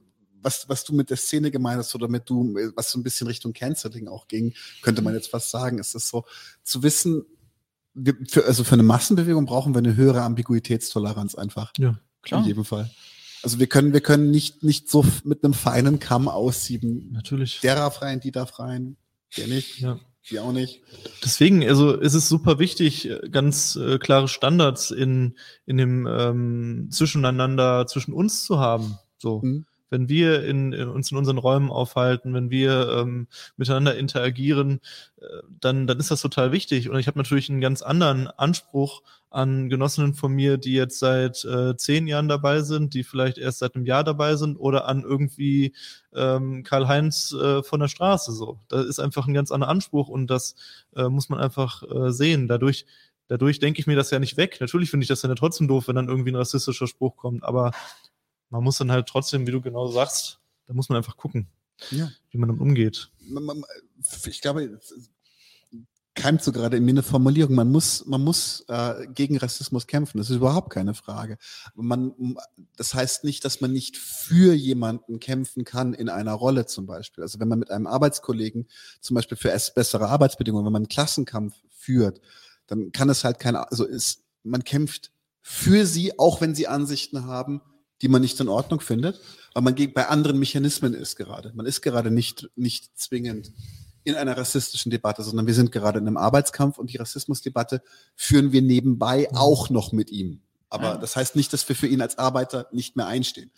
was, was du mit der Szene gemeint hast oder mit du, was so ein bisschen Richtung Canceling auch ging, könnte man mhm. jetzt fast sagen, ist es so, zu wissen, wir, für, also für eine Massenbewegung brauchen wir eine höhere Ambiguitätstoleranz einfach. Ja, klar. In jedem Fall. Also wir können, wir können nicht, nicht so mit einem feinen Kamm aussieben. Natürlich. Der darf rein, die darf rein, der nicht. Ja. Die auch nicht. Deswegen, also ist es super wichtig, ganz äh, klare Standards in, in dem ähm, Zwischeneinander zwischen uns zu haben. So. Mhm. Wenn wir in, in, uns in unseren Räumen aufhalten, wenn wir ähm, miteinander interagieren, äh, dann, dann ist das total wichtig. Und ich habe natürlich einen ganz anderen Anspruch an Genossinnen von mir, die jetzt seit äh, zehn Jahren dabei sind, die vielleicht erst seit einem Jahr dabei sind, oder an irgendwie ähm, Karl-Heinz äh, von der Straße. So, da ist einfach ein ganz anderer Anspruch und das äh, muss man einfach äh, sehen. Dadurch, dadurch denke ich mir das ja nicht weg. Natürlich finde ich das ja trotzdem doof, wenn dann irgendwie ein rassistischer Spruch kommt, aber man muss dann halt trotzdem, wie du genau sagst, da muss man einfach gucken, ja. wie man damit umgeht. Ich glaube, keimt so gerade in mir eine Formulierung. Man muss, man muss äh, gegen Rassismus kämpfen. Das ist überhaupt keine Frage. Man, das heißt nicht, dass man nicht für jemanden kämpfen kann in einer Rolle zum Beispiel. Also wenn man mit einem Arbeitskollegen zum Beispiel für bessere Arbeitsbedingungen, wenn man einen Klassenkampf führt, dann kann es halt keine, also ist, man kämpft für sie, auch wenn sie Ansichten haben, die man nicht in Ordnung findet, weil man bei anderen Mechanismen ist gerade. Man ist gerade nicht, nicht zwingend in einer rassistischen Debatte, sondern wir sind gerade in einem Arbeitskampf und die Rassismusdebatte führen wir nebenbei mhm. auch noch mit ihm. Aber das heißt nicht, dass wir für ihn als Arbeiter nicht mehr einstehen.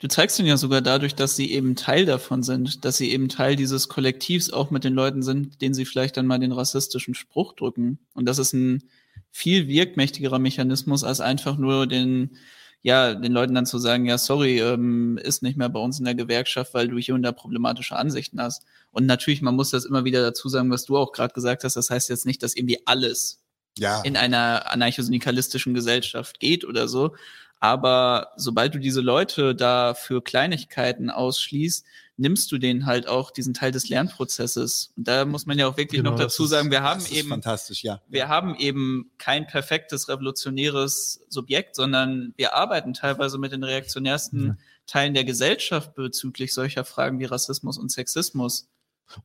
Du zeigst ihn ja sogar dadurch, dass sie eben Teil davon sind, dass sie eben Teil dieses Kollektivs auch mit den Leuten sind, denen sie vielleicht dann mal den rassistischen Spruch drücken. Und das ist ein viel wirkmächtigerer Mechanismus, als einfach nur den ja, den Leuten dann zu sagen, ja, sorry, ähm, ist nicht mehr bei uns in der Gewerkschaft, weil du hier und da problematische Ansichten hast. Und natürlich, man muss das immer wieder dazu sagen, was du auch gerade gesagt hast. Das heißt jetzt nicht, dass irgendwie alles ja. in einer anarchosyndikalistischen Gesellschaft geht oder so. Aber sobald du diese Leute da für Kleinigkeiten ausschließt, nimmst du denen halt auch diesen Teil des Lernprozesses. Und da muss man ja auch wirklich genau, noch dazu ist, sagen, wir haben eben, fantastisch, ja. wir haben eben kein perfektes revolutionäres Subjekt, sondern wir arbeiten teilweise mit den reaktionärsten ja. Teilen der Gesellschaft bezüglich solcher Fragen wie Rassismus und Sexismus.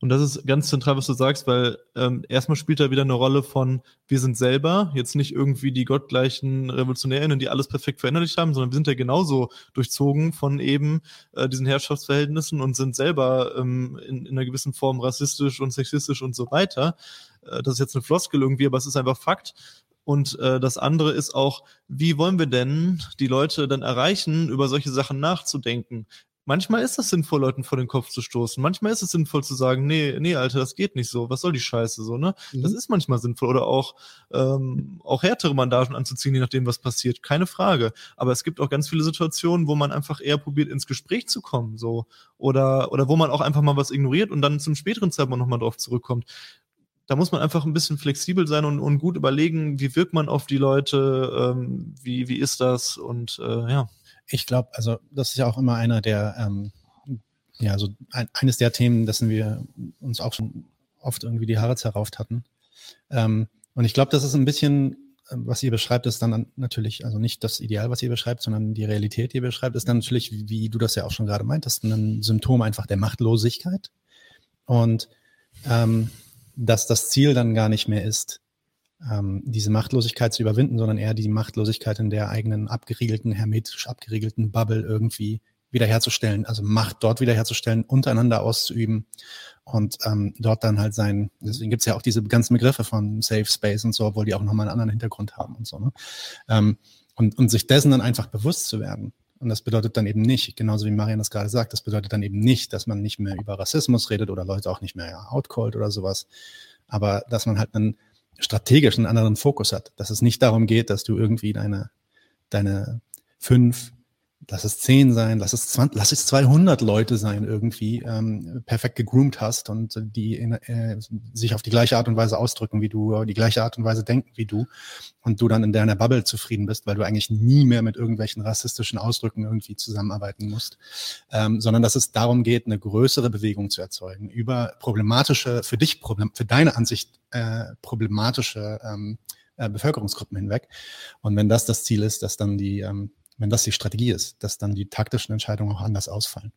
Und das ist ganz zentral, was du sagst, weil ähm, erstmal spielt da wieder eine Rolle von, wir sind selber, jetzt nicht irgendwie die gottgleichen Revolutionärinnen, die alles perfekt verinnerlicht haben, sondern wir sind ja genauso durchzogen von eben äh, diesen Herrschaftsverhältnissen und sind selber ähm, in, in einer gewissen Form rassistisch und sexistisch und so weiter. Äh, das ist jetzt eine Floskel irgendwie, aber es ist einfach Fakt. Und äh, das andere ist auch, wie wollen wir denn die Leute dann erreichen, über solche Sachen nachzudenken? Manchmal ist das sinnvoll, Leuten vor den Kopf zu stoßen. Manchmal ist es sinnvoll zu sagen, nee, nee, Alter, das geht nicht so. Was soll die Scheiße so, ne? Mhm. Das ist manchmal sinnvoll. Oder auch, ähm, auch härtere Mandagen anzuziehen, je nachdem, was passiert. Keine Frage. Aber es gibt auch ganz viele Situationen, wo man einfach eher probiert, ins Gespräch zu kommen, so. Oder, oder wo man auch einfach mal was ignoriert und dann zum späteren Zeitpunkt nochmal drauf zurückkommt da muss man einfach ein bisschen flexibel sein und, und gut überlegen, wie wirkt man auf die Leute, ähm, wie, wie ist das und äh, ja. Ich glaube, also das ist ja auch immer einer der, ähm, ja, so ein, eines der Themen, dessen wir uns auch schon oft irgendwie die Haare zerrauft hatten. Ähm, und ich glaube, das ist ein bisschen, ähm, was ihr beschreibt, ist dann natürlich, also nicht das Ideal, was ihr beschreibt, sondern die Realität, die ihr beschreibt, ist dann natürlich, wie du das ja auch schon gerade meintest, ein Symptom einfach der Machtlosigkeit. Und ähm, dass das Ziel dann gar nicht mehr ist, ähm, diese Machtlosigkeit zu überwinden, sondern eher die Machtlosigkeit in der eigenen abgeriegelten, hermetisch abgeriegelten Bubble irgendwie wiederherzustellen, also Macht dort wiederherzustellen, untereinander auszuüben und ähm, dort dann halt sein, deswegen gibt's ja auch diese ganzen Begriffe von Safe Space und so, obwohl die auch nochmal einen anderen Hintergrund haben und so. Ne? Ähm, und, und sich dessen dann einfach bewusst zu werden. Und das bedeutet dann eben nicht, genauso wie Marian das gerade sagt, das bedeutet dann eben nicht, dass man nicht mehr über Rassismus redet oder Leute auch nicht mehr ja, outcallt oder sowas, aber dass man halt einen strategischen anderen Fokus hat, dass es nicht darum geht, dass du irgendwie deine, deine fünf lass es zehn sein, lass es 20, lass es 200 Leute sein irgendwie, ähm, perfekt gegroomt hast und die in, äh, sich auf die gleiche Art und Weise ausdrücken wie du, die gleiche Art und Weise denken wie du und du dann in deiner Bubble zufrieden bist, weil du eigentlich nie mehr mit irgendwelchen rassistischen Ausdrücken irgendwie zusammenarbeiten musst, ähm, sondern dass es darum geht, eine größere Bewegung zu erzeugen über problematische, für dich, problem, für deine Ansicht äh, problematische ähm, äh, Bevölkerungsgruppen hinweg. Und wenn das das Ziel ist, dass dann die ähm, wenn das die Strategie ist, dass dann die taktischen Entscheidungen auch anders ausfallen.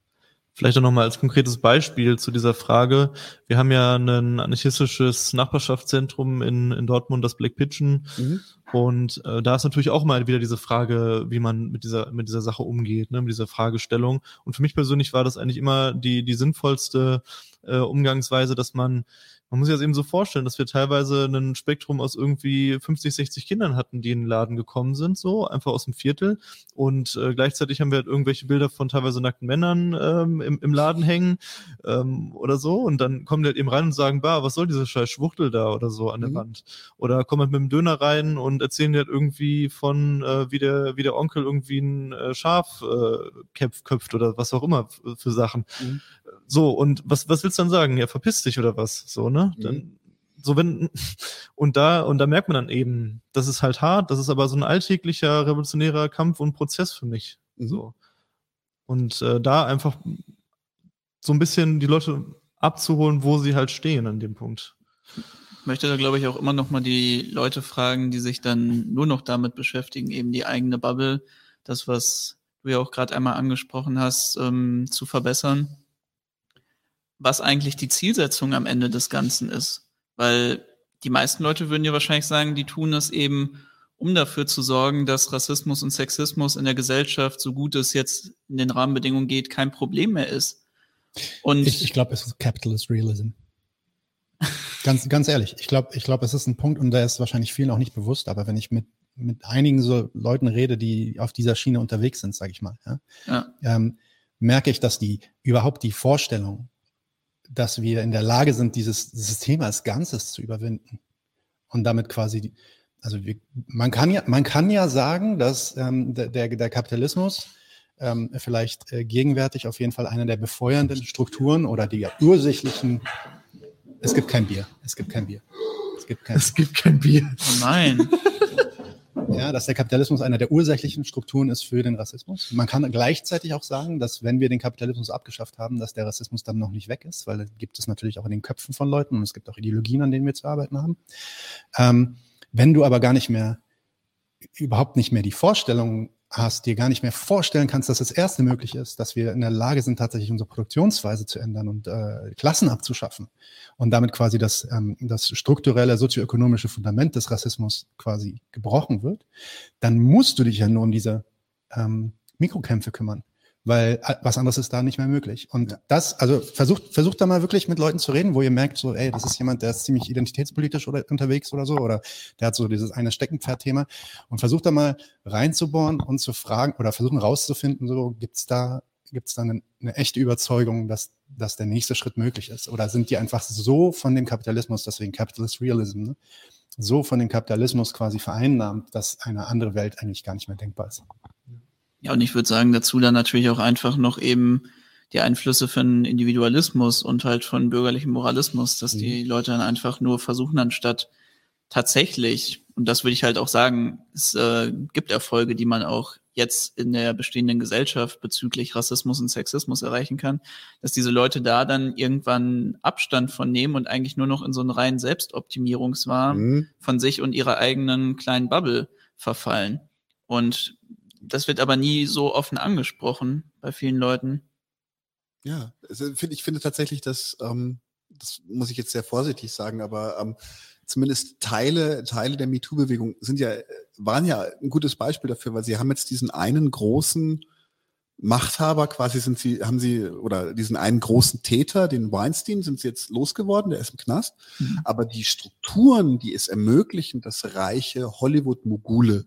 Vielleicht auch nochmal als konkretes Beispiel zu dieser Frage. Wir haben ja ein anarchistisches Nachbarschaftszentrum in, in Dortmund, das Black Pigeon. Mhm. Und äh, da ist natürlich auch mal wieder diese Frage, wie man mit dieser, mit dieser Sache umgeht, ne, mit dieser Fragestellung. Und für mich persönlich war das eigentlich immer die, die sinnvollste äh, Umgangsweise, dass man man muss sich das eben so vorstellen, dass wir teilweise ein Spektrum aus irgendwie 50, 60 Kindern hatten, die in den Laden gekommen sind, so einfach aus dem Viertel. Und äh, gleichzeitig haben wir halt irgendwelche Bilder von teilweise nackten Männern ähm, im, im Laden hängen ähm, oder so. Und dann kommen die halt eben rein und sagen, bah, was soll diese scheiß Schwuchtel da oder so an der mhm. Wand? Oder kommen halt mit dem Döner rein und erzählen dir halt irgendwie von, äh, wie, der, wie der Onkel irgendwie ein äh, Schaf äh, köpft oder was auch immer für Sachen. Mhm. So, und was, was willst du dann sagen? Ja, verpiss dich oder was? So, ne? Mhm. Dann, so wenn, und da, und da merkt man dann eben, das ist halt hart, das ist aber so ein alltäglicher revolutionärer Kampf und Prozess für mich. Mhm. So. Und äh, da einfach so ein bisschen die Leute abzuholen, wo sie halt stehen an dem Punkt. Ich möchte da, glaube ich, auch immer noch mal die Leute fragen, die sich dann nur noch damit beschäftigen, eben die eigene Bubble, das, was du ja auch gerade einmal angesprochen hast, ähm, zu verbessern was eigentlich die Zielsetzung am Ende des Ganzen ist. Weil die meisten Leute würden ja wahrscheinlich sagen, die tun das eben, um dafür zu sorgen, dass Rassismus und Sexismus in der Gesellschaft, so gut es jetzt in den Rahmenbedingungen geht, kein Problem mehr ist. Und ich, ich glaube, es ist Capitalist Realism. ganz, ganz ehrlich, ich glaube, ich glaube, es ist ein Punkt, und der ist wahrscheinlich vielen auch nicht bewusst, aber wenn ich mit, mit einigen so Leuten rede, die auf dieser Schiene unterwegs sind, sage ich mal, ja, ja. Ähm, merke ich, dass die überhaupt die Vorstellung, dass wir in der Lage sind, dieses, dieses Thema als Ganzes zu überwinden. Und damit quasi, also wir, man, kann ja, man kann ja sagen, dass ähm, der, der Kapitalismus ähm, vielleicht äh, gegenwärtig auf jeden Fall eine der befeuernden Strukturen oder die ursächlichen. Es gibt kein Bier. Es gibt kein Bier. Es gibt kein, es gibt kein Bier. Oh nein. Ja, dass der Kapitalismus einer der ursächlichen Strukturen ist für den Rassismus. Man kann gleichzeitig auch sagen, dass wenn wir den Kapitalismus abgeschafft haben, dass der Rassismus dann noch nicht weg ist, weil gibt es natürlich auch in den Köpfen von Leuten und es gibt auch Ideologien, an denen wir zu arbeiten haben. Ähm, wenn du aber gar nicht mehr, überhaupt nicht mehr die Vorstellung hast, dir gar nicht mehr vorstellen kannst, dass das erste möglich ist, dass wir in der Lage sind, tatsächlich unsere Produktionsweise zu ändern und äh, Klassen abzuschaffen und damit quasi das, ähm, das strukturelle sozioökonomische Fundament des Rassismus quasi gebrochen wird, dann musst du dich ja nur um diese ähm, Mikrokämpfe kümmern weil äh, was anderes ist da nicht mehr möglich. Und das, also versucht, versucht da mal wirklich mit Leuten zu reden, wo ihr merkt, so, ey, das ist jemand, der ist ziemlich identitätspolitisch oder unterwegs oder so, oder der hat so dieses eine Steckenpferd-Thema und versucht da mal reinzubohren und zu fragen oder versuchen rauszufinden, so, gibt's da, gibt's da eine, eine echte Überzeugung, dass, dass der nächste Schritt möglich ist? Oder sind die einfach so von dem Kapitalismus, deswegen Capitalist Realism, ne? so von dem Kapitalismus quasi vereinnahmt, dass eine andere Welt eigentlich gar nicht mehr denkbar ist? Ja, und ich würde sagen, dazu dann natürlich auch einfach noch eben die Einflüsse von Individualismus und halt von bürgerlichem Moralismus, dass mhm. die Leute dann einfach nur versuchen, anstatt tatsächlich, und das würde ich halt auch sagen, es äh, gibt Erfolge, die man auch jetzt in der bestehenden Gesellschaft bezüglich Rassismus und Sexismus erreichen kann, dass diese Leute da dann irgendwann Abstand von nehmen und eigentlich nur noch in so einen reinen Selbstoptimierungswahn mhm. von sich und ihrer eigenen kleinen Bubble verfallen. Und das wird aber nie so offen angesprochen bei vielen Leuten. Ja, also ich finde tatsächlich, dass, ähm, das muss ich jetzt sehr vorsichtig sagen, aber ähm, zumindest Teile, Teile der MeToo-Bewegung sind ja, waren ja ein gutes Beispiel dafür, weil sie haben jetzt diesen einen großen Machthaber quasi sind sie, haben sie, oder diesen einen großen Täter, den Weinstein, sind sie jetzt losgeworden, der ist im Knast. Mhm. Aber die Strukturen, die es ermöglichen, dass reiche Hollywood-Mogule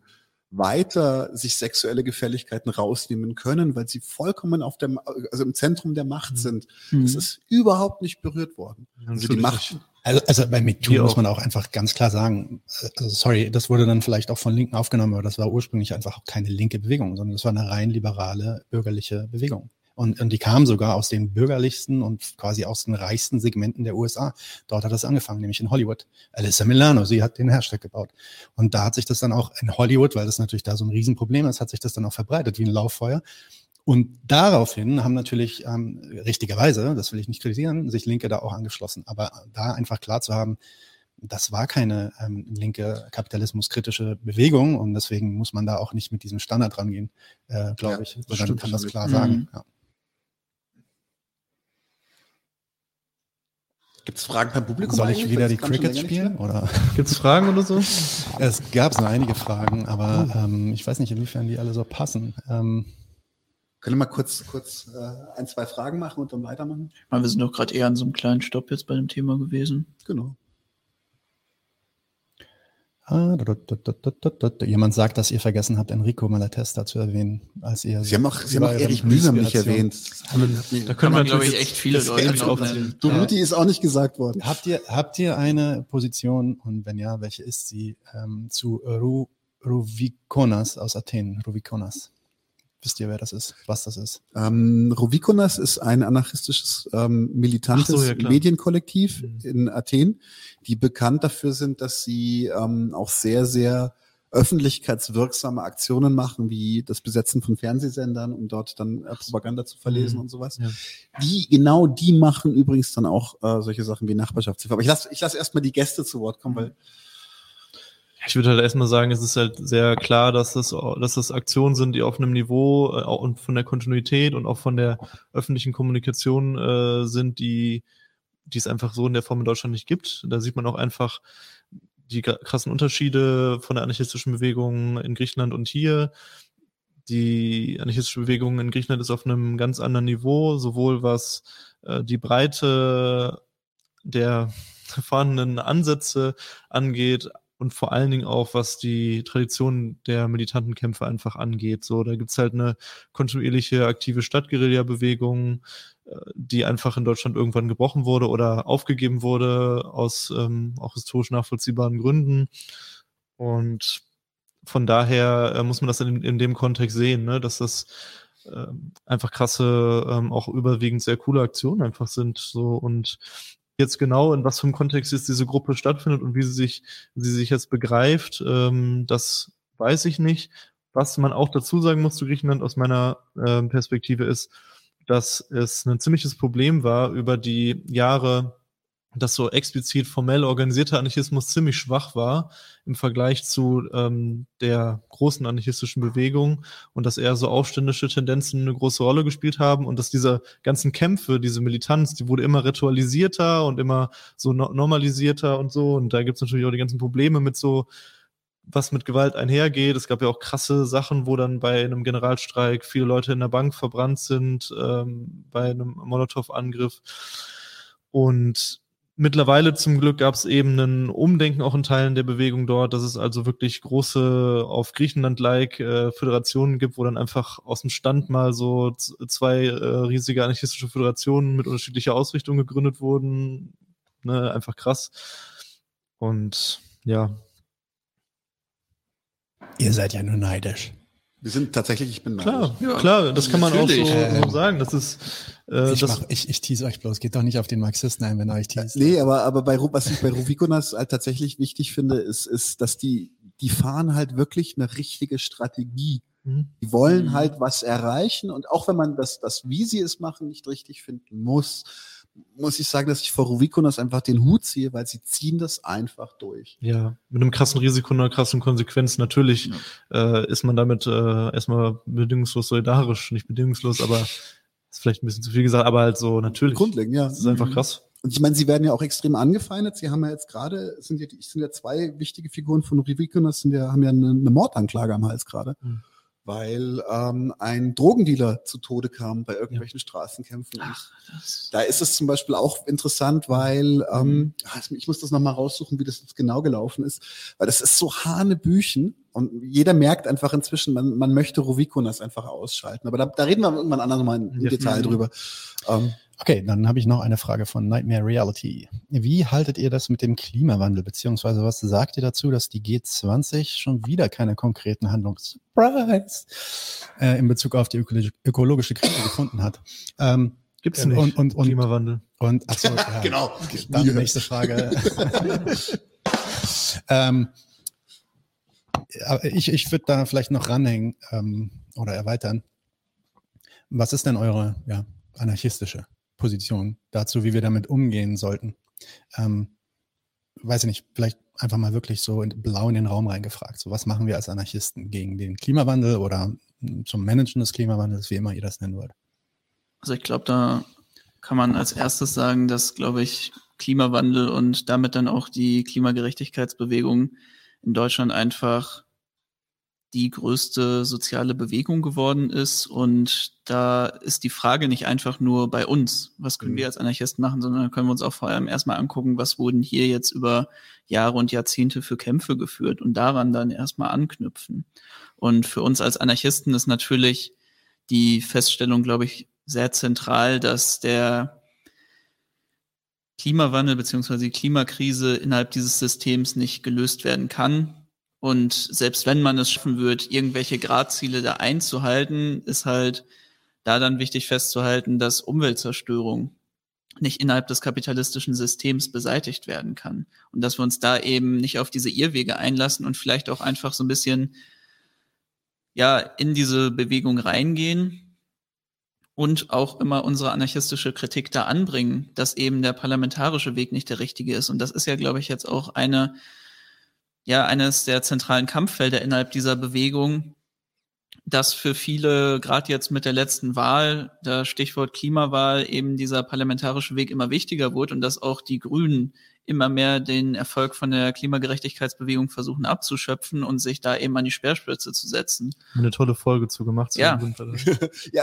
weiter sich sexuelle Gefälligkeiten rausnehmen können, weil sie vollkommen auf dem, also im Zentrum der Macht mhm. sind. Mhm. Das ist überhaupt nicht berührt worden. Also die Macht, also, also bei MeToo muss man auch einfach ganz klar sagen, also sorry, das wurde dann vielleicht auch von Linken aufgenommen, aber das war ursprünglich einfach auch keine linke Bewegung, sondern das war eine rein liberale bürgerliche Bewegung. Und, und die kam sogar aus den bürgerlichsten und quasi aus den reichsten Segmenten der USA. Dort hat das angefangen, nämlich in Hollywood. Alyssa Milano, sie hat den Hashtag gebaut. Und da hat sich das dann auch in Hollywood, weil das natürlich da so ein Riesenproblem ist, hat sich das dann auch verbreitet wie ein Lauffeuer. Und daraufhin haben natürlich ähm, richtigerweise, das will ich nicht kritisieren, sich Linke da auch angeschlossen. Aber da einfach klar zu haben, das war keine ähm, linke kapitalismuskritische Bewegung und deswegen muss man da auch nicht mit diesem Standard rangehen, äh, glaube ja, ich. Sondern kann das klar mhm. sagen. Ja. Gibt es Fragen beim Publikum? Soll ich wieder die Crickets spielen? Oder? Gibt es Fragen oder so? Es gab so einige Fragen, aber oh. ähm, ich weiß nicht, inwiefern die alle so passen. Ähm, können wir mal kurz, kurz äh, ein, zwei Fragen machen und dann weitermachen? wir sind doch gerade eher an so einem kleinen Stopp jetzt bei dem Thema gewesen. Genau. Ah, Jemand sagt, dass ihr vergessen habt, Enrico Malatesta zu erwähnen, als ihr. Sie haben auch, Sie haben auch Erich Mühsam nicht erwähnt. Da können wir, glaube ich, echt viele Leute drauf Duruti ist auch nicht gesagt worden. Habt ihr, habt ihr eine Position, und wenn ja, welche ist sie, ähm, zu Ru, Ruvikonas aus Athen? Ruvikonas. Wisst ihr, wer das ist, was das ist? Ähm, Rovikonas ist ein anarchistisches, ähm, militantes so, ja, Medienkollektiv mhm. in Athen, die bekannt dafür sind, dass sie ähm, auch sehr, sehr öffentlichkeitswirksame Aktionen machen, wie das Besetzen von Fernsehsendern, um dort dann äh, Propaganda zu verlesen mhm. und sowas. Ja. Die, genau die machen übrigens dann auch äh, solche Sachen wie Nachbarschaftshilfe. Aber ich lasse ich lass erstmal die Gäste zu Wort kommen, weil ich würde halt erstmal sagen, es ist halt sehr klar, dass das, dass das Aktionen sind, die auf einem Niveau äh, und von der Kontinuität und auch von der öffentlichen Kommunikation äh, sind, die, die es einfach so in der Form in Deutschland nicht gibt. Da sieht man auch einfach die krassen Unterschiede von der anarchistischen Bewegung in Griechenland und hier. Die anarchistische Bewegung in Griechenland ist auf einem ganz anderen Niveau, sowohl was äh, die Breite der vorhandenen Ansätze angeht, und vor allen Dingen auch, was die Tradition der militanten Kämpfe einfach angeht. So, da gibt's halt eine kontinuierliche aktive Stadtguerilla-Bewegung, äh, die einfach in Deutschland irgendwann gebrochen wurde oder aufgegeben wurde aus ähm, auch historisch nachvollziehbaren Gründen. Und von daher äh, muss man das in, in dem Kontext sehen, ne, dass das äh, einfach krasse, ähm, auch überwiegend sehr coole Aktionen einfach sind. So und jetzt genau in was für einem Kontext jetzt diese Gruppe stattfindet und wie sie sich, sie sich jetzt begreift, ähm, das weiß ich nicht. Was man auch dazu sagen muss zu Griechenland aus meiner äh, Perspektive ist, dass es ein ziemliches Problem war über die Jahre dass so explizit formell organisierter Anarchismus ziemlich schwach war im Vergleich zu ähm, der großen anarchistischen Bewegung und dass eher so aufständische Tendenzen eine große Rolle gespielt haben und dass diese ganzen Kämpfe, diese Militanz, die wurde immer ritualisierter und immer so no normalisierter und so und da gibt's natürlich auch die ganzen Probleme mit so was mit Gewalt einhergeht. Es gab ja auch krasse Sachen, wo dann bei einem Generalstreik viele Leute in der Bank verbrannt sind, ähm, bei einem Molotow-Angriff. Und Mittlerweile zum Glück gab es eben ein Umdenken auch in Teilen der Bewegung dort, dass es also wirklich große auf Griechenland-like äh, Föderationen gibt, wo dann einfach aus dem Stand mal so zwei äh, riesige anarchistische Föderationen mit unterschiedlicher Ausrichtung gegründet wurden. Ne, einfach krass. Und ja. Ihr seid ja nur neidisch. Wir sind tatsächlich, ich bin Klar, ja, klar, das kann man auch so, so, sagen. Das ist, äh, ich, das mach, ich, ich tease euch bloß, geht doch nicht auf den Marxisten ein, wenn er euch teast. Nee, aber, aber bei, was ich bei Ruvikonas halt tatsächlich wichtig finde, ist, ist, dass die, die fahren halt wirklich eine richtige Strategie. Mhm. Die wollen mhm. halt was erreichen und auch wenn man das, das, wie sie es machen, nicht richtig finden muss, muss ich sagen, dass ich vor Rubikonas einfach den Hut ziehe, weil sie ziehen das einfach durch. Ja, mit einem krassen Risiko und einer krassen Konsequenz. Natürlich ja. äh, ist man damit äh, erstmal bedingungslos solidarisch, nicht bedingungslos, aber ist vielleicht ein bisschen zu viel gesagt, aber halt so natürlich. Grundlegend, ja. Das ist einfach mhm. krass. Und ich meine, sie werden ja auch extrem angefeindet. Sie haben ja jetzt gerade, sind ja, sind ja zwei wichtige Figuren von Rivikonas, sind ja, haben ja eine, eine Mordanklage am Hals gerade. Mhm. Weil ähm, ein Drogendealer zu Tode kam bei irgendwelchen ja. Straßenkämpfen. Ach, da ist es zum Beispiel auch interessant, weil ähm, mhm. ah, ich muss das nochmal raussuchen, wie das jetzt genau gelaufen ist, weil das ist so Hanebüchen und jeder merkt einfach inzwischen, man, man möchte Rovikonas einfach ausschalten. Aber da, da reden wir irgendwann anders mal im Detail drüber. Ähm, Okay, dann habe ich noch eine Frage von Nightmare Reality. Wie haltet ihr das mit dem Klimawandel, beziehungsweise was sagt ihr dazu, dass die G20 schon wieder keine konkreten Handlungs äh, in Bezug auf die ökologische Krise gefunden hat? Ähm, Gibt es nicht und, und, und, Klimawandel? Und, achso, ja, genau. Dann die nächste Frage. ähm, ich ich würde da vielleicht noch ranhängen ähm, oder erweitern. Was ist denn eure ja, anarchistische Position dazu, wie wir damit umgehen sollten. Ähm, weiß ich nicht, vielleicht einfach mal wirklich so in, blau in den Raum reingefragt. So, was machen wir als Anarchisten gegen den Klimawandel oder zum Managen des Klimawandels, wie immer ihr das nennen wollt? Also ich glaube, da kann man als erstes sagen, dass, glaube ich, Klimawandel und damit dann auch die Klimagerechtigkeitsbewegung in Deutschland einfach die größte soziale Bewegung geworden ist. Und da ist die Frage nicht einfach nur bei uns, was können wir mhm. als Anarchisten machen, sondern können wir uns auch vor allem erstmal angucken, was wurden hier jetzt über Jahre und Jahrzehnte für Kämpfe geführt und daran dann erstmal anknüpfen. Und für uns als Anarchisten ist natürlich die Feststellung, glaube ich, sehr zentral, dass der Klimawandel beziehungsweise die Klimakrise innerhalb dieses Systems nicht gelöst werden kann, und selbst wenn man es schaffen wird, irgendwelche Gradziele da einzuhalten, ist halt da dann wichtig festzuhalten, dass Umweltzerstörung nicht innerhalb des kapitalistischen Systems beseitigt werden kann. Und dass wir uns da eben nicht auf diese Irrwege einlassen und vielleicht auch einfach so ein bisschen, ja, in diese Bewegung reingehen und auch immer unsere anarchistische Kritik da anbringen, dass eben der parlamentarische Weg nicht der richtige ist. Und das ist ja, glaube ich, jetzt auch eine ja eines der zentralen Kampffelder innerhalb dieser Bewegung, dass für viele, gerade jetzt mit der letzten Wahl, der Stichwort Klimawahl, eben dieser parlamentarische Weg immer wichtiger wurde und dass auch die Grünen immer mehr den Erfolg von der Klimagerechtigkeitsbewegung versuchen abzuschöpfen und sich da eben an die Speerspitze zu setzen. Eine tolle Folge zu gemacht. Ja. ja,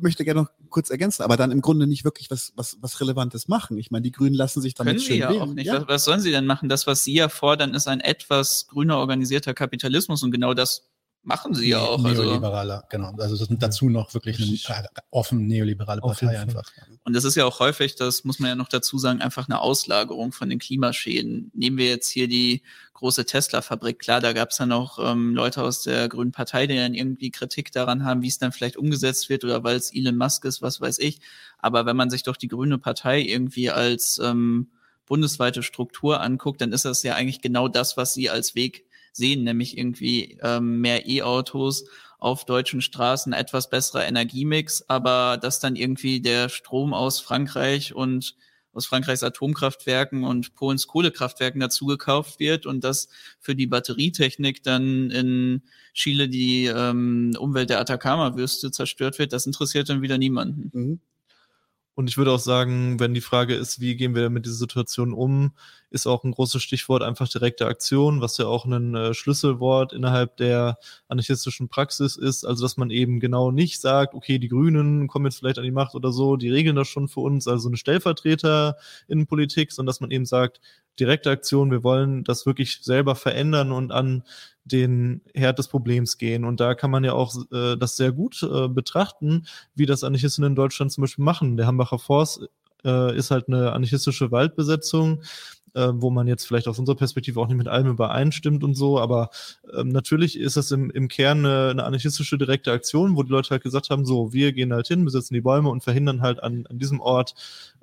möchte gerne noch kurz ergänzen, aber dann im Grunde nicht wirklich was, was, was Relevantes machen. Ich meine, die Grünen lassen sich damit Können schön ja wählen. auch nicht. Ja. Was, was sollen sie denn machen? Das, was sie ja fordern, ist ein etwas grüner organisierter Kapitalismus und genau das machen sie ja auch. Also neoliberaler, also. genau. Also das sind dazu noch wirklich eine offen neoliberale Partei einfach. Und das ist ja auch häufig, das muss man ja noch dazu sagen, einfach eine Auslagerung von den Klimaschäden. Nehmen wir jetzt hier die große Tesla-Fabrik. Klar, da gab es dann auch ähm, Leute aus der Grünen Partei, die dann irgendwie Kritik daran haben, wie es dann vielleicht umgesetzt wird oder weil es Elon Musk ist, was weiß ich. Aber wenn man sich doch die Grüne Partei irgendwie als ähm, bundesweite Struktur anguckt, dann ist das ja eigentlich genau das, was sie als Weg sehen, nämlich irgendwie ähm, mehr E-Autos auf deutschen Straßen, etwas besserer Energiemix, aber dass dann irgendwie der Strom aus Frankreich und aus Frankreichs Atomkraftwerken und Polens Kohlekraftwerken dazu gekauft wird und dass für die Batterietechnik dann in Chile die ähm, Umwelt der Atacama-Wüste zerstört wird, das interessiert dann wieder niemanden. Mhm. Und ich würde auch sagen, wenn die Frage ist, wie gehen wir mit dieser Situation um, ist auch ein großes Stichwort einfach direkte Aktion, was ja auch ein äh, Schlüsselwort innerhalb der anarchistischen Praxis ist. Also, dass man eben genau nicht sagt, okay, die Grünen kommen jetzt vielleicht an die Macht oder so, die regeln das schon für uns, also eine Stellvertreter in Politik, sondern dass man eben sagt, direkte Aktion, wir wollen das wirklich selber verändern und an den Herd des Problems gehen. Und da kann man ja auch äh, das sehr gut äh, betrachten, wie das Anarchisten in Deutschland zum Beispiel machen. Der Hambacher Forst äh, ist halt eine anarchistische Waldbesetzung, äh, wo man jetzt vielleicht aus unserer Perspektive auch nicht mit allem übereinstimmt und so, aber ähm, natürlich ist das im, im Kern eine, eine anarchistische direkte Aktion, wo die Leute halt gesagt haben, so, wir gehen halt hin, besetzen die Bäume und verhindern halt an, an diesem Ort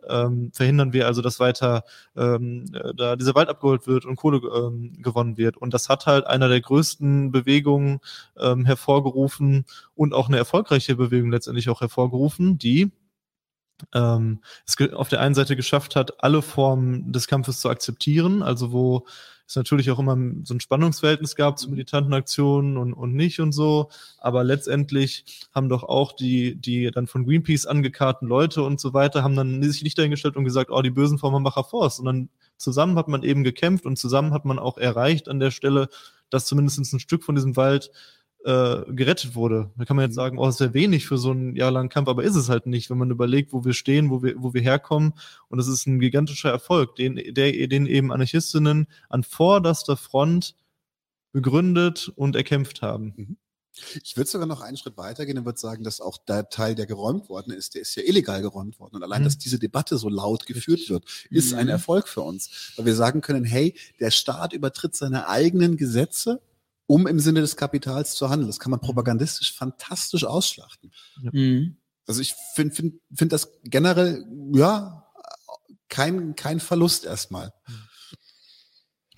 ähm, verhindern wir also, dass weiter ähm, äh, da dieser Wald abgeholt wird und Kohle ähm, gewonnen wird. Und das hat halt einer der größten Bewegungen ähm, hervorgerufen und auch eine erfolgreiche Bewegung letztendlich auch hervorgerufen, die ähm, es auf der einen Seite geschafft hat, alle Formen des Kampfes zu akzeptieren, also wo es natürlich auch immer so ein Spannungsverhältnis gab zu militanten Aktionen und, und nicht und so. Aber letztendlich haben doch auch die, die dann von Greenpeace angekarten Leute und so weiter, haben dann sich nicht dahingestellt und gesagt, oh, die Bösen vom Hambacher Forst, sondern zusammen hat man eben gekämpft und zusammen hat man auch erreicht an der Stelle, dass zumindest ein Stück von diesem Wald äh, gerettet wurde. Da kann man jetzt sagen, oh, das wäre wenig für so einen jahrelangen Kampf, aber ist es halt nicht, wenn man überlegt, wo wir stehen, wo wir, wo wir herkommen. Und es ist ein gigantischer Erfolg, den, der, den eben Anarchistinnen an vorderster Front begründet und erkämpft haben. Mhm. Ich würde sogar noch einen Schritt weitergehen und würde sagen, dass auch der Teil, der geräumt worden ist, der ist ja illegal geräumt worden. Und allein, mhm. dass diese Debatte so laut geführt wird, ist mhm. ein Erfolg für uns. Weil wir sagen können, hey, der Staat übertritt seine eigenen Gesetze um im Sinne des Kapitals zu handeln. Das kann man propagandistisch fantastisch ausschlachten. Mhm. Also ich finde find, find das generell, ja, kein, kein Verlust erstmal.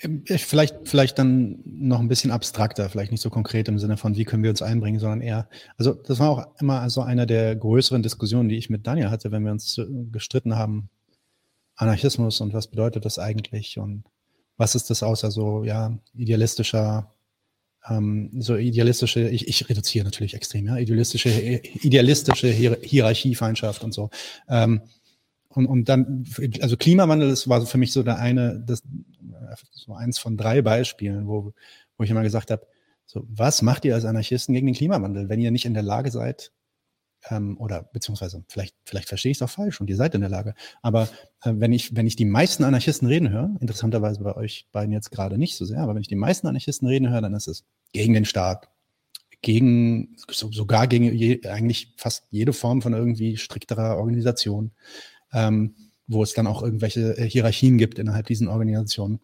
Ähm, vielleicht, vielleicht dann noch ein bisschen abstrakter, vielleicht nicht so konkret im Sinne von, wie können wir uns einbringen, sondern eher, also das war auch immer so eine der größeren Diskussionen, die ich mit Daniel hatte, wenn wir uns gestritten haben, Anarchismus und was bedeutet das eigentlich und was ist das außer so, ja, idealistischer ähm, so idealistische, ich, ich reduziere natürlich extrem, ja, idealistische, idealistische Hier Hierarchiefeindschaft und so. Ähm, und, und dann, also Klimawandel, das war für mich so der eine, das, so eins von drei Beispielen, wo, wo ich immer gesagt habe, so, was macht ihr als Anarchisten gegen den Klimawandel, wenn ihr nicht in der Lage seid, ähm, oder beziehungsweise vielleicht, vielleicht verstehe ich es auch falsch und ihr seid in der Lage. Aber äh, wenn, ich, wenn ich die meisten Anarchisten reden höre, interessanterweise bei euch beiden jetzt gerade nicht so sehr, aber wenn ich die meisten Anarchisten reden höre, dann ist es gegen den Staat, gegen, so, sogar gegen je, eigentlich fast jede Form von irgendwie strikterer Organisation, ähm, wo es dann auch irgendwelche äh, Hierarchien gibt innerhalb diesen Organisationen.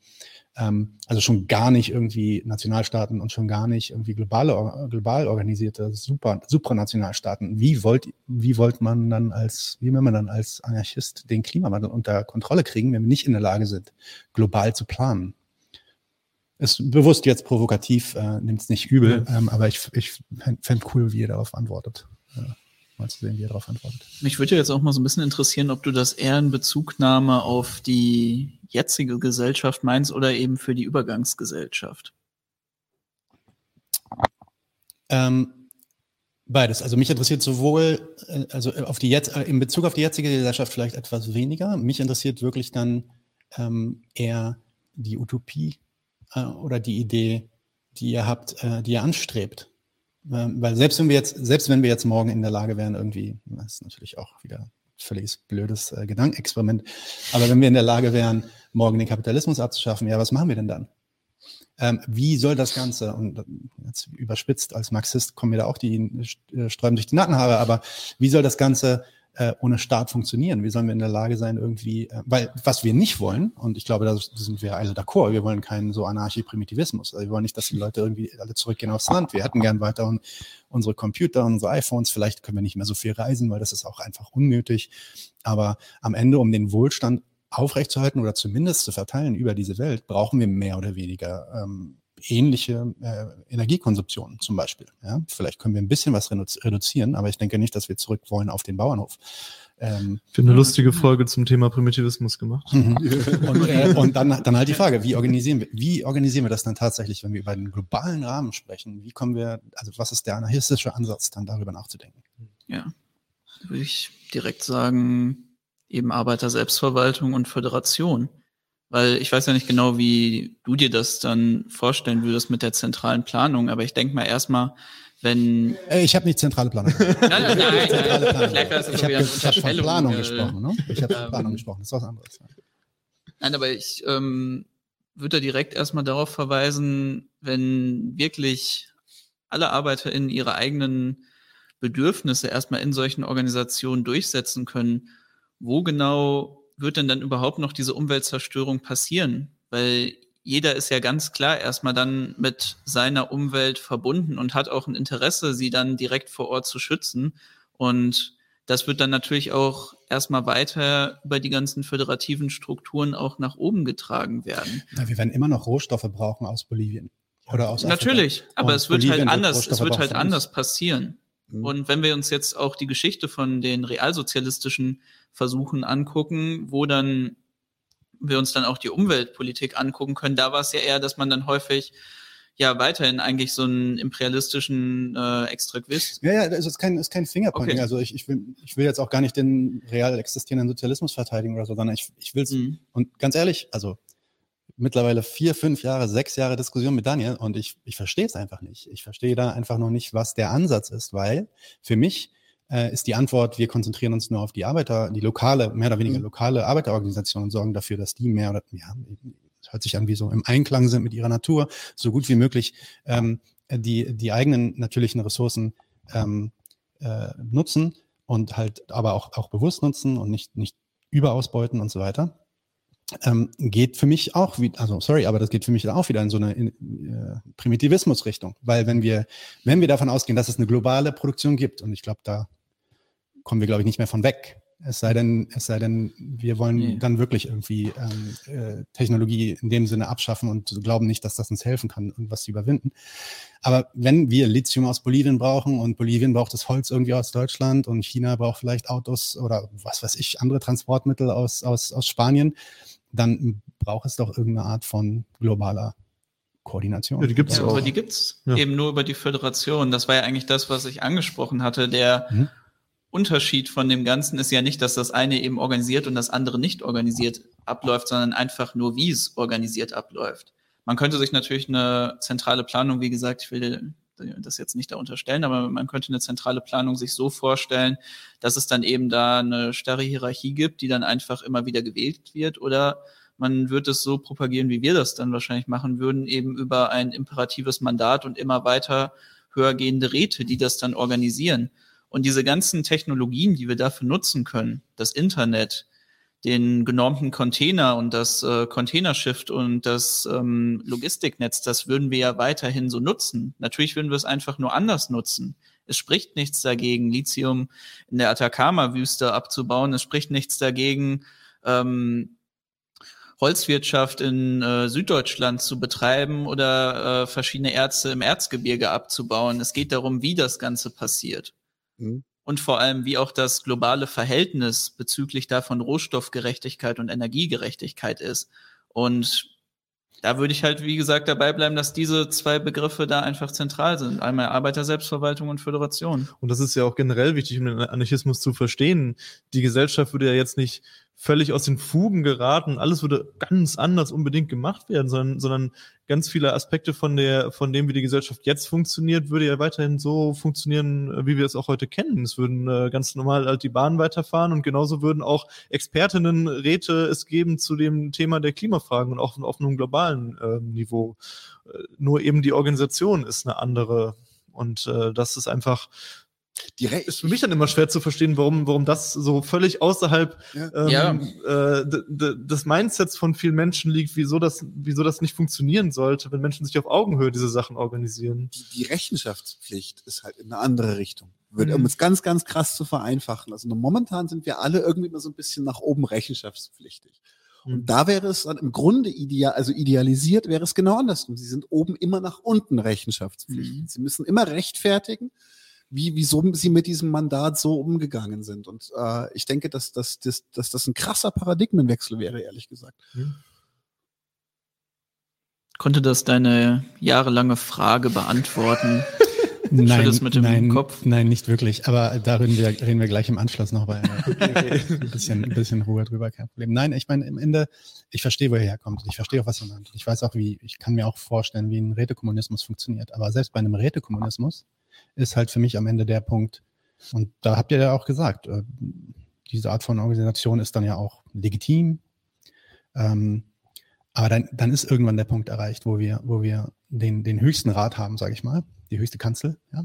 Ähm, also schon gar nicht irgendwie Nationalstaaten und schon gar nicht irgendwie globale, global organisierte super, Supranationalstaaten. Wie wollt, wie wollt man dann als, wie will man dann als Anarchist den Klimawandel unter Kontrolle kriegen, wenn wir nicht in der Lage sind, global zu planen? Ist bewusst jetzt provokativ, äh, nimmt es nicht übel, ähm, aber ich, ich fände cool, wie ihr darauf antwortet. Ja mal zu sehen, wie er darauf antwortet. Mich würde jetzt auch mal so ein bisschen interessieren, ob du das eher in Bezugnahme auf die jetzige Gesellschaft meinst oder eben für die Übergangsgesellschaft. Ähm, beides. Also mich interessiert sowohl, äh, also auf die jetzt, äh, in Bezug auf die jetzige Gesellschaft vielleicht etwas weniger. Mich interessiert wirklich dann ähm, eher die Utopie äh, oder die Idee, die ihr habt, äh, die ihr anstrebt. Ähm, weil selbst wenn wir jetzt, selbst wenn wir jetzt morgen in der Lage wären, irgendwie, das ist natürlich auch wieder völliges blödes äh, Gedankenexperiment, aber wenn wir in der Lage wären, morgen den Kapitalismus abzuschaffen, ja, was machen wir denn dann? Ähm, wie soll das Ganze, und jetzt überspitzt als Marxist kommen mir da auch die äh, Sträuben durch die Nackenhaare, aber wie soll das Ganze äh, ohne Staat funktionieren? Wie sollen wir in der Lage sein, irgendwie, äh, weil was wir nicht wollen, und ich glaube, da sind wir alle d'accord, wir wollen keinen so Anarchie-Primitivismus. Also wir wollen nicht, dass die Leute irgendwie alle zurückgehen aufs Land. Wir hätten gern weiter unsere Computer, unsere iPhones. Vielleicht können wir nicht mehr so viel reisen, weil das ist auch einfach unnötig. Aber am Ende, um den Wohlstand aufrechtzuerhalten oder zumindest zu verteilen über diese Welt, brauchen wir mehr oder weniger ähm, ähnliche äh, Energiekonsumption zum Beispiel. Ja? Vielleicht können wir ein bisschen was reduzieren, aber ich denke nicht, dass wir zurück wollen auf den Bauernhof. Ähm, Für eine lustige Folge zum Thema Primitivismus gemacht. Mhm. und, äh, und dann, dann halt die Frage, wie organisieren wir, wie organisieren wir das dann tatsächlich, wenn wir über den globalen Rahmen sprechen? Wie kommen wir, also was ist der anarchistische Ansatz, dann darüber nachzudenken? Ja, würde ich direkt sagen, eben Arbeiter Selbstverwaltung und Föderation. Weil ich weiß ja nicht genau, wie du dir das dann vorstellen würdest mit der zentralen Planung, aber ich denke mal erstmal, wenn. Äh, ich habe nicht zentrale Planung. nein, nein, nein, zentrale Planung. Vielleicht war ich habe hab von Planung äh, gesprochen, ne? Ich habe von Planung gesprochen, das ist was anderes. Nein, aber ich ähm, würde da direkt erstmal darauf verweisen, wenn wirklich alle ArbeiterInnen ihre eigenen Bedürfnisse erstmal in solchen Organisationen durchsetzen können, wo genau wird denn dann überhaupt noch diese Umweltzerstörung passieren? Weil jeder ist ja ganz klar erstmal dann mit seiner Umwelt verbunden und hat auch ein Interesse, sie dann direkt vor Ort zu schützen. Und das wird dann natürlich auch erstmal weiter über die ganzen föderativen Strukturen auch nach oben getragen werden. Ja, wir werden immer noch Rohstoffe brauchen aus Bolivien oder aus Afrika. Natürlich, aber und es wird halt Bolivien halt anders, es wird halt anders passieren. Mhm. Und wenn wir uns jetzt auch die Geschichte von den realsozialistischen Versuchen angucken, wo dann wir uns dann auch die Umweltpolitik angucken können, da war es ja eher, dass man dann häufig ja weiterhin eigentlich so einen imperialistischen äh, Extraktivist. Ja, ja, das ist kein, ist kein Fingerpointing. Okay. Also ich, ich, will, ich will jetzt auch gar nicht den real existierenden Sozialismus verteidigen oder so, sondern ich, ich will es, mhm. und ganz ehrlich, also mittlerweile vier, fünf Jahre, sechs Jahre Diskussion mit Daniel und ich, ich verstehe es einfach nicht. Ich verstehe da einfach noch nicht, was der Ansatz ist, weil für mich äh, ist die Antwort, wir konzentrieren uns nur auf die Arbeiter, die lokale, mehr oder weniger mhm. lokale Arbeiterorganisationen und sorgen dafür, dass die mehr oder ja, hört sich an wie so im Einklang sind mit ihrer Natur, so gut wie möglich ähm, die, die eigenen natürlichen Ressourcen ähm, äh, nutzen und halt aber auch, auch bewusst nutzen und nicht, nicht überausbeuten und so weiter. Ähm, geht für mich auch wie, also sorry, aber das geht für mich auch wieder in so eine in, äh, Primitivismus-Richtung. Weil wenn wir, wenn wir davon ausgehen, dass es eine globale Produktion gibt, und ich glaube, da kommen wir, glaube ich, nicht mehr von weg, es sei denn, es sei denn, wir wollen nee. dann wirklich irgendwie ähm, äh, Technologie in dem Sinne abschaffen und glauben nicht, dass das uns helfen kann, irgendwas zu überwinden. Aber wenn wir Lithium aus Bolivien brauchen und Bolivien braucht das Holz irgendwie aus Deutschland und China braucht vielleicht Autos oder was weiß ich, andere Transportmittel aus, aus, aus Spanien, dann braucht es doch irgendeine Art von globaler Koordination. Ja, die gibt's ja, auch. Aber die gibt's ja. eben nur über die Föderation. Das war ja eigentlich das, was ich angesprochen hatte. Der mhm. Unterschied von dem Ganzen ist ja nicht, dass das eine eben organisiert und das andere nicht organisiert abläuft, sondern einfach nur, wie es organisiert abläuft. Man könnte sich natürlich eine zentrale Planung, wie gesagt, ich will das jetzt nicht da unterstellen, aber man könnte eine zentrale Planung sich so vorstellen, dass es dann eben da eine starre Hierarchie gibt, die dann einfach immer wieder gewählt wird oder man wird es so propagieren, wie wir das dann wahrscheinlich machen würden, eben über ein imperatives Mandat und immer weiter höhergehende Räte, die das dann organisieren. Und diese ganzen Technologien, die wir dafür nutzen können, das Internet, den genormten Container und das äh, Containerschiff und das ähm, Logistiknetz, das würden wir ja weiterhin so nutzen. Natürlich würden wir es einfach nur anders nutzen. Es spricht nichts dagegen, Lithium in der Atacama-Wüste abzubauen. Es spricht nichts dagegen, ähm, Holzwirtschaft in äh, Süddeutschland zu betreiben oder äh, verschiedene Erze im Erzgebirge abzubauen. Es geht darum, wie das Ganze passiert. Mhm. Und vor allem, wie auch das globale Verhältnis bezüglich davon Rohstoffgerechtigkeit und Energiegerechtigkeit ist. Und da würde ich halt, wie gesagt, dabei bleiben, dass diese zwei Begriffe da einfach zentral sind. Einmal Arbeiterselbstverwaltung und Föderation. Und das ist ja auch generell wichtig, um den Anarchismus zu verstehen. Die Gesellschaft würde ja jetzt nicht völlig aus den Fugen geraten. Alles würde ganz anders unbedingt gemacht werden, sondern, sondern ganz viele Aspekte von der, von dem, wie die Gesellschaft jetzt funktioniert, würde ja weiterhin so funktionieren, wie wir es auch heute kennen. Es würden äh, ganz normal halt die Bahnen weiterfahren und genauso würden auch Expertinnenräte es geben zu dem Thema der Klimafragen und auch auf einem globalen äh, Niveau. Äh, nur eben die Organisation ist eine andere. Und äh, das ist einfach Direkt. Ist für mich dann immer schwer zu verstehen, warum, warum das so völlig außerhalb ja. Ähm, ja. Äh, des Mindsets von vielen Menschen liegt, wieso das, wieso das nicht funktionieren sollte, wenn Menschen sich auf Augenhöhe diese Sachen organisieren. Die, die Rechenschaftspflicht ist halt in eine andere Richtung. Wird, mhm. Um es ganz, ganz krass zu vereinfachen. Also momentan sind wir alle irgendwie immer so ein bisschen nach oben rechenschaftspflichtig. Und mhm. da wäre es dann im Grunde ideal, also idealisiert wäre es genau andersrum. Sie sind oben immer nach unten rechenschaftspflichtig. Mhm. Sie müssen immer rechtfertigen, wie, wieso sie mit diesem Mandat so umgegangen sind. Und äh, ich denke, dass, dass, dass, dass das ein krasser Paradigmenwechsel wäre, ehrlich gesagt. Konnte das deine jahrelange Frage beantworten? nein, mit dem nein, Kopf. nein, nicht wirklich. Aber da reden wir, reden wir gleich im Anschluss noch bei ein bisschen, ein bisschen Ruhe drüber, kein Problem. Nein, ich meine, im Ende, ich verstehe, wo er herkommt. Ich verstehe auch, was er meint. Ich weiß auch, wie, ich kann mir auch vorstellen, wie ein Rätekommunismus funktioniert. Aber selbst bei einem Rätekommunismus ist halt für mich am Ende der Punkt. Und da habt ihr ja auch gesagt, äh, diese Art von Organisation ist dann ja auch legitim. Ähm, aber dann, dann ist irgendwann der Punkt erreicht, wo wir, wo wir den, den höchsten Rat haben, sage ich mal, die höchste Kanzel, ja.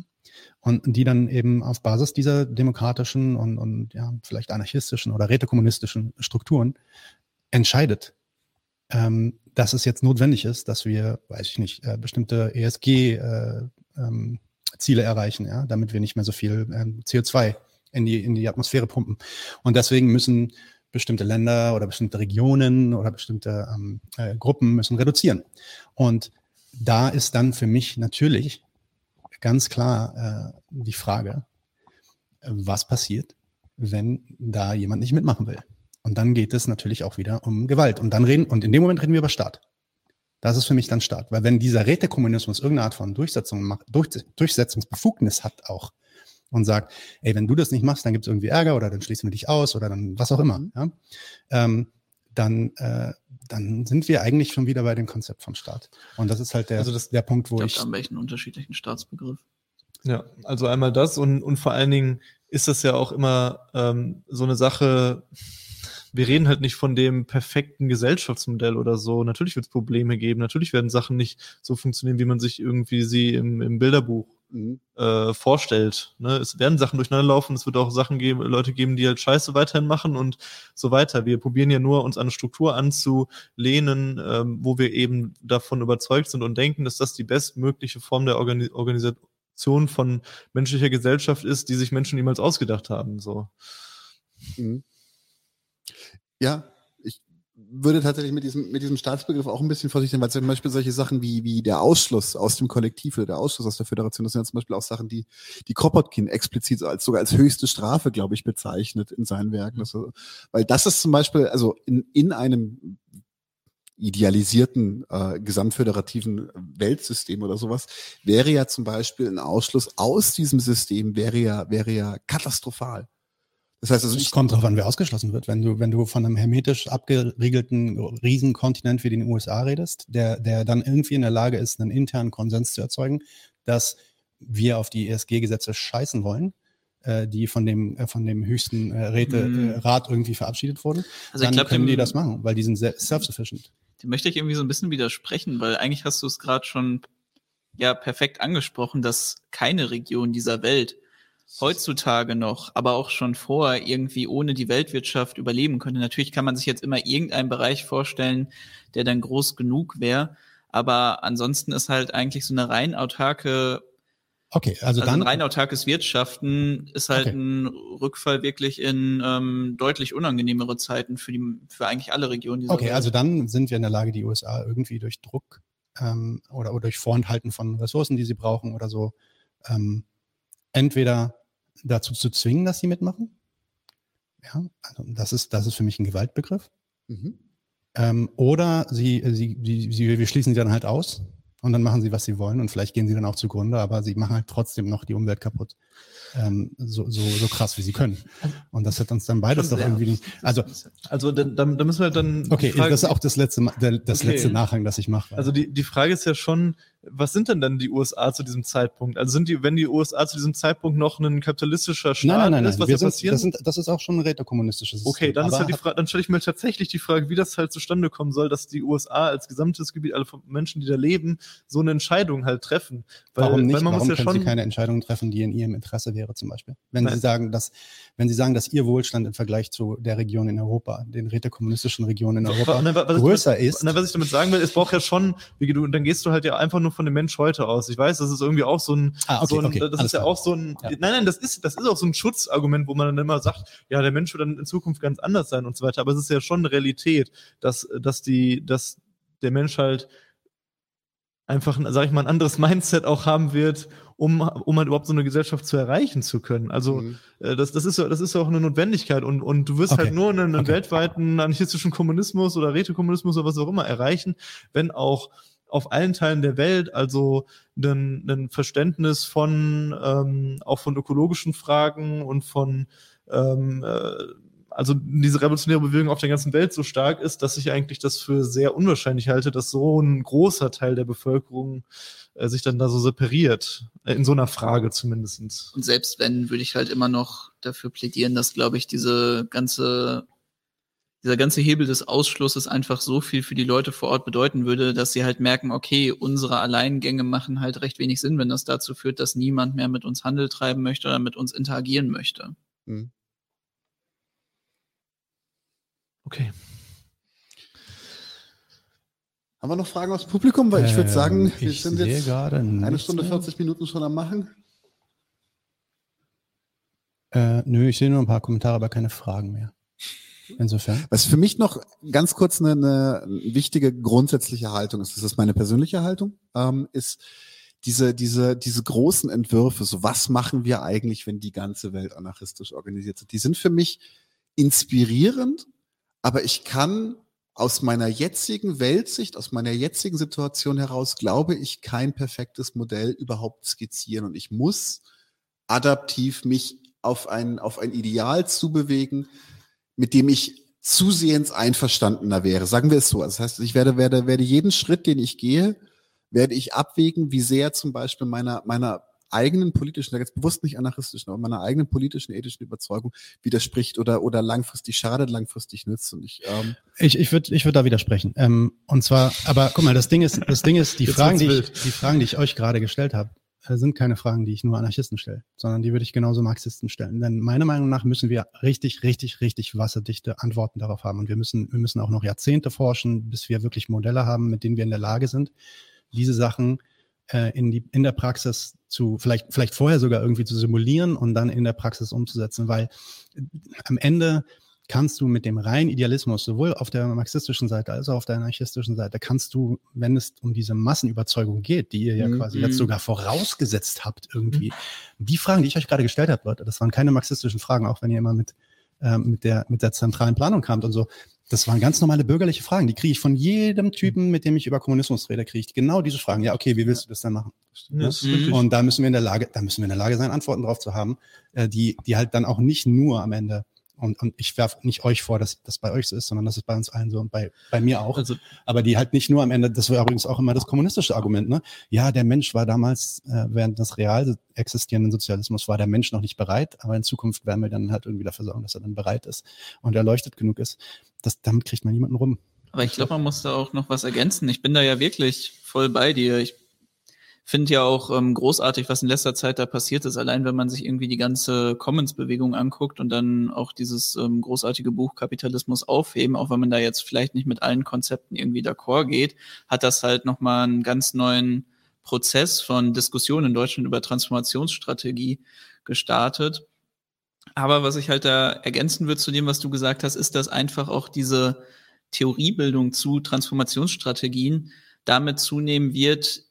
Und die dann eben auf Basis dieser demokratischen und, und ja, vielleicht anarchistischen oder rätekommunistischen Strukturen entscheidet, ähm, dass es jetzt notwendig ist, dass wir, weiß ich nicht, äh, bestimmte ESG äh, ähm, Ziele erreichen, ja, damit wir nicht mehr so viel ähm, CO2 in die, in die Atmosphäre pumpen. Und deswegen müssen bestimmte Länder oder bestimmte Regionen oder bestimmte ähm, äh, Gruppen müssen reduzieren. Und da ist dann für mich natürlich ganz klar äh, die Frage, was passiert, wenn da jemand nicht mitmachen will. Und dann geht es natürlich auch wieder um Gewalt. Und dann reden, und in dem Moment reden wir über Staat. Das ist für mich dann Staat. Weil wenn dieser Rätekommunismus irgendeine Art von Durchsetzung, durch, Durchsetzungsbefugnis hat auch und sagt, ey, wenn du das nicht machst, dann gibt es irgendwie Ärger oder dann schließen wir dich aus oder dann was auch immer, mhm. ja, ähm, dann, äh, dann sind wir eigentlich schon wieder bei dem Konzept vom Staat. Und das ist halt der, also das, der Punkt, wo ich. Ich an welchen unterschiedlichen Staatsbegriff. Ja, also einmal das und, und vor allen Dingen ist das ja auch immer ähm, so eine Sache, wir reden halt nicht von dem perfekten Gesellschaftsmodell oder so. Natürlich wird es Probleme geben, natürlich werden Sachen nicht so funktionieren, wie man sich irgendwie sie im, im Bilderbuch mhm. äh, vorstellt. Ne? Es werden Sachen durcheinander laufen, es wird auch Sachen geben, Leute geben, die halt Scheiße weiterhin machen und so weiter. Wir probieren ja nur, uns an eine Struktur anzulehnen, ähm, wo wir eben davon überzeugt sind und denken, dass das die bestmögliche Form der Organi Organisation von menschlicher Gesellschaft ist, die sich Menschen niemals ausgedacht haben. So. Mhm. Ja, ich würde tatsächlich mit diesem, mit diesem Staatsbegriff auch ein bisschen vorsichtig sein, weil zum Beispiel solche Sachen wie, wie der Ausschluss aus dem Kollektiv oder der Ausschluss aus der Föderation, das sind ja zum Beispiel auch Sachen, die, die Kropotkin explizit als, sogar als höchste Strafe, glaube ich, bezeichnet in seinen Werken. Das, weil das ist zum Beispiel, also in, in einem idealisierten äh, gesamtföderativen Weltsystem oder sowas, wäre ja zum Beispiel ein Ausschluss aus diesem System, wäre ja, wäre ja katastrophal. Das heißt, also es kommt darauf an, wer ausgeschlossen wird. Wenn du, wenn du von einem hermetisch abgeriegelten Riesenkontinent wie den USA redest, der, der dann irgendwie in der Lage ist, einen internen Konsens zu erzeugen, dass wir auf die ESG-Gesetze scheißen wollen, äh, die von dem, äh, von dem höchsten äh, Räte, mm. äh, Rat irgendwie verabschiedet wurden, also dann glaub, können die das machen, weil die sind self-sufficient. Dem möchte ich irgendwie so ein bisschen widersprechen, weil eigentlich hast du es gerade schon ja perfekt angesprochen, dass keine Region dieser Welt heutzutage noch, aber auch schon vor irgendwie ohne die Weltwirtschaft überleben könnte. Natürlich kann man sich jetzt immer irgendeinen Bereich vorstellen, der dann groß genug wäre, aber ansonsten ist halt eigentlich so eine rein autarke Okay, also, also dann ein rein autarkes Wirtschaften ist halt okay. ein Rückfall wirklich in ähm, deutlich unangenehmere Zeiten für die für eigentlich alle Regionen. Okay, Welt. also dann sind wir in der Lage, die USA irgendwie durch Druck ähm, oder, oder durch Vorenthalten von Ressourcen, die sie brauchen oder so, ähm, entweder dazu zu zwingen, dass sie mitmachen. Ja, also das ist, das ist für mich ein Gewaltbegriff. Mhm. Ähm, oder sie, sie, sie, sie, wir schließen sie dann halt aus und dann machen sie, was sie wollen und vielleicht gehen sie dann auch zugrunde, aber sie machen halt trotzdem noch die Umwelt kaputt ähm, so, so, so krass, wie sie können. Und das hat uns dann beides doch irgendwie nicht. Also, also da, da müssen wir dann. Okay, Frage, das ist auch das letzte, das okay. letzte Nachhang, das ich mache. Also die, die Frage ist ja schon, was sind denn dann die USA zu diesem Zeitpunkt? Also sind die, wenn die USA zu diesem Zeitpunkt noch ein kapitalistischer Staat nein, nein, nein, ist, was wir sind, passieren? Das, sind, das ist auch schon ein rätekommunistisches System. Okay, dann, ist halt die Frage, dann stelle ich mir tatsächlich die Frage, wie das halt zustande kommen soll, dass die USA als gesamtes Gebiet, alle Menschen, die da leben, so eine Entscheidung halt treffen. Weil, Warum nicht? Weil man Warum muss ja können schon, sie keine Entscheidung treffen, die in ihrem Interesse wäre, zum Beispiel? Wenn Nein. Sie sagen, dass, wenn Sie sagen, dass Ihr Wohlstand im Vergleich zu der Region in Europa, den rätekommunistischen Regionen in Europa, na, größer damit, ist. Na, was ich damit sagen will, es braucht ja schon, wie du, dann gehst du halt ja einfach nur von dem Mensch heute aus. Ich weiß, das ist irgendwie auch so ein, ah, okay, so ein okay, das ist ja klar. auch so ein, ja. nein, nein, das ist, das ist auch so ein Schutzargument, wo man dann immer sagt, ja, der Mensch wird dann in Zukunft ganz anders sein und so weiter. Aber es ist ja schon eine Realität, dass, dass die, dass der Mensch halt einfach, sag ich mal, ein anderes Mindset auch haben wird, um, um halt überhaupt so eine Gesellschaft zu erreichen zu können. Also mhm. äh, das, das ist das ist ja auch eine Notwendigkeit und, und du wirst okay. halt nur einen, okay. weltweiten anarchistischen Kommunismus oder Rätekommunismus oder was auch immer erreichen, wenn auch auf allen Teilen der Welt, also ein, ein Verständnis von ähm, auch von ökologischen Fragen und von ähm, äh, also diese revolutionäre Bewegung auf der ganzen Welt so stark ist, dass ich eigentlich das für sehr unwahrscheinlich halte, dass so ein großer Teil der Bevölkerung äh, sich dann da so separiert. Äh, in so einer Frage zumindestens. Und selbst wenn, würde ich halt immer noch dafür plädieren, dass, glaube ich, diese ganze dieser ganze Hebel des Ausschlusses einfach so viel für die Leute vor Ort bedeuten würde, dass sie halt merken, okay, unsere Alleingänge machen halt recht wenig Sinn, wenn das dazu führt, dass niemand mehr mit uns Handel treiben möchte oder mit uns interagieren möchte. Mhm. Okay. Haben wir noch Fragen aus dem Publikum? Weil ich würde ähm, sagen, wir sind jetzt eine Stunde 40 Minuten schon am Machen. Äh, nö, ich sehe nur ein paar Kommentare, aber keine Fragen mehr. Insofern. Was für mich noch ganz kurz eine, eine wichtige grundsätzliche Haltung ist, das ist meine persönliche Haltung, ähm, ist diese, diese, diese großen Entwürfe, so was machen wir eigentlich, wenn die ganze Welt anarchistisch organisiert ist, die sind für mich inspirierend aber ich kann aus meiner jetzigen Weltsicht, aus meiner jetzigen Situation heraus, glaube ich, kein perfektes Modell überhaupt skizzieren. Und ich muss adaptiv mich auf ein, auf ein Ideal zubewegen, mit dem ich zusehends einverstandener wäre. Sagen wir es so. Das heißt, ich werde, werde, werde jeden Schritt, den ich gehe, werde ich abwägen, wie sehr zum Beispiel meiner, meiner eigenen politischen, jetzt bewusst nicht anarchistischen, aber meiner eigenen politischen, ethischen Überzeugung widerspricht oder, oder langfristig schadet, langfristig nützt. Und ich, ähm ich, ich würde ich würd da widersprechen. Ähm, und zwar, aber guck mal, das Ding ist, das Ding ist, die Fragen, die ich, die Fragen, die ich euch gerade gestellt habe, sind keine Fragen, die ich nur Anarchisten stelle, sondern die würde ich genauso Marxisten stellen. Denn meiner Meinung nach müssen wir richtig, richtig, richtig wasserdichte Antworten darauf haben. Und wir müssen, wir müssen auch noch Jahrzehnte forschen, bis wir wirklich Modelle haben, mit denen wir in der Lage sind, diese Sachen äh, in, die, in der Praxis zu, vielleicht, vielleicht vorher sogar irgendwie zu simulieren und dann in der Praxis umzusetzen, weil äh, am Ende kannst du mit dem reinen Idealismus, sowohl auf der marxistischen Seite als auch auf der anarchistischen Seite, kannst du, wenn es um diese Massenüberzeugung geht, die ihr ja mhm. quasi jetzt sogar vorausgesetzt habt irgendwie, die Fragen, die ich euch gerade gestellt habe, Leute, das waren keine marxistischen Fragen, auch wenn ihr immer mit, ähm, mit, der, mit der zentralen Planung kamt und so. Das waren ganz normale bürgerliche Fragen. Die kriege ich von jedem Typen, mit dem ich über Kommunismus rede, kriege ich genau diese Fragen. Ja, okay, wie willst du das denn machen? Ja, und da müssen wir in der Lage, da müssen wir in der Lage sein, Antworten drauf zu haben, äh, die, die halt dann auch nicht nur am Ende und, und ich werfe nicht euch vor, dass das bei euch so ist, sondern das ist bei uns allen so und bei, bei mir auch. Also, aber die halt nicht nur am Ende, das war übrigens auch immer das kommunistische Argument, ne? Ja, der Mensch war damals, äh, während des real existierenden Sozialismus, war der Mensch noch nicht bereit, aber in Zukunft werden wir dann halt irgendwie dafür sorgen, dass er dann bereit ist und erleuchtet genug ist. Das, damit kriegt man niemanden rum. Aber ich glaube, man muss da auch noch was ergänzen. Ich bin da ja wirklich voll bei dir. Ich finde ja auch ähm, großartig, was in letzter Zeit da passiert ist. Allein wenn man sich irgendwie die ganze Commons-Bewegung anguckt und dann auch dieses ähm, großartige Buch Kapitalismus aufheben, auch wenn man da jetzt vielleicht nicht mit allen Konzepten irgendwie d'accord geht, hat das halt nochmal einen ganz neuen Prozess von Diskussionen in Deutschland über Transformationsstrategie gestartet. Aber was ich halt da ergänzen würde zu dem, was du gesagt hast, ist, dass einfach auch diese Theoriebildung zu Transformationsstrategien damit zunehmen wird,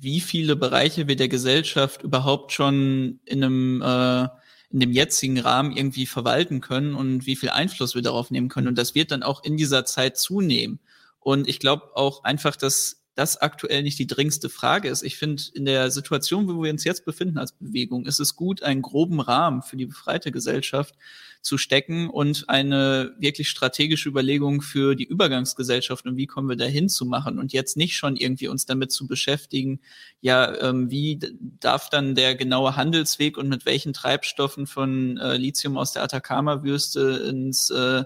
wie viele Bereiche wir der Gesellschaft überhaupt schon in einem äh, in dem jetzigen Rahmen irgendwie verwalten können und wie viel Einfluss wir darauf nehmen können. Und das wird dann auch in dieser Zeit zunehmen. Und ich glaube auch einfach, dass das aktuell nicht die dringendste Frage ist. Ich finde, in der Situation, wo wir uns jetzt befinden als Bewegung, ist es gut, einen groben Rahmen für die befreite Gesellschaft zu stecken und eine wirklich strategische Überlegung für die Übergangsgesellschaft und wie kommen wir dahin zu machen und jetzt nicht schon irgendwie uns damit zu beschäftigen, ja, ähm, wie darf dann der genaue Handelsweg und mit welchen Treibstoffen von äh, Lithium aus der Atacama-Wüste ins äh,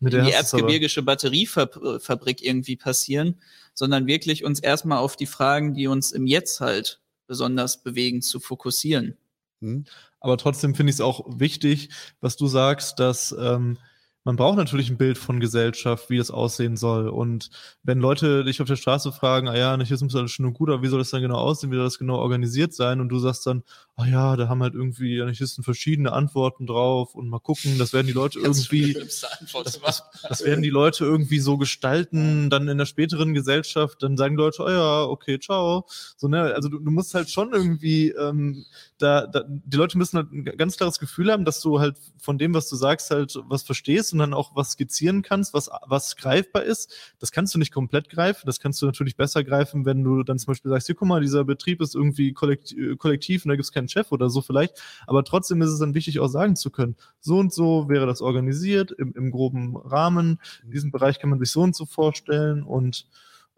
in die erzgebirgische Batteriefabrik irgendwie passieren, sondern wirklich uns erstmal auf die Fragen, die uns im Jetzt halt besonders bewegen, zu fokussieren. Hm. Aber trotzdem finde ich es auch wichtig, was du sagst, dass ähm, man braucht natürlich ein Bild von Gesellschaft, wie das aussehen soll. Und wenn Leute dich auf der Straße fragen, ah ja, Anarchismus ist alles schon gut, aber wie soll das dann genau aussehen, wie soll das genau organisiert sein? Und du sagst dann, ah ja, da haben halt irgendwie Anarchisten verschiedene Antworten drauf und mal gucken, das werden die Leute irgendwie, das, das, das, werden die Leute irgendwie so gestalten, dann in der späteren Gesellschaft, dann sagen die Leute, ah ja, okay, ciao. So, ne, also du, du musst halt schon irgendwie, ähm, da, da, die Leute müssen halt ein ganz klares Gefühl haben, dass du halt von dem, was du sagst, halt was verstehst und dann auch was skizzieren kannst, was, was greifbar ist. Das kannst du nicht komplett greifen. Das kannst du natürlich besser greifen, wenn du dann zum Beispiel sagst, hier, guck mal, dieser Betrieb ist irgendwie kollektiv, kollektiv und da gibt es keinen Chef oder so vielleicht. Aber trotzdem ist es dann wichtig, auch sagen zu können, so und so wäre das organisiert im, im groben Rahmen. In diesem Bereich kann man sich so und so vorstellen und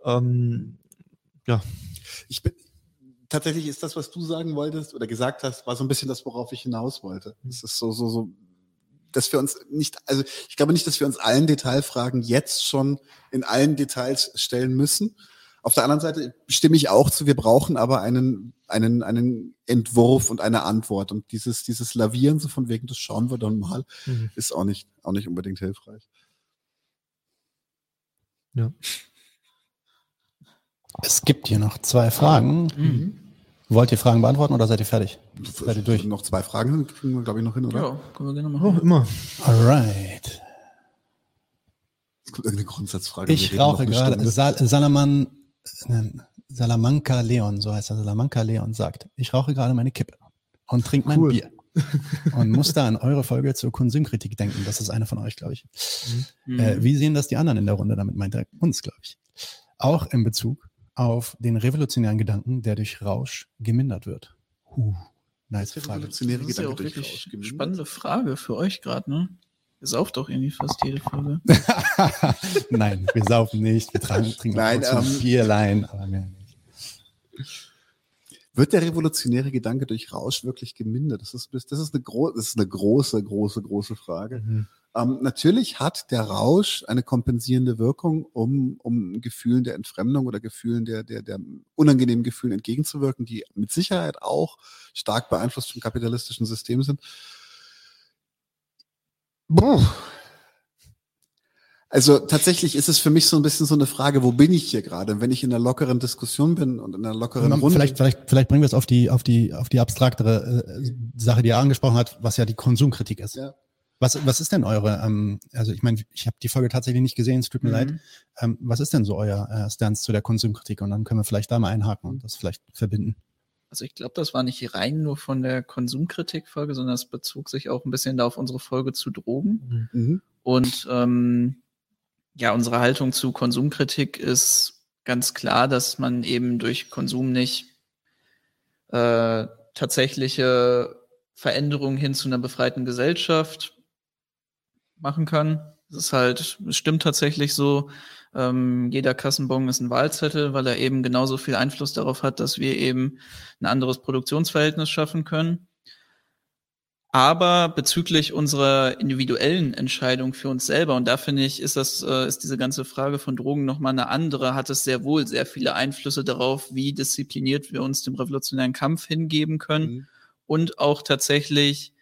ähm, ja. Ich bin, tatsächlich ist das, was du sagen wolltest oder gesagt hast, war so ein bisschen das, worauf ich hinaus wollte. Es ist so, so, so, dass wir uns nicht, also ich glaube nicht, dass wir uns allen Detailfragen jetzt schon in allen Details stellen müssen. Auf der anderen Seite stimme ich auch zu, wir brauchen aber einen, einen, einen Entwurf und eine Antwort. Und dieses, dieses Lavieren so von wegen, das schauen wir dann mal, mhm. ist auch nicht, auch nicht unbedingt hilfreich. Ja. Es gibt hier noch zwei Fragen. Mhm. Wollt ihr Fragen beantworten oder seid ihr fertig? Seid ihr durch? Noch zwei Fragen kriegen wir, glaube ich, noch hin, oder? Ja, können wir gerne machen. Oh, immer. Alright. Es kommt irgendeine Grundsatzfrage. Ich rauche gerade. Sal Salaman, äh, Salamanca Leon, so heißt er. Salamanca Leon sagt, ich rauche gerade meine Kippe und trinke mein cool. Bier. und muss da an eure Folge zur Konsumkritik denken. Das ist eine von euch, glaube ich. Mhm. Äh, wie sehen das die anderen in der Runde? Damit meint er uns, glaube ich. Auch in Bezug auf den revolutionären Gedanken, der durch Rausch gemindert wird? Huh, nice Frage. Revolutionäre das ist ja auch wirklich spannende Frage für euch gerade, ne? Ihr sauft doch irgendwie fast jede Folge. Nein, wir saufen nicht. Wir tragen, trinken Nein, ähm, Bierlein, aber mehr nicht. Wird der revolutionäre Gedanke durch Rausch wirklich gemindert? Das ist, das ist, eine, gro das ist eine große, große, große Frage. Mhm. Ähm, natürlich hat der Rausch eine kompensierende Wirkung, um, um Gefühlen der Entfremdung oder Gefühlen der, der, der unangenehmen Gefühlen entgegenzuwirken, die mit Sicherheit auch stark beeinflusst vom kapitalistischen System sind. Puh. Also tatsächlich ist es für mich so ein bisschen so eine Frage, wo bin ich hier gerade? Wenn ich in einer lockeren Diskussion bin und in einer lockeren Runde. Vielleicht, vielleicht, vielleicht bringen wir es auf die, auf die, auf die abstraktere äh, Sache, die er angesprochen hat, was ja die Konsumkritik ist. Ja. Was, was ist denn eure, ähm, also ich meine, ich habe die Folge tatsächlich nicht gesehen, es tut mir mhm. leid. Ähm, was ist denn so euer äh, Stance zu der Konsumkritik? Und dann können wir vielleicht da mal einhaken und das vielleicht verbinden. Also ich glaube, das war nicht rein nur von der Konsumkritik-Folge, sondern es bezog sich auch ein bisschen da auf unsere Folge zu Drogen. Mhm. Und ähm, ja, unsere Haltung zu Konsumkritik ist ganz klar, dass man eben durch Konsum nicht äh, tatsächliche Veränderungen hin zu einer befreiten Gesellschaft machen kann. Es ist halt, es stimmt tatsächlich so, ähm, jeder Kassenbon ist ein Wahlzettel, weil er eben genauso viel Einfluss darauf hat, dass wir eben ein anderes Produktionsverhältnis schaffen können. Aber bezüglich unserer individuellen Entscheidung für uns selber, und da finde ich, ist das, äh, ist diese ganze Frage von Drogen nochmal eine andere, hat es sehr wohl sehr viele Einflüsse darauf, wie diszipliniert wir uns dem revolutionären Kampf hingeben können mhm. und auch tatsächlich,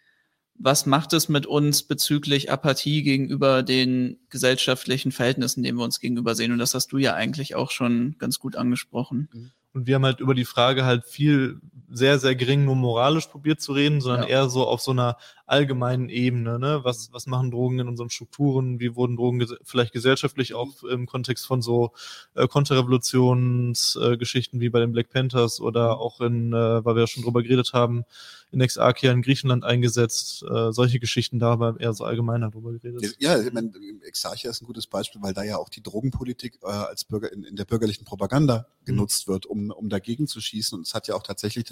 was macht es mit uns bezüglich Apathie gegenüber den gesellschaftlichen Verhältnissen, denen wir uns gegenüber sehen? Und das hast du ja eigentlich auch schon ganz gut angesprochen. Mhm. Und wir haben halt über die Frage halt viel sehr, sehr gering nur moralisch probiert zu reden, sondern ja. eher so auf so einer allgemeinen Ebene. Ne? Was, was machen Drogen in unseren Strukturen? Wie wurden Drogen ges vielleicht gesellschaftlich auch im Kontext von so äh, Konterrevolutionsgeschichten äh, wie bei den Black Panthers oder mhm. auch in, äh, weil wir ja schon drüber geredet haben, in Exarchia in Griechenland eingesetzt. Äh, solche Geschichten da aber eher so allgemeiner drüber geredet. Ja, ich meine, Exarchia ist ein gutes Beispiel, weil da ja auch die Drogenpolitik äh, als Bürger in, in der bürgerlichen Propaganda mhm. genutzt mhm. wird, um, um dagegen zu schießen. Und es hat ja auch tatsächlich,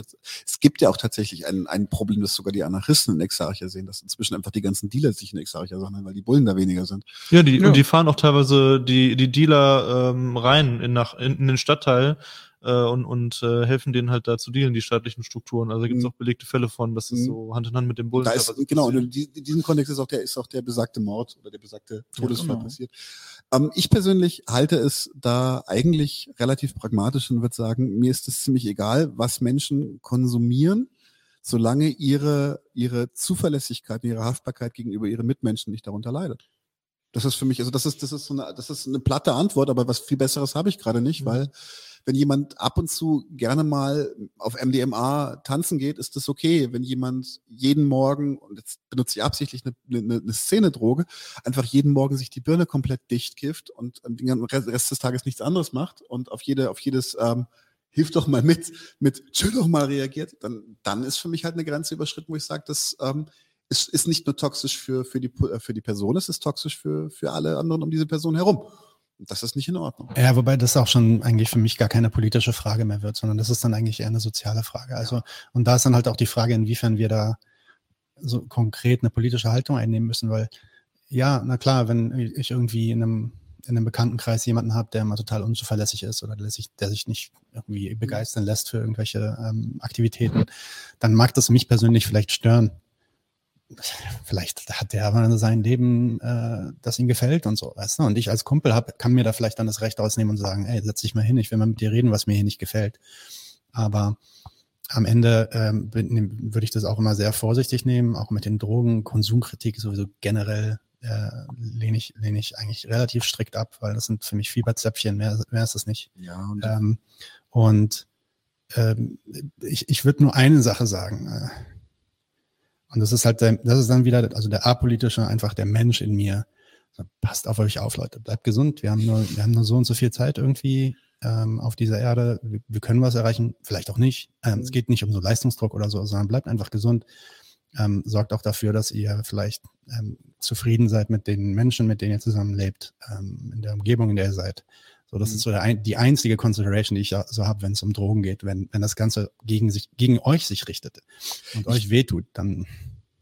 es gibt ja auch tatsächlich ein, ein Problem, das sogar die Anarchisten in Exarchia sehen, dass inzwischen einfach die ganzen Dealer sich in Exarchia sammeln, weil die Bullen da weniger sind. Ja, die, ja. und die fahren auch teilweise die, die Dealer ähm, rein in, nach, in, in den Stadtteil äh, und, und äh, helfen denen halt da zu dealen, die staatlichen Strukturen. Also gibt es mhm. auch belegte Fälle von, dass es mhm. so Hand in Hand mit dem Bullen. Da ist, genau, und in diesem Kontext ist auch der, ist auch der besagte Mord oder der besagte Todesfall ja, genau. passiert. Ähm, ich persönlich halte es da eigentlich relativ pragmatisch und würde sagen, mir ist es ziemlich egal, was Menschen konsumieren solange ihre, ihre Zuverlässigkeit, ihre Haftbarkeit gegenüber ihren Mitmenschen nicht darunter leidet. Das ist für mich, also das ist, das ist so eine, das ist eine platte Antwort, aber was viel Besseres habe ich gerade nicht, mhm. weil wenn jemand ab und zu gerne mal auf MDMA tanzen geht, ist das okay. Wenn jemand jeden Morgen, und jetzt benutze ich absichtlich eine, eine, eine Szene-Droge, einfach jeden Morgen sich die Birne komplett dicht kifft und den Rest des Tages nichts anderes macht und auf jede, auf jedes ähm, hilf doch mal mit, mit chill doch mal reagiert, dann, dann ist für mich halt eine Grenze überschritten, wo ich sage, das ähm, ist, ist nicht nur toxisch für, für, die, für die Person, es ist toxisch für, für alle anderen um diese Person herum. Das ist nicht in Ordnung. Ja, wobei das auch schon eigentlich für mich gar keine politische Frage mehr wird, sondern das ist dann eigentlich eher eine soziale Frage. Also, und da ist dann halt auch die Frage, inwiefern wir da so konkret eine politische Haltung einnehmen müssen, weil ja, na klar, wenn ich irgendwie in einem, in einem Bekanntenkreis jemanden habe, der mal total unzuverlässig ist oder der sich, der sich nicht irgendwie begeistern lässt für irgendwelche ähm, Aktivitäten, dann mag das mich persönlich vielleicht stören vielleicht hat der aber sein Leben, äh, das ihm gefällt und so, weißt du? Und ich als Kumpel hab, kann mir da vielleicht dann das Recht ausnehmen und sagen, ey, setz dich mal hin, ich will mal mit dir reden, was mir hier nicht gefällt. Aber am Ende ähm, würde ich das auch immer sehr vorsichtig nehmen, auch mit den Drogen, Konsumkritik sowieso generell äh, lehne ich, lehne ich eigentlich relativ strikt ab, weil das sind für mich Fieberzäpfchen, mehr, mehr ist das nicht. Ja, und, ähm, und ähm, ich, ich würde nur eine Sache sagen. Äh, und das ist halt, das ist dann wieder, also der apolitische, einfach der Mensch in mir. Passt auf euch auf, Leute. Bleibt gesund. Wir haben nur, wir haben nur so und so viel Zeit irgendwie ähm, auf dieser Erde. Wir, wir, können was erreichen, vielleicht auch nicht. Ähm, es geht nicht um so Leistungsdruck oder so, sondern bleibt einfach gesund. Ähm, sorgt auch dafür, dass ihr vielleicht ähm, zufrieden seid mit den Menschen, mit denen ihr zusammenlebt, ähm, in der Umgebung, in der ihr seid. So, das mhm. ist so der, die einzige Consideration, die ich so habe, wenn es um Drogen geht. Wenn, wenn das Ganze gegen sich, gegen euch sich richtet und euch wehtut, dann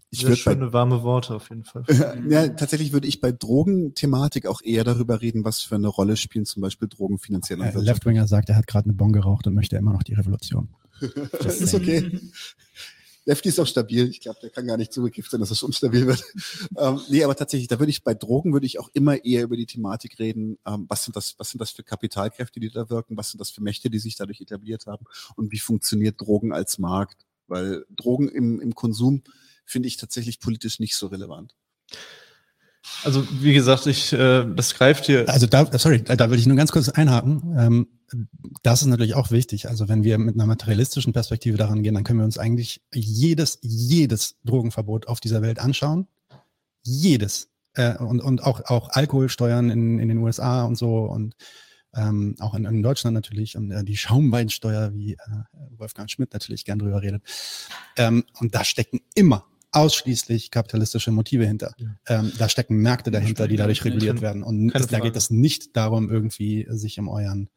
Ich Sehr schöne, bei, warme Worte auf jeden Fall. ja, tatsächlich würde ich bei Drogenthematik auch eher darüber reden, was für eine Rolle spielen zum Beispiel Drogen finanziell. Äh, Leftwinger sagt, er hat gerade eine Bon geraucht und möchte immer noch die Revolution. das ist okay. Lefty ist auch stabil. Ich glaube, der kann gar nicht zugekifft sein, dass es unstabil wird. ähm, nee, aber tatsächlich, da würde ich bei Drogen würde ich auch immer eher über die Thematik reden. Ähm, was sind das, was sind das für Kapitalkräfte, die da wirken? Was sind das für Mächte, die sich dadurch etabliert haben? Und wie funktioniert Drogen als Markt? Weil Drogen im, im Konsum finde ich tatsächlich politisch nicht so relevant. Also wie gesagt, ich, äh, das greift hier. Also da, sorry, da will ich nur ganz kurz einhaken. Ähm, das ist natürlich auch wichtig. Also wenn wir mit einer materialistischen Perspektive daran gehen, dann können wir uns eigentlich jedes, jedes Drogenverbot auf dieser Welt anschauen. Jedes. Äh, und, und auch, auch Alkoholsteuern in, in den USA und so und ähm, auch in, in Deutschland natürlich und äh, die Schaumweinsteuer, wie äh, Wolfgang Schmidt natürlich gern drüber redet. Ähm, und da stecken immer ausschließlich kapitalistische Motive hinter. Ja. Ähm, da stecken Märkte dahinter, die dadurch reguliert werden. Und da geht es nicht darum, irgendwie sich um euren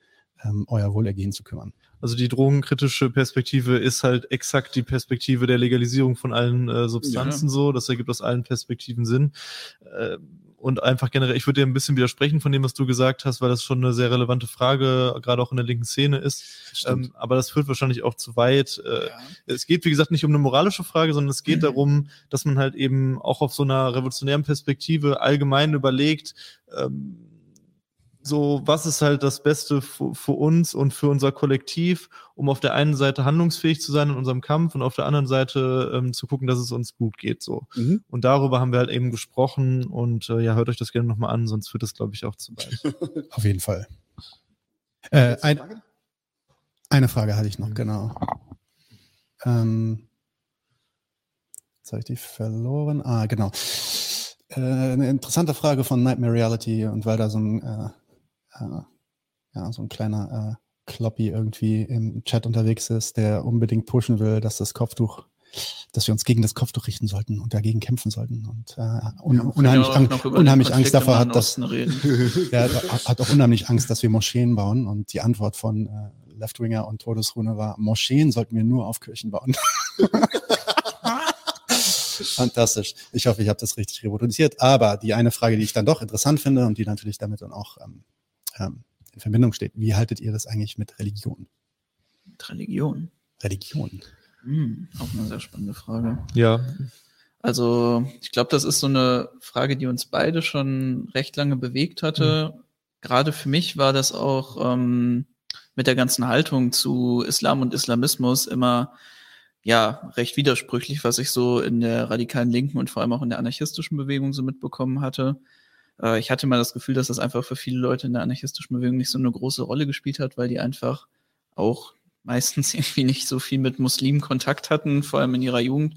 ähm, euer Wohlergehen zu kümmern. Also die drogenkritische Perspektive ist halt exakt die Perspektive der Legalisierung von allen äh, Substanzen ja. so. Das ergibt aus allen Perspektiven Sinn. Äh, und einfach generell, ich würde dir ein bisschen widersprechen von dem, was du gesagt hast, weil das schon eine sehr relevante Frage, gerade auch in der linken Szene ist. Ähm, aber das führt wahrscheinlich auch zu weit. Äh, ja. Es geht, wie gesagt, nicht um eine moralische Frage, sondern es geht mhm. darum, dass man halt eben auch auf so einer revolutionären Perspektive allgemein überlegt, ähm, so, was ist halt das Beste für, für, uns und für unser Kollektiv, um auf der einen Seite handlungsfähig zu sein in unserem Kampf und auf der anderen Seite ähm, zu gucken, dass es uns gut geht. So. Mhm. Und darüber haben wir halt eben gesprochen und äh, ja, hört euch das gerne nochmal an, sonst führt das, glaube ich, auch zu weit. auf jeden Fall. Äh, ein, Frage? Eine Frage hatte ich noch, mhm. genau. Ähm, jetzt habe ich die verloren. Ah, genau. Äh, eine interessante Frage von Nightmare Reality und weil da so ein äh, äh, ja, so ein kleiner äh, Kloppy irgendwie im Chat unterwegs ist, der unbedingt pushen will, dass das Kopftuch, dass wir uns gegen das Kopftuch richten sollten und dagegen kämpfen sollten und äh, un, ja, unheimlich, ang unheimlich Angst davor hat, dass er hat auch unheimlich Angst, dass wir Moscheen bauen und die Antwort von äh, Leftwinger und Todesrune war, Moscheen sollten wir nur auf Kirchen bauen. Fantastisch. Ich hoffe, ich habe das richtig reproduziert. Aber die eine Frage, die ich dann doch interessant finde und die natürlich damit dann auch ähm, ähm, in Verbindung steht. Wie haltet ihr das eigentlich mit Religion? Mit Religion? Religion. Hm, auch eine sehr spannende Frage. Ja. Also ich glaube, das ist so eine Frage, die uns beide schon recht lange bewegt hatte. Mhm. Gerade für mich war das auch ähm, mit der ganzen Haltung zu Islam und Islamismus immer ja recht widersprüchlich, was ich so in der radikalen Linken und vor allem auch in der anarchistischen Bewegung so mitbekommen hatte. Äh, ich hatte mal das Gefühl, dass das einfach für viele Leute in der anarchistischen Bewegung nicht so eine große Rolle gespielt hat, weil die einfach auch meistens irgendwie nicht so viel mit Muslimen Kontakt hatten, vor allem in ihrer Jugend.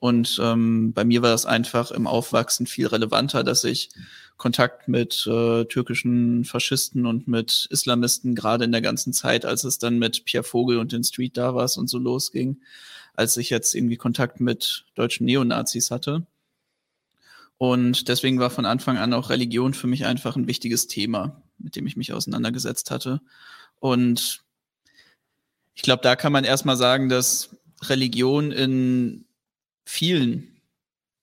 Und ähm, bei mir war das einfach im Aufwachsen viel relevanter, dass ich Kontakt mit äh, türkischen Faschisten und mit Islamisten gerade in der ganzen Zeit, als es dann mit Pierre Vogel und den Street da war und so losging, als ich jetzt irgendwie Kontakt mit deutschen Neonazis hatte. Und deswegen war von Anfang an auch Religion für mich einfach ein wichtiges Thema, mit dem ich mich auseinandergesetzt hatte. Und ich glaube, da kann man erstmal sagen, dass Religion in vielen,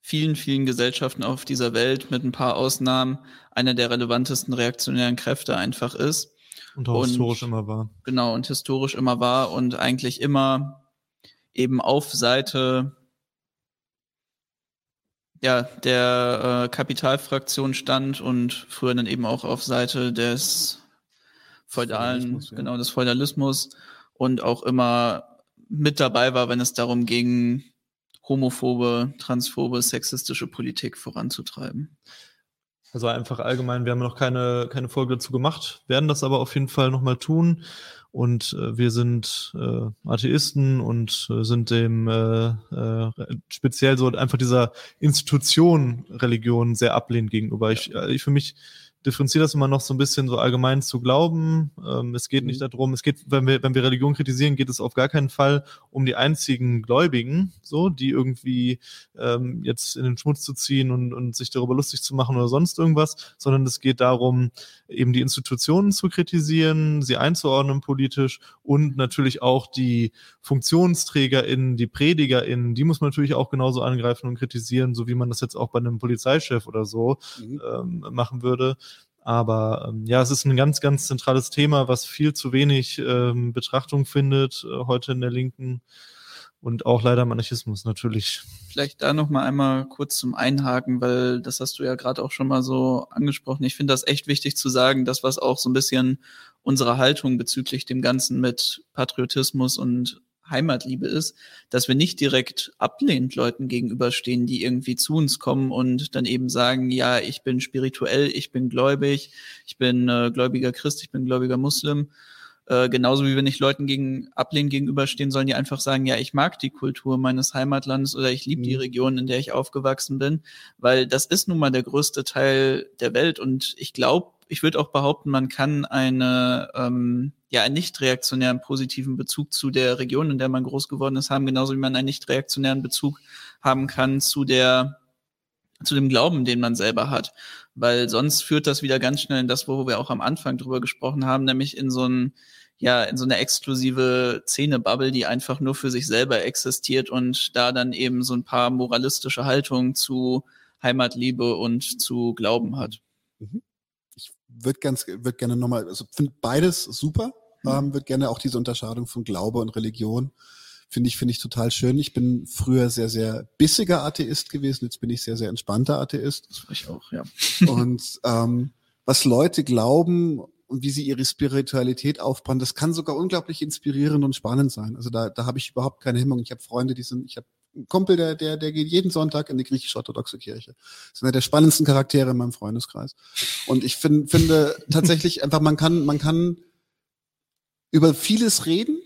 vielen, vielen Gesellschaften auf dieser Welt mit ein paar Ausnahmen einer der relevantesten reaktionären Kräfte einfach ist. Und auch und, historisch immer war. Genau, und historisch immer war und eigentlich immer eben auf Seite ja, der äh, Kapitalfraktion stand und früher dann eben auch auf Seite des feudalen, ja. genau, des Feudalismus und auch immer mit dabei war, wenn es darum ging, homophobe, transphobe, sexistische Politik voranzutreiben. Also einfach allgemein, wir haben noch keine, keine Folge dazu gemacht, werden das aber auf jeden Fall nochmal tun. Und äh, wir sind äh, Atheisten und äh, sind dem äh, äh, speziell so einfach dieser Institution Religion sehr ablehnend gegenüber. Ich, äh, ich für mich differenziere das immer noch so ein bisschen so allgemein zu glauben. Ähm, es geht mhm. nicht darum, es geht, wenn wir, wenn wir Religion kritisieren, geht es auf gar keinen Fall um die einzigen Gläubigen, so, die irgendwie ähm, jetzt in den Schmutz zu ziehen und, und sich darüber lustig zu machen oder sonst irgendwas, sondern es geht darum, eben die Institutionen zu kritisieren, sie einzuordnen politisch und natürlich auch die FunktionsträgerInnen, die PredigerInnen, die muss man natürlich auch genauso angreifen und kritisieren, so wie man das jetzt auch bei einem Polizeichef oder so mhm. ähm, machen würde. Aber ähm, ja, es ist ein ganz, ganz zentrales Thema, was viel zu wenig ähm, Betrachtung findet äh, heute in der Linken und auch leider Anarchismus natürlich. Vielleicht da noch mal einmal kurz zum Einhaken, weil das hast du ja gerade auch schon mal so angesprochen. Ich finde das echt wichtig zu sagen, das was auch so ein bisschen unsere Haltung bezüglich dem Ganzen mit Patriotismus und Heimatliebe ist, dass wir nicht direkt ablehnend Leuten gegenüberstehen, die irgendwie zu uns kommen und dann eben sagen, ja, ich bin spirituell, ich bin gläubig, ich bin äh, gläubiger Christ, ich bin gläubiger Muslim. Äh, genauso wie wir nicht Leuten gegen ablehnen gegenüberstehen sollen, die einfach sagen, ja, ich mag die Kultur meines Heimatlandes oder ich liebe mhm. die Region, in der ich aufgewachsen bin, weil das ist nun mal der größte Teil der Welt und ich glaube, ich würde auch behaupten, man kann eine ähm, ja einen nicht reaktionären positiven Bezug zu der Region, in der man groß geworden ist, haben, genauso wie man einen nicht reaktionären Bezug haben kann zu der zu dem Glauben, den man selber hat. Weil sonst führt das wieder ganz schnell in das, wo wir auch am Anfang drüber gesprochen haben, nämlich in so ein, ja, in so eine exklusive Szene-Bubble, die einfach nur für sich selber existiert und da dann eben so ein paar moralistische Haltungen zu Heimatliebe und zu Glauben hat. Mhm würde ganz, würde gerne nochmal, also finde beides super. Ähm, würde gerne auch diese Unterscheidung von Glaube und Religion finde ich, finde ich total schön. Ich bin früher sehr, sehr bissiger Atheist gewesen. Jetzt bin ich sehr, sehr entspannter Atheist. Das war ich auch, ja. Und ähm, was Leute glauben und wie sie ihre Spiritualität aufbauen, das kann sogar unglaublich inspirierend und spannend sein. Also da, da habe ich überhaupt keine Hemmung. Ich habe Freunde, die sind, ich habe einen Kumpel, der, der, der geht jeden Sonntag in die griechisch-orthodoxe Kirche. Das ist einer der spannendsten Charaktere in meinem Freundeskreis. Und ich find, finde tatsächlich einfach, man kann, man kann über vieles reden,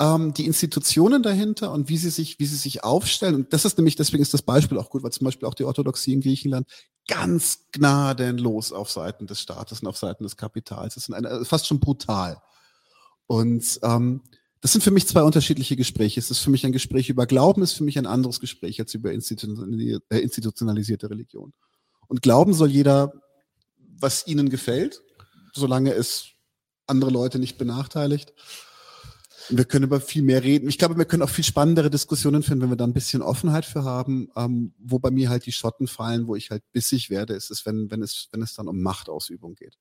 ähm, die Institutionen dahinter und wie sie sich, wie sie sich aufstellen. Und das ist nämlich, deswegen ist das Beispiel auch gut, weil zum Beispiel auch die Orthodoxie in Griechenland ganz gnadenlos auf Seiten des Staates und auf Seiten des Kapitals ist. Eine, fast schon brutal. Und ähm, das sind für mich zwei unterschiedliche Gespräche. Es ist für mich ein Gespräch über Glauben, ist für mich ein anderes Gespräch als über äh, institutionalisierte Religion. Und glauben soll jeder, was ihnen gefällt, solange es andere Leute nicht benachteiligt. Wir können über viel mehr reden. Ich glaube, wir können auch viel spannendere Diskussionen führen, wenn wir da ein bisschen Offenheit für haben. Ähm, wo bei mir halt die Schotten fallen, wo ich halt bissig werde, ist es, wenn, wenn es, wenn es dann um Machtausübung geht.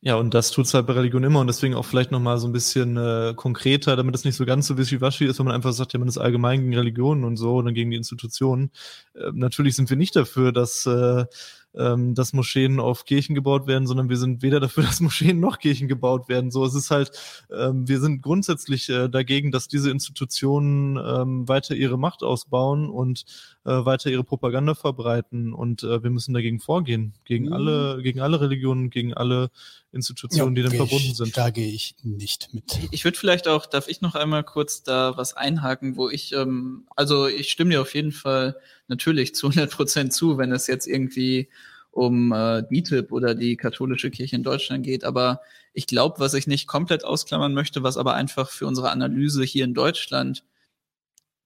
Ja, und das tut's halt bei Religion immer und deswegen auch vielleicht nochmal so ein bisschen äh, konkreter, damit es nicht so ganz so wischiwaschi ist, wenn man einfach sagt, ja, man ist allgemein gegen Religionen und so und gegen die Institutionen. Äh, natürlich sind wir nicht dafür, dass äh, ähm, dass Moscheen auf Kirchen gebaut werden, sondern wir sind weder dafür, dass Moscheen noch Kirchen gebaut werden. So, es ist halt, ähm, wir sind grundsätzlich äh, dagegen, dass diese Institutionen ähm, weiter ihre Macht ausbauen und äh, weiter ihre Propaganda verbreiten. Und äh, wir müssen dagegen vorgehen, gegen mhm. alle, gegen alle Religionen, gegen alle Institutionen, ja, die dann verbunden ich, sind. Da gehe ich nicht mit. Ich würde vielleicht auch, darf ich noch einmal kurz da was einhaken, wo ich, ähm, also ich stimme dir auf jeden Fall natürlich zu 100 Prozent zu, wenn es jetzt irgendwie um äh, DITIB oder die katholische Kirche in Deutschland geht. Aber ich glaube, was ich nicht komplett ausklammern möchte, was aber einfach für unsere Analyse hier in Deutschland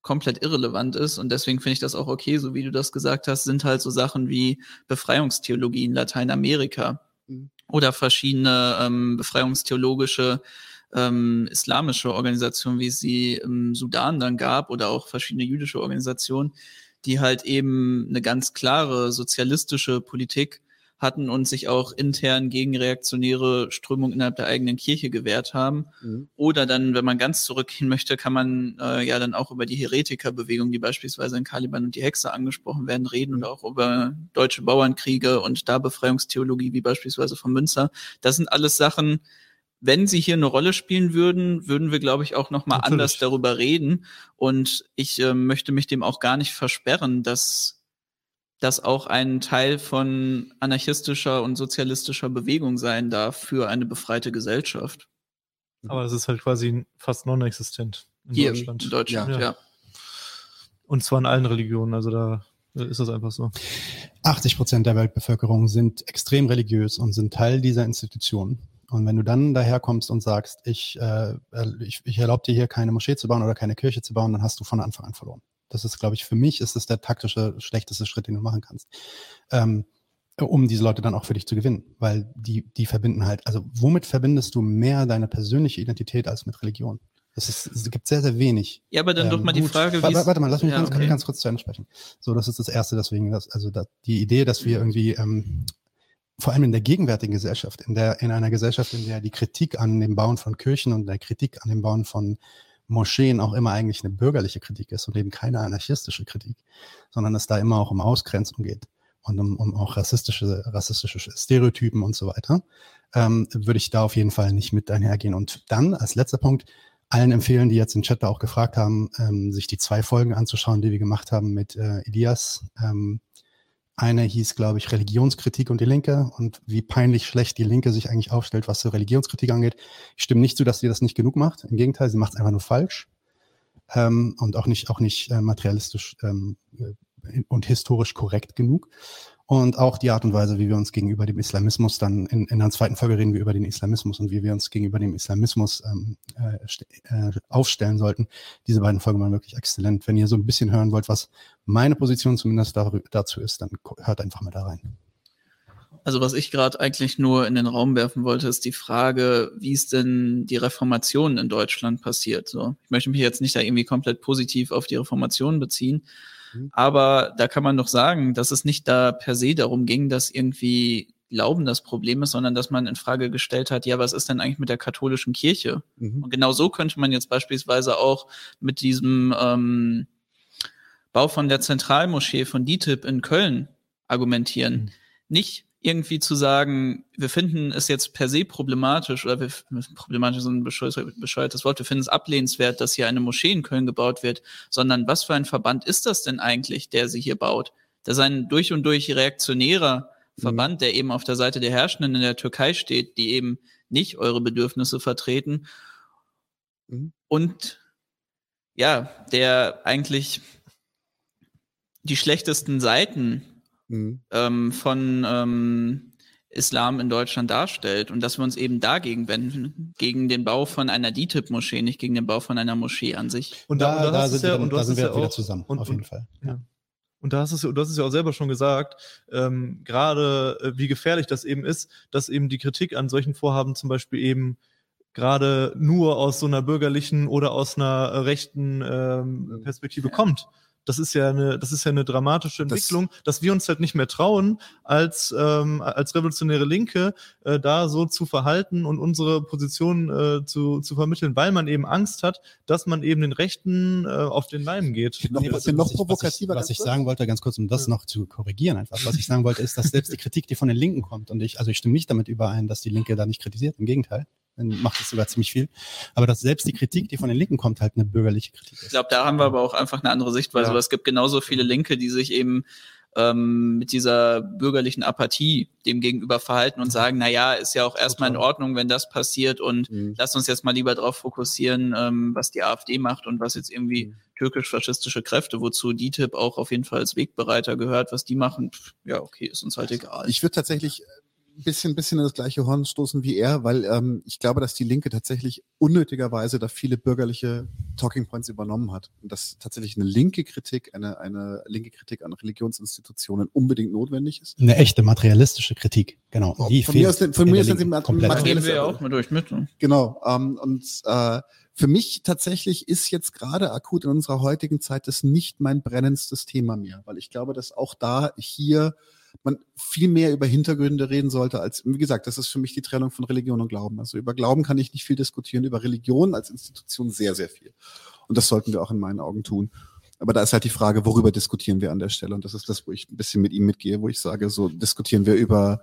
komplett irrelevant ist. Und deswegen finde ich das auch okay, so wie du das gesagt hast, sind halt so Sachen wie Befreiungstheologie in Lateinamerika mhm. oder verschiedene ähm, befreiungstheologische ähm, islamische Organisationen, wie es sie im Sudan dann gab oder auch verschiedene jüdische Organisationen, die halt eben eine ganz klare sozialistische Politik hatten und sich auch intern gegen reaktionäre Strömungen innerhalb der eigenen Kirche gewehrt haben. Mhm. Oder dann, wenn man ganz zurückgehen möchte, kann man äh, ja dann auch über die Heretikerbewegung, die beispielsweise in Caliban und die Hexe angesprochen werden, reden und auch über deutsche Bauernkriege und da Befreiungstheologie, wie beispielsweise von Münzer. Das sind alles Sachen, wenn sie hier eine Rolle spielen würden, würden wir, glaube ich, auch noch mal Natürlich. anders darüber reden. Und ich äh, möchte mich dem auch gar nicht versperren, dass das auch ein Teil von anarchistischer und sozialistischer Bewegung sein darf für eine befreite Gesellschaft. Aber es ist halt quasi fast non-existent in Hier Deutschland. In Deutschland, ja. ja. Und zwar in allen Religionen, also da ist das einfach so. 80 Prozent der Weltbevölkerung sind extrem religiös und sind Teil dieser Institution. Und wenn du dann daherkommst und sagst, ich, äh, ich, ich erlaube dir hier keine Moschee zu bauen oder keine Kirche zu bauen, dann hast du von Anfang an verloren. Das ist, glaube ich, für mich ist das der taktische, schlechteste Schritt, den du machen kannst. Ähm, um diese Leute dann auch für dich zu gewinnen, weil die, die verbinden halt, also womit verbindest du mehr deine persönliche Identität als mit Religion? Das ist, es gibt sehr, sehr wenig. Ja, aber dann ähm, doch mal die Frage, wie. Warte, warte mal, lass mich ja, ganz, okay. ganz kurz zu Ende sprechen. So, das ist das Erste, deswegen, das, also da, die Idee, dass wir irgendwie, ähm, vor allem in der gegenwärtigen Gesellschaft, in der, in einer Gesellschaft, in der die Kritik an dem Bauen von Kirchen und der Kritik an dem Bauen von Moscheen auch immer eigentlich eine bürgerliche Kritik ist und eben keine anarchistische Kritik, sondern es da immer auch um Ausgrenzung geht und um, um auch rassistische, rassistische Stereotypen und so weiter, ähm, würde ich da auf jeden Fall nicht mit einhergehen. Und dann als letzter Punkt, allen empfehlen, die jetzt im Chat da auch gefragt haben, ähm, sich die zwei Folgen anzuschauen, die wir gemacht haben mit äh, Elias. Ähm, eine hieß, glaube ich, Religionskritik und die Linke und wie peinlich schlecht die Linke sich eigentlich aufstellt, was so Religionskritik angeht. Ich stimme nicht zu, dass sie das nicht genug macht. Im Gegenteil, sie macht es einfach nur falsch ähm, und auch nicht, auch nicht äh, materialistisch ähm, äh, und historisch korrekt genug und auch die Art und Weise, wie wir uns gegenüber dem Islamismus dann in, in der zweiten Folge reden wir über den Islamismus und wie wir uns gegenüber dem Islamismus ähm, äh, äh, aufstellen sollten. Diese beiden Folgen waren wirklich exzellent. Wenn ihr so ein bisschen hören wollt, was meine Position zumindest dazu ist, dann hört einfach mal da rein. Also was ich gerade eigentlich nur in den Raum werfen wollte, ist die Frage, wie ist denn die Reformation in Deutschland passiert? So, ich möchte mich jetzt nicht da irgendwie komplett positiv auf die Reformation beziehen, Mhm. Aber da kann man doch sagen, dass es nicht da per se darum ging, dass irgendwie Glauben das Problem ist, sondern dass man in Frage gestellt hat, ja, was ist denn eigentlich mit der katholischen Kirche? Mhm. Und genau so könnte man jetzt beispielsweise auch mit diesem ähm, Bau von der Zentralmoschee von DITIB in Köln argumentieren. Mhm. Nicht irgendwie zu sagen, wir finden es jetzt per se problematisch oder wir, problematisch ist ein bescheuertes Wort, wir finden es ablehnenswert, dass hier eine Moschee in Köln gebaut wird, sondern was für ein Verband ist das denn eigentlich, der sie hier baut? Das ist ein durch und durch reaktionärer mhm. Verband, der eben auf der Seite der Herrschenden in der Türkei steht, die eben nicht eure Bedürfnisse vertreten. Mhm. Und ja, der eigentlich die schlechtesten Seiten mhm. ähm, von ähm, Islam in Deutschland darstellt und dass wir uns eben dagegen wenden, gegen den Bau von einer DITIB-Moschee, nicht gegen den Bau von einer Moschee an sich. Und da, da, da sind, ja, wir, und da sind wir ja wieder zusammen, und, auf jeden Fall. Ja. Und da hast du, du hast es ja auch selber schon gesagt, ähm, gerade äh, wie gefährlich das eben ist, dass eben die Kritik an solchen Vorhaben zum Beispiel eben gerade nur aus so einer bürgerlichen oder aus einer rechten ähm, Perspektive ja. kommt das ist ja eine, das ist ja eine dramatische Entwicklung, das, dass wir uns halt nicht mehr trauen, als, ähm, als revolutionäre Linke äh, da so zu verhalten und unsere Position äh, zu, zu vermitteln, weil man eben Angst hat, dass man eben den Rechten äh, auf den Leim geht. Noch, nee, was, noch was provokativer. Was ich, was ich sagen wollte, ganz kurz, um das ja. noch zu korrigieren, einfach, was ich sagen wollte, ist, dass selbst die Kritik, die von den Linken kommt, und ich, also ich stimme nicht damit überein, dass die Linke da nicht kritisiert, im Gegenteil dann macht es sogar ziemlich viel. Aber dass selbst die Kritik, die von den Linken kommt, halt eine bürgerliche Kritik ist. Ich glaube, da haben wir aber auch einfach eine andere Sichtweise. Ja. es gibt genauso viele Linke, die sich eben ähm, mit dieser bürgerlichen Apathie dem gegenüber verhalten und sagen, na ja, ist ja auch erstmal in Ordnung, wenn das passiert und mhm. lass uns jetzt mal lieber darauf fokussieren, ähm, was die AfD macht und was jetzt irgendwie mhm. türkisch-faschistische Kräfte, wozu DITIB auch auf jeden Fall als Wegbereiter gehört, was die machen, pff, ja, okay, ist uns halt egal. Ich würde tatsächlich bisschen, bisschen in das gleiche Horn stoßen wie er, weil ähm, ich glaube, dass die Linke tatsächlich unnötigerweise da viele bürgerliche Talking Points übernommen hat und dass tatsächlich eine linke Kritik, eine, eine linke Kritik an Religionsinstitutionen unbedingt notwendig ist. Eine echte materialistische Kritik, genau. Die von mir aus, von mir ist das materialistisch. wir ja auch mal durch mit. Ne? Genau. Ähm, und äh, für mich tatsächlich ist jetzt gerade akut in unserer heutigen Zeit das nicht mein brennendstes Thema mehr, weil ich glaube, dass auch da hier man viel mehr über Hintergründe reden sollte, als, wie gesagt, das ist für mich die Trennung von Religion und Glauben. Also über Glauben kann ich nicht viel diskutieren, über Religion als Institution sehr, sehr viel. Und das sollten wir auch in meinen Augen tun. Aber da ist halt die Frage, worüber diskutieren wir an der Stelle? Und das ist das, wo ich ein bisschen mit ihm mitgehe, wo ich sage, so diskutieren wir über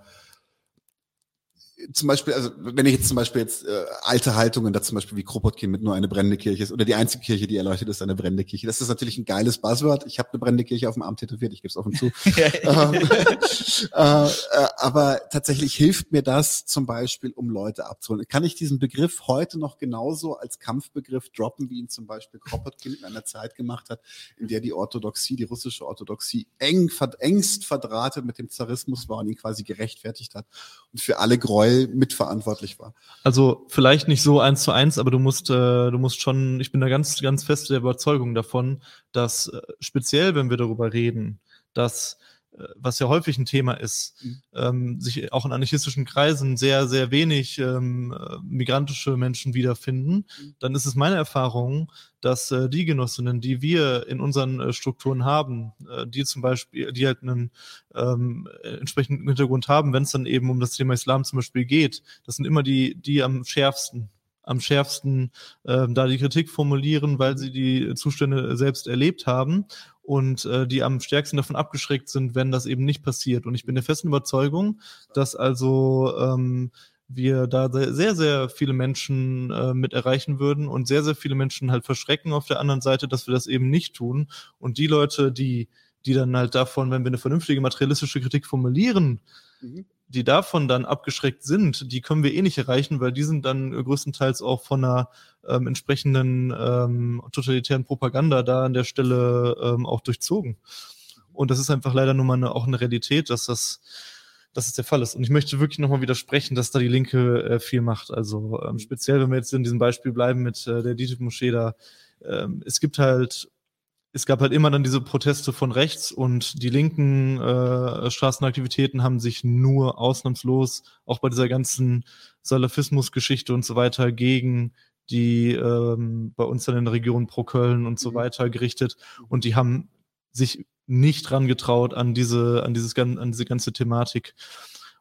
zum Beispiel, also wenn ich jetzt zum Beispiel jetzt äh, alte Haltungen, da zum Beispiel wie Kropotkin mit nur eine brennende Kirche ist oder die einzige Kirche, die erleuchtet ist, eine brennende Kirche. Das ist natürlich ein geiles Buzzword. Ich habe eine brennende Kirche auf dem Arm tätowiert, ich gebe es offen zu. ähm, äh, äh, aber tatsächlich hilft mir das zum Beispiel, um Leute abzuholen. Kann ich diesen Begriff heute noch genauso als Kampfbegriff droppen, wie ihn zum Beispiel Kropotkin in einer Zeit gemacht hat, in der die Orthodoxie, die russische Orthodoxie eng, engst verdrahtet mit dem Zarismus war und ihn quasi gerechtfertigt hat und für alle Gräuel mitverantwortlich war. Also vielleicht nicht so eins zu eins, aber du musst, äh, du musst schon, ich bin da ganz, ganz fest der Überzeugung davon, dass äh, speziell, wenn wir darüber reden, dass was ja häufig ein Thema ist, mhm. ähm, sich auch in anarchistischen Kreisen sehr, sehr wenig ähm, äh, migrantische Menschen wiederfinden, mhm. dann ist es meine Erfahrung, dass äh, die Genossinnen, die wir in unseren äh, Strukturen haben, äh, die zum Beispiel, die halt einen ähm, entsprechenden Hintergrund haben, wenn es dann eben um das Thema Islam zum Beispiel geht, das sind immer die, die am schärfsten am schärfsten äh, da die Kritik formulieren, weil sie die Zustände selbst erlebt haben und äh, die am stärksten davon abgeschreckt sind, wenn das eben nicht passiert. Und ich bin der festen Überzeugung, dass also ähm, wir da sehr, sehr viele Menschen äh, mit erreichen würden und sehr, sehr viele Menschen halt verschrecken auf der anderen Seite, dass wir das eben nicht tun. Und die Leute, die, die dann halt davon, wenn wir eine vernünftige materialistische Kritik formulieren, mhm die davon dann abgeschreckt sind, die können wir eh nicht erreichen, weil die sind dann größtenteils auch von einer ähm, entsprechenden ähm, totalitären Propaganda da an der Stelle ähm, auch durchzogen. Und das ist einfach leider nur mal eine, auch eine Realität, dass das dass es der Fall ist. Und ich möchte wirklich nochmal widersprechen, dass da die Linke äh, viel macht. Also ähm, speziell, wenn wir jetzt in diesem Beispiel bleiben mit äh, der DITIB-Moschee da, ähm, es gibt halt es gab halt immer dann diese Proteste von rechts und die linken äh, Straßenaktivitäten haben sich nur ausnahmslos auch bei dieser ganzen Salafismus-Geschichte und so weiter gegen die ähm, bei uns dann in der Region pro Köln und so mhm. weiter gerichtet und die haben sich nicht dran getraut an diese an dieses an diese ganze Thematik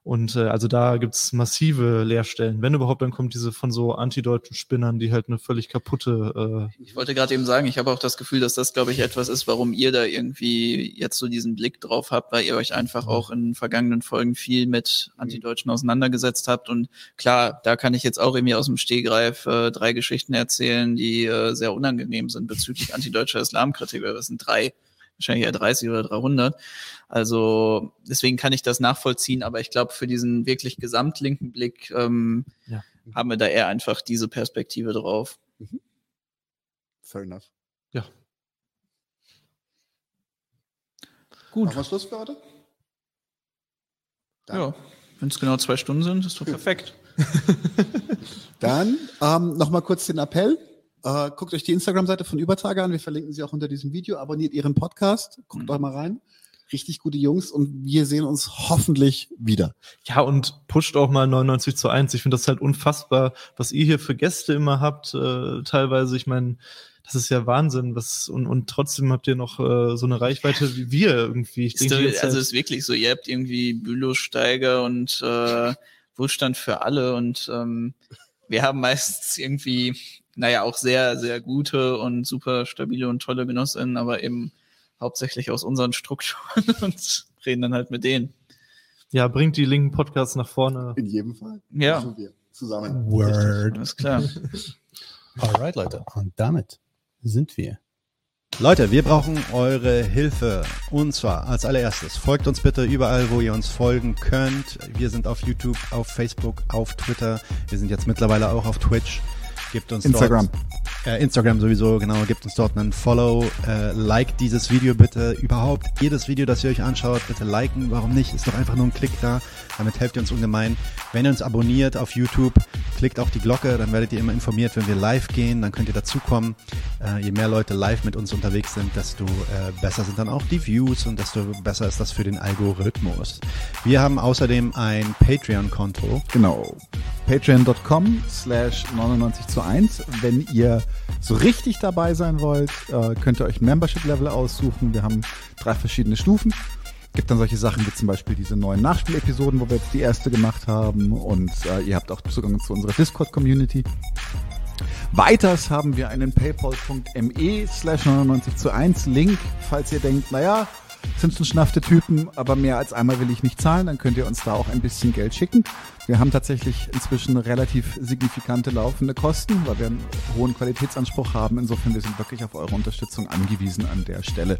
und äh, also da gibt's massive Leerstellen. Wenn überhaupt, dann kommt diese von so antideutschen Spinnern, die halt eine völlig kaputte. Äh ich wollte gerade eben sagen, ich habe auch das Gefühl, dass das, glaube ich, etwas ist, warum ihr da irgendwie jetzt so diesen Blick drauf habt, weil ihr euch einfach mhm. auch in vergangenen Folgen viel mit Antideutschen auseinandergesetzt habt. Und klar, da kann ich jetzt auch irgendwie aus dem Stehgreif äh, drei Geschichten erzählen, die äh, sehr unangenehm sind bezüglich antideutscher Islamkritik. Das sind drei wahrscheinlich eher 30 oder 300. Also deswegen kann ich das nachvollziehen, aber ich glaube, für diesen wirklich gesamtlinken Blick ähm, ja. haben wir da eher einfach diese Perspektive drauf. Mhm. Fair enough. Ja. Gut. Machen wir Schluss für heute? Dann. Ja, wenn es genau zwei Stunden sind, ist doch perfekt. Dann ähm, nochmal kurz den Appell. Äh, guckt euch die Instagram-Seite von Übertage an. Wir verlinken sie auch unter diesem Video. Abonniert ihren Podcast. Guckt mhm. euch mal rein. Richtig gute Jungs und wir sehen uns hoffentlich wieder. Ja, und pusht auch mal 99 zu 1. Ich finde das halt unfassbar, was ihr hier für Gäste immer habt. Äh, teilweise, ich meine, das ist ja Wahnsinn. Was, und, und trotzdem habt ihr noch äh, so eine Reichweite wie wir irgendwie. Ich denke, also halt ist wirklich so, ihr habt irgendwie Bülow, Steiger und äh, Wohlstand für alle und ähm, wir haben meistens irgendwie naja, auch sehr, sehr gute und super stabile und tolle Genossinnen, aber eben hauptsächlich aus unseren Strukturen und reden dann halt mit denen. Ja, bringt die linken Podcasts nach vorne. In jedem Fall. Ja. Wir zusammen. Word. Alles klar. Alright, Leute. Und damit sind wir. Leute, wir brauchen eure Hilfe. Und zwar als allererstes, folgt uns bitte überall, wo ihr uns folgen könnt. Wir sind auf YouTube, auf Facebook, auf Twitter. Wir sind jetzt mittlerweile auch auf Twitch. Gebt uns Instagram. Dort, äh, Instagram sowieso, genau. Gebt uns dort einen Follow. Äh, like dieses Video bitte. Überhaupt jedes Video, das ihr euch anschaut, bitte liken. Warum nicht? Ist doch einfach nur ein Klick da. Damit helft ihr uns ungemein. Wenn ihr uns abonniert auf YouTube, klickt auch die Glocke, dann werdet ihr immer informiert, wenn wir live gehen. Dann könnt ihr dazukommen. Äh, je mehr Leute live mit uns unterwegs sind, desto äh, besser sind dann auch die Views und desto besser ist das für den Algorithmus. Wir haben außerdem ein Patreon-Konto. Genau. Patreon.com slash 99 zu 1. Wenn ihr so richtig dabei sein wollt, äh, könnt ihr euch Membership-Level aussuchen. Wir haben drei verschiedene Stufen. Gibt dann solche Sachen wie zum Beispiel diese neuen Nachspielepisoden, wo wir jetzt die erste gemacht haben. Und äh, ihr habt auch Zugang zu unserer Discord-Community. Weiters haben wir einen paypal.me slash 99 zu 1 Link, falls ihr denkt, naja, zinsenschnaffte Typen, aber mehr als einmal will ich nicht zahlen, dann könnt ihr uns da auch ein bisschen Geld schicken. Wir haben tatsächlich inzwischen relativ signifikante laufende Kosten, weil wir einen hohen Qualitätsanspruch haben. Insofern, wir sind wirklich auf eure Unterstützung angewiesen an der Stelle.